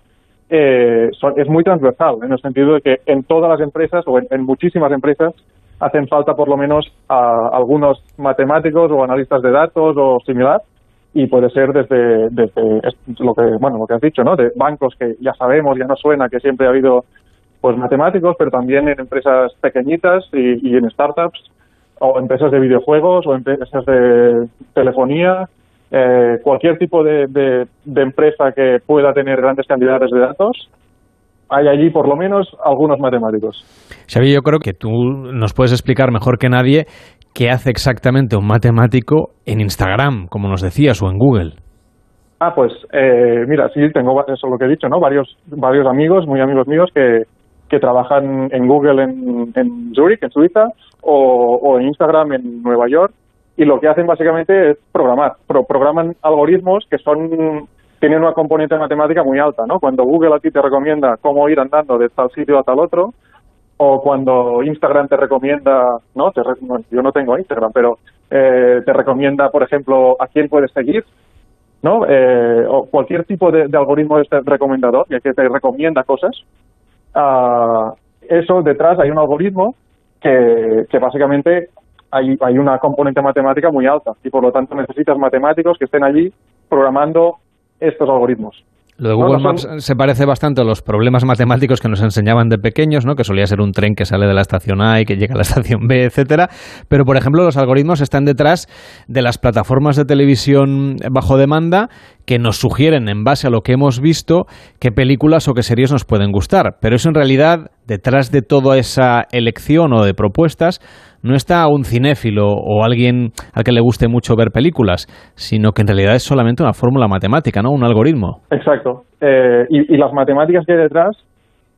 eh, son- es muy transversal, en el sentido de que en todas las empresas o en, muchísimas empresas hacen falta por lo menos a algunos matemáticos o analistas de datos o similar y puede ser desde, desde es- lo que bueno lo que has dicho no de bancos que ya sabemos ya no suena que siempre ha habido pues matemáticos pero también en empresas pequeñitas y, y en startups o empresas de videojuegos o empresas de telefonía eh, cualquier tipo de, de- de empresa que pueda tener grandes cantidades de datos hay allí por lo menos algunos matemáticos Xavi, yo creo que tú nos puedes explicar mejor que nadie qué hace exactamente un matemático en Instagram, como nos decías, o en Google. Ah, pues eh, mira, sí, tengo eso es lo que he dicho, ¿no? Varios, varios amigos, muy amigos míos que, que trabajan en Google en, Zurich, en Suiza, o, en Instagram en Nueva York, y lo que hacen básicamente es programar. Pro- programan algoritmos que son tienen una componente matemática muy alta, ¿no? Cuando Google a ti te recomienda cómo ir andando de tal sitio a tal otro, o cuando Instagram te recomienda, no, te re- yo no tengo Instagram, pero eh, te recomienda, por ejemplo, a quién puedes seguir, ¿no? Eh, o cualquier tipo de, algoritmo de este recomendador que te recomienda cosas, ah, eso detrás hay un algoritmo que, que básicamente hay, hay una componente matemática muy alta y por lo tanto necesitas matemáticos que estén allí programando estos algoritmos. Lo de Google Maps se parece bastante a los problemas matemáticos que nos enseñaban de pequeños, ¿no? que solía ser un tren que sale de la estación A y que llega a la [LAUGHS] estación B, etcétera. Pero, por ejemplo, los algoritmos están detrás de las plataformas de televisión bajo demanda que nos sugieren, en base a lo que hemos visto, qué películas o qué series nos pueden gustar. Pero eso, en realidad, detrás de toda esa elección o de propuestas, no está un cinéfilo o alguien al que le guste mucho ver películas, sino que en realidad es solamente una fórmula matemática, ¿no? Un algoritmo. Exacto. Eh, y, las matemáticas que hay detrás,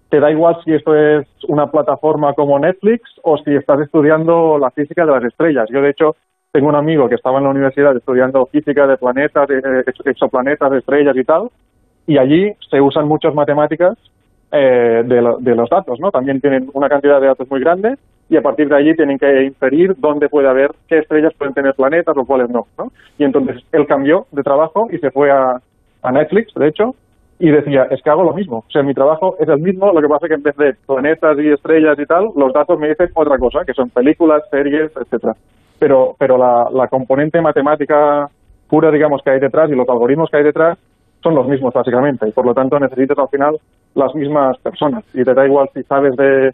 te da igual si esto es una plataforma como Netflix o si estás estudiando la física de las estrellas. Yo, de hecho, tengo un amigo que estaba en la universidad estudiando física de planetas, de exoplanetas, de estrellas y tal, y allí se usan muchas matemáticas eh, de, los datos, ¿no? También tienen una cantidad de datos muy grande y a partir de allí tienen que inferir dónde puede haber, qué estrellas pueden tener planetas o cuáles no, ¿no? Y entonces él cambió de trabajo y se fue a, Netflix, de hecho, y decía, es que hago lo mismo. O sea, mi trabajo es el mismo, lo que pasa es que en vez de planetas y estrellas y tal, los datos me dicen otra cosa, que son películas, series, etcétera. Pero, pero la, la componente matemática pura, digamos, que hay detrás y los algoritmos que hay detrás son los mismos básicamente y por lo tanto necesitas al final las mismas personas y te da igual si sabes de,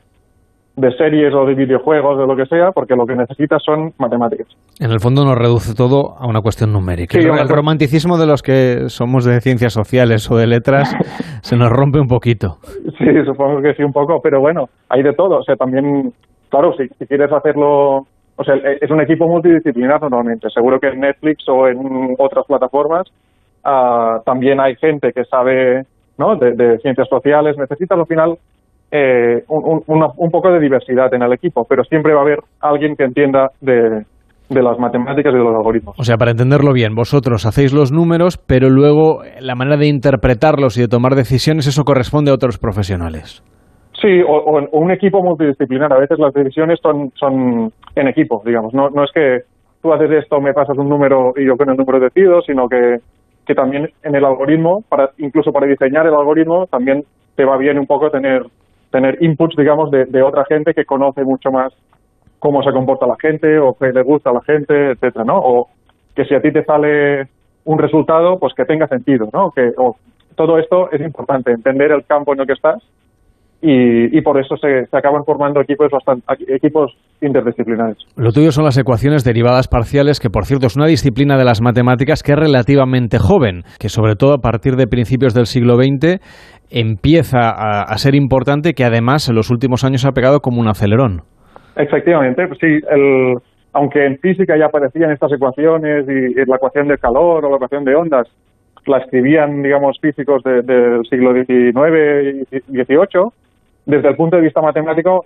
de series o de videojuegos, de lo que sea, porque lo que necesitas son matemáticas. En el fondo nos reduce todo a una cuestión numérica. el romanticismo de los que somos de ciencias sociales o de letras [LAUGHS] se nos rompe un poquito. Sí, supongo que sí un poco, pero bueno, hay de todo. O sea, también, claro, si, si quieres hacerlo o sea, es un equipo multidisciplinar normalmente. Seguro que en Netflix o en otras plataformas Ah, también hay gente que sabe ¿no? de, ciencias sociales. Necesitas al final eh, un, poco de diversidad en el equipo, pero siempre va a haber alguien que entienda de, de las matemáticas y de los algoritmos. O sea, para entenderlo bien, vosotros hacéis los números, pero luego la manera de interpretarlos y de tomar decisiones, eso corresponde a otros profesionales. Sí, o, un equipo multidisciplinar. A veces las decisiones son, son en equipo, digamos. No, no es que tú haces esto, me pasas un número y yo con el número decido, sino que que también en el algoritmo, para, incluso para diseñar el algoritmo, también te va bien un poco tener, tener inputs, digamos, de, de otra gente que conoce mucho más cómo se comporta la gente o qué le gusta a la gente, etcétera, ¿no? O que si a ti te sale un resultado, pues que tenga sentido, ¿no? Que, o, todo esto es importante, entender el campo en el que estás y, por eso se, acaban formando equipos, bastante, equipos interdisciplinares. Lo tuyo son las ecuaciones derivadas parciales, que por cierto es una disciplina de las matemáticas que es relativamente joven, que sobre todo a partir de principios del siglo XX empieza a, ser importante, que además en los últimos años ha pegado como un acelerón. Efectivamente, sí, el, aunque en física ya aparecían estas ecuaciones y, la ecuación de calor o la ecuación de ondas, la escribían, digamos, físicos del siglo XIX y XVIII, desde el punto de vista matemático,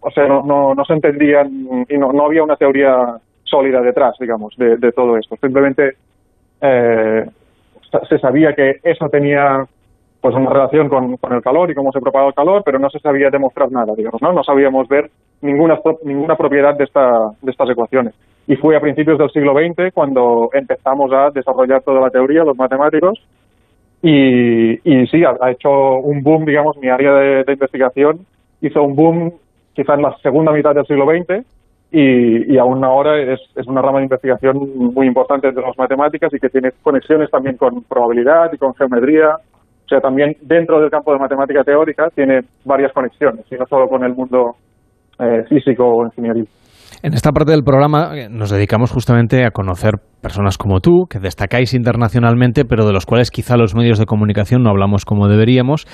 o sea, no, no, se entendían y no, no, había una teoría sólida detrás, digamos, de, todo esto. Simplemente eh, se sabía que eso tenía pues una relación con, con, el calor y cómo se propaga el calor, pero no se sabía demostrar nada, digamos, ¿no? No sabíamos ver ninguna, ninguna propiedad de, esta, de estas ecuaciones. Y fue a principios del siglo XX cuando empezamos a desarrollar toda la teoría, los matemáticos, y, y sí, ha, hecho un boom, digamos, mi área de, investigación hizo un boom quizá en la segunda mitad del siglo XX y, y aún ahora es, es, una rama de investigación muy importante de las matemáticas y que tiene conexiones también con probabilidad y con geometría. O sea, también dentro del campo de matemática teórica tiene varias conexiones y no solo con el mundo eh, físico o ingeniería. En esta parte del programa eh, nos dedicamos justamente a conocer personas como tú, que destacáis internacionalmente, pero de los cuales quizá los medios de comunicación no hablamos como deberíamos.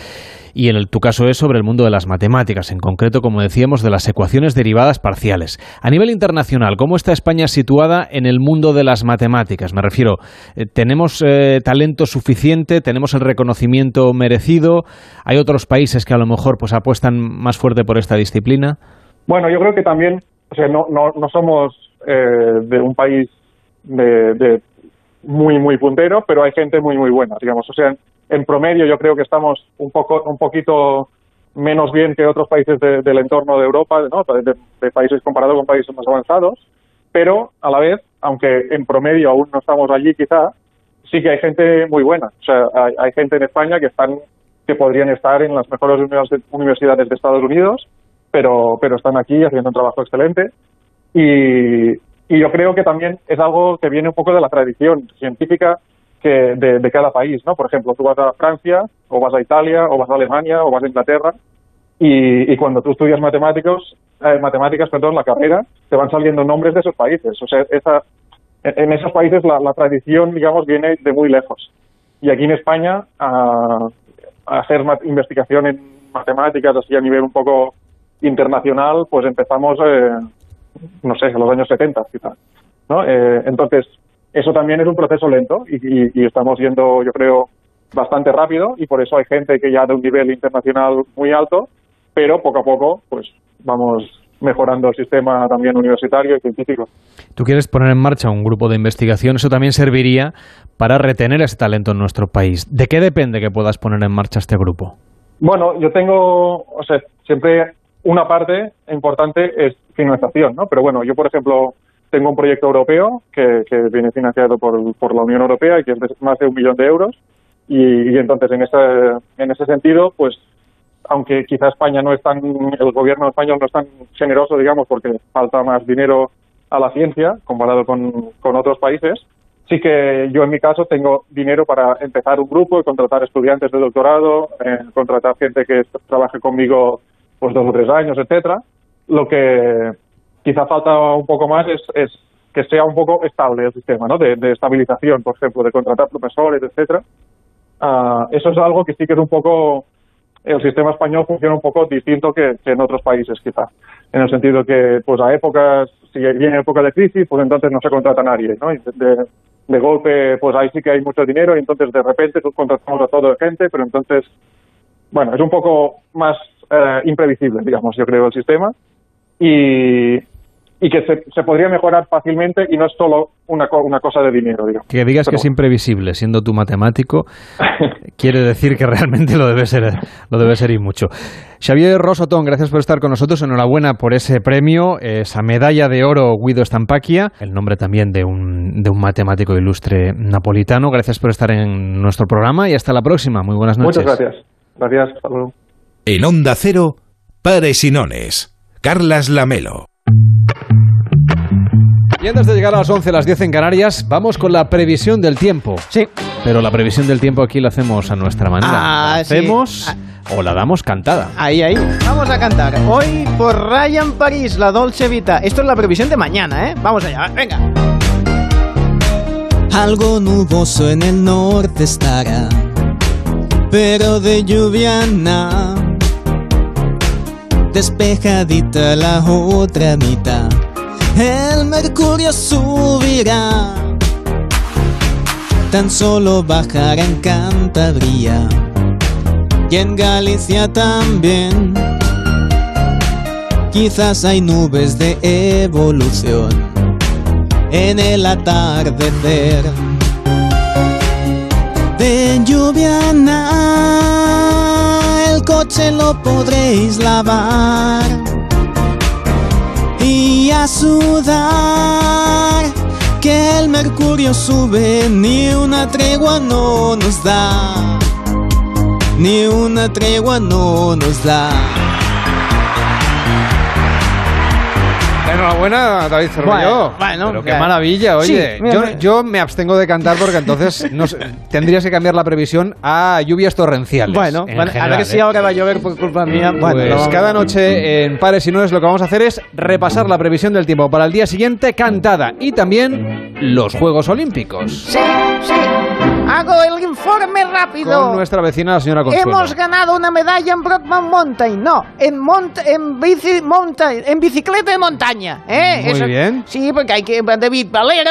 Y en el, tu caso es sobre el mundo de las matemáticas, en concreto, como decíamos, de las ecuaciones derivadas parciales. A nivel internacional, ¿cómo está España situada en el mundo de las matemáticas? Me refiero, eh, ¿tenemos eh, talento suficiente? ¿Tenemos el reconocimiento merecido? ¿Hay otros países que a lo mejor pues apuestan más fuerte por esta disciplina? Bueno, yo creo que también o sea, no, no, no somos eh, de un país de, muy, muy puntero, pero hay gente muy, muy buena, digamos. O sea, en, promedio yo creo que estamos un poco, un poquito menos bien que otros países del entorno de Europa, ¿no? de, países comparados con países más avanzados, pero a la vez, aunque en promedio aún no estamos allí quizá, sí que hay gente muy buena. O sea, hay, hay gente en España que están que podrían estar en las mejores universidades de Estados Unidos pero, pero están aquí haciendo un trabajo excelente. Y, yo creo que también es algo que viene un poco de la tradición científica. que de, cada país, ¿no? Por ejemplo, tú vas a Francia, o vas a Italia, o vas a Alemania, o vas a Inglaterra, y, cuando tú estudias matemáticos, eh, matemáticas, perdón, la carrera, te van saliendo nombres de esos países. O sea, esa, en esos países la, tradición, digamos, viene de muy lejos. Y aquí en España, a, a hacer investigación en matemáticas, así a nivel un poco internacional, pues empezamos, eh, no sé, en los años 70, quizás. ¿no? Eh, entonces, eso también es un proceso lento y, y- y estamos yendo, yo creo, bastante rápido y por eso hay gente que ya de un nivel internacional muy alto, pero poco a poco, pues vamos mejorando el sistema también universitario y científico. Tú quieres poner en marcha un grupo de investigación, eso también serviría para retener ese talento en nuestro país. ¿De qué depende que puedas poner en marcha este grupo? Bueno, yo tengo, o sea, siempre una parte importante es financiación, ¿no? Pero bueno, yo, por ejemplo, tengo un proyecto europeo que, que viene financiado por, por la Unión Europea y que es más de un millón de euros. Y, entonces, en ese, en ese sentido, pues, aunque quizá España no es tan, el gobierno español no es tan generoso, digamos, porque falta más dinero a la ciencia comparado con, con otros países, sí que yo en mi caso tengo dinero para empezar un grupo y contratar estudiantes de doctorado, eh, contratar gente que trabaje conmigo pues dos o tres años, etcétera. Lo que quizá falta un poco más es, es que sea un poco estable el sistema, ¿no? De, estabilización, por ejemplo, de contratar profesores, etcétera. Ah, eso es algo que sí que es un poco el sistema español funciona un poco distinto que, que en otros países quizá en el sentido que pues a épocas si viene época de crisis pues entonces no se contrata a nadie ¿no? Y de, de golpe pues ahí sí que hay mucho dinero y entonces de repente pues, contratamos a toda la gente pero entonces bueno es un poco más eh, imprevisible digamos yo creo el sistema y y que se, se podría mejorar fácilmente y no es solo una, una cosa de dinero digamos Que digas que es imprevisible, siendo tú matemático, [LAUGHS] quiere decir que realmente lo debe ser, lo debe ser y mucho. Xavier Rosotón, gracias por estar con nosotros. Enhorabuena por ese premio, esa medalla de oro Guido Stampacchia, el nombre también de un, de un matemático ilustre napolitano. Gracias por estar en nuestro programa y hasta la próxima. Muy buenas noches. muchas gracias gracias hasta luego En Onda Cero, Pares y Nones. Carlas Lamelo. Y antes de llegar a las 11, las 10 en Canarias, vamos con la previsión del tiempo. Sí. Pero la previsión del tiempo aquí la hacemos a nuestra manera. Ah, la sí. hacemos o la damos cantada. Ahí, ahí. Vamos a cantar. Hoy por Ryan París, la Dolce Vita. Esto es la previsión de mañana, ¿eh? Vamos allá, venga. Algo nuboso en el norte estará, pero de lluvia nada. Despejadita la otra mitad, el mercurio subirá. Tan solo bajará en Cantabria y en Galicia también. Quizás hay nubes de evolución en el atardecer. De lluvia el coche lo podréis lavar y a sudar. Que el mercurio sube, ni una tregua no nos da, ni una tregua no nos da. Enhorabuena, David Cerrillo. Bueno, bueno, Pero qué ya. maravilla, oye. Sí, mira, yo, mira. yo me abstengo de cantar porque entonces [LAUGHS] no sé, tendrías que cambiar la previsión a lluvias torrenciales. Bueno, en bueno, a general, ver si ¿eh? ahora va a llover por culpa mía. Bueno, Pues lo vamos- cada noche en Pares y Noes lo que vamos a hacer es repasar la previsión del tiempo para el día siguiente cantada y también los Juegos Olímpicos Sí, sí. Hago el informe rápido. con nuestra vecina la señora Consuelo. Hemos ganado una medalla en Brockman Mountain. No, en mont en bici mountain, en bicicleta de montaña. ¿eh? Muy bien. Sí, porque hay que David Valero,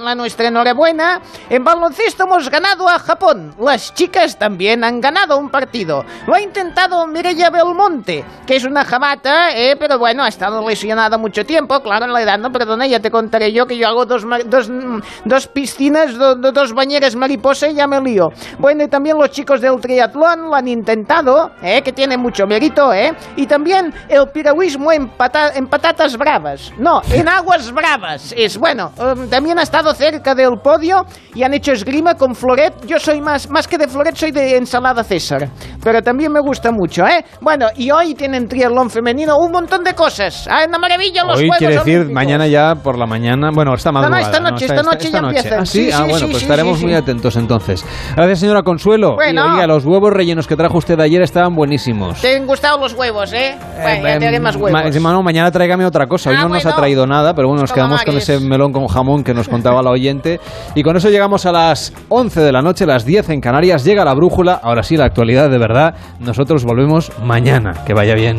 la nuestra enhorabuena. En baloncesto hemos ganado a Japón. Las chicas también han ganado un partido. Lo ha intentado Mireia Belmonte, que es una jamata, ¿eh? pero bueno, ha estado lesionada mucho tiempo. Claro, en la edad, no, perdona, ya te contaré yo que yo hago dos, dos, mm, dos piscinas, do- do- dos bañeras mariposa y ya me lío. Bueno, y también los chicos del triatlón lo han intentado, ¿eh? que tiene mucho mérito, ¿eh? Y también el piragüismo en, pata- en patatas bravas. No, en aguas bravas. Es bueno, um, también ha estado cerca del podio y han hecho esgrima con floret. Yo soy más, más que de floret, soy de ensalada César. Pero también me gusta mucho, ¿eh? Bueno, y hoy tienen triatlón femenino, un montón de cosas. ¡Ah, una maravilla los Hoy Juegos quiere decir Olímpicos! mañana ya por la mañana, bueno, esta no, madrugada. esta noche, esta noche ya empiezan. Ah, sí, Sí, ah, sí, bueno, sí, pues estaremos muy atentos entonces. Gracias, señora Consuelo. Bueno. Y, oiga, los huevos rellenos que trajo usted ayer estaban buenísimos. ¿Te han gustado los huevos, eh? Bueno, ya te haré más huevos. Ma- no, mañana tráigame otra cosa. Hoy Ah, no nos ha bueno. traído nada, pero bueno, nos quedamos con ese melón con jamón que nos contaba la oyente. Y con eso llegamos a las 11 de la noche, las 10 en Canarias. Llega la brújula. Ahora sí, la actualidad de verdad. Nosotros volvemos mañana. Que vaya bien.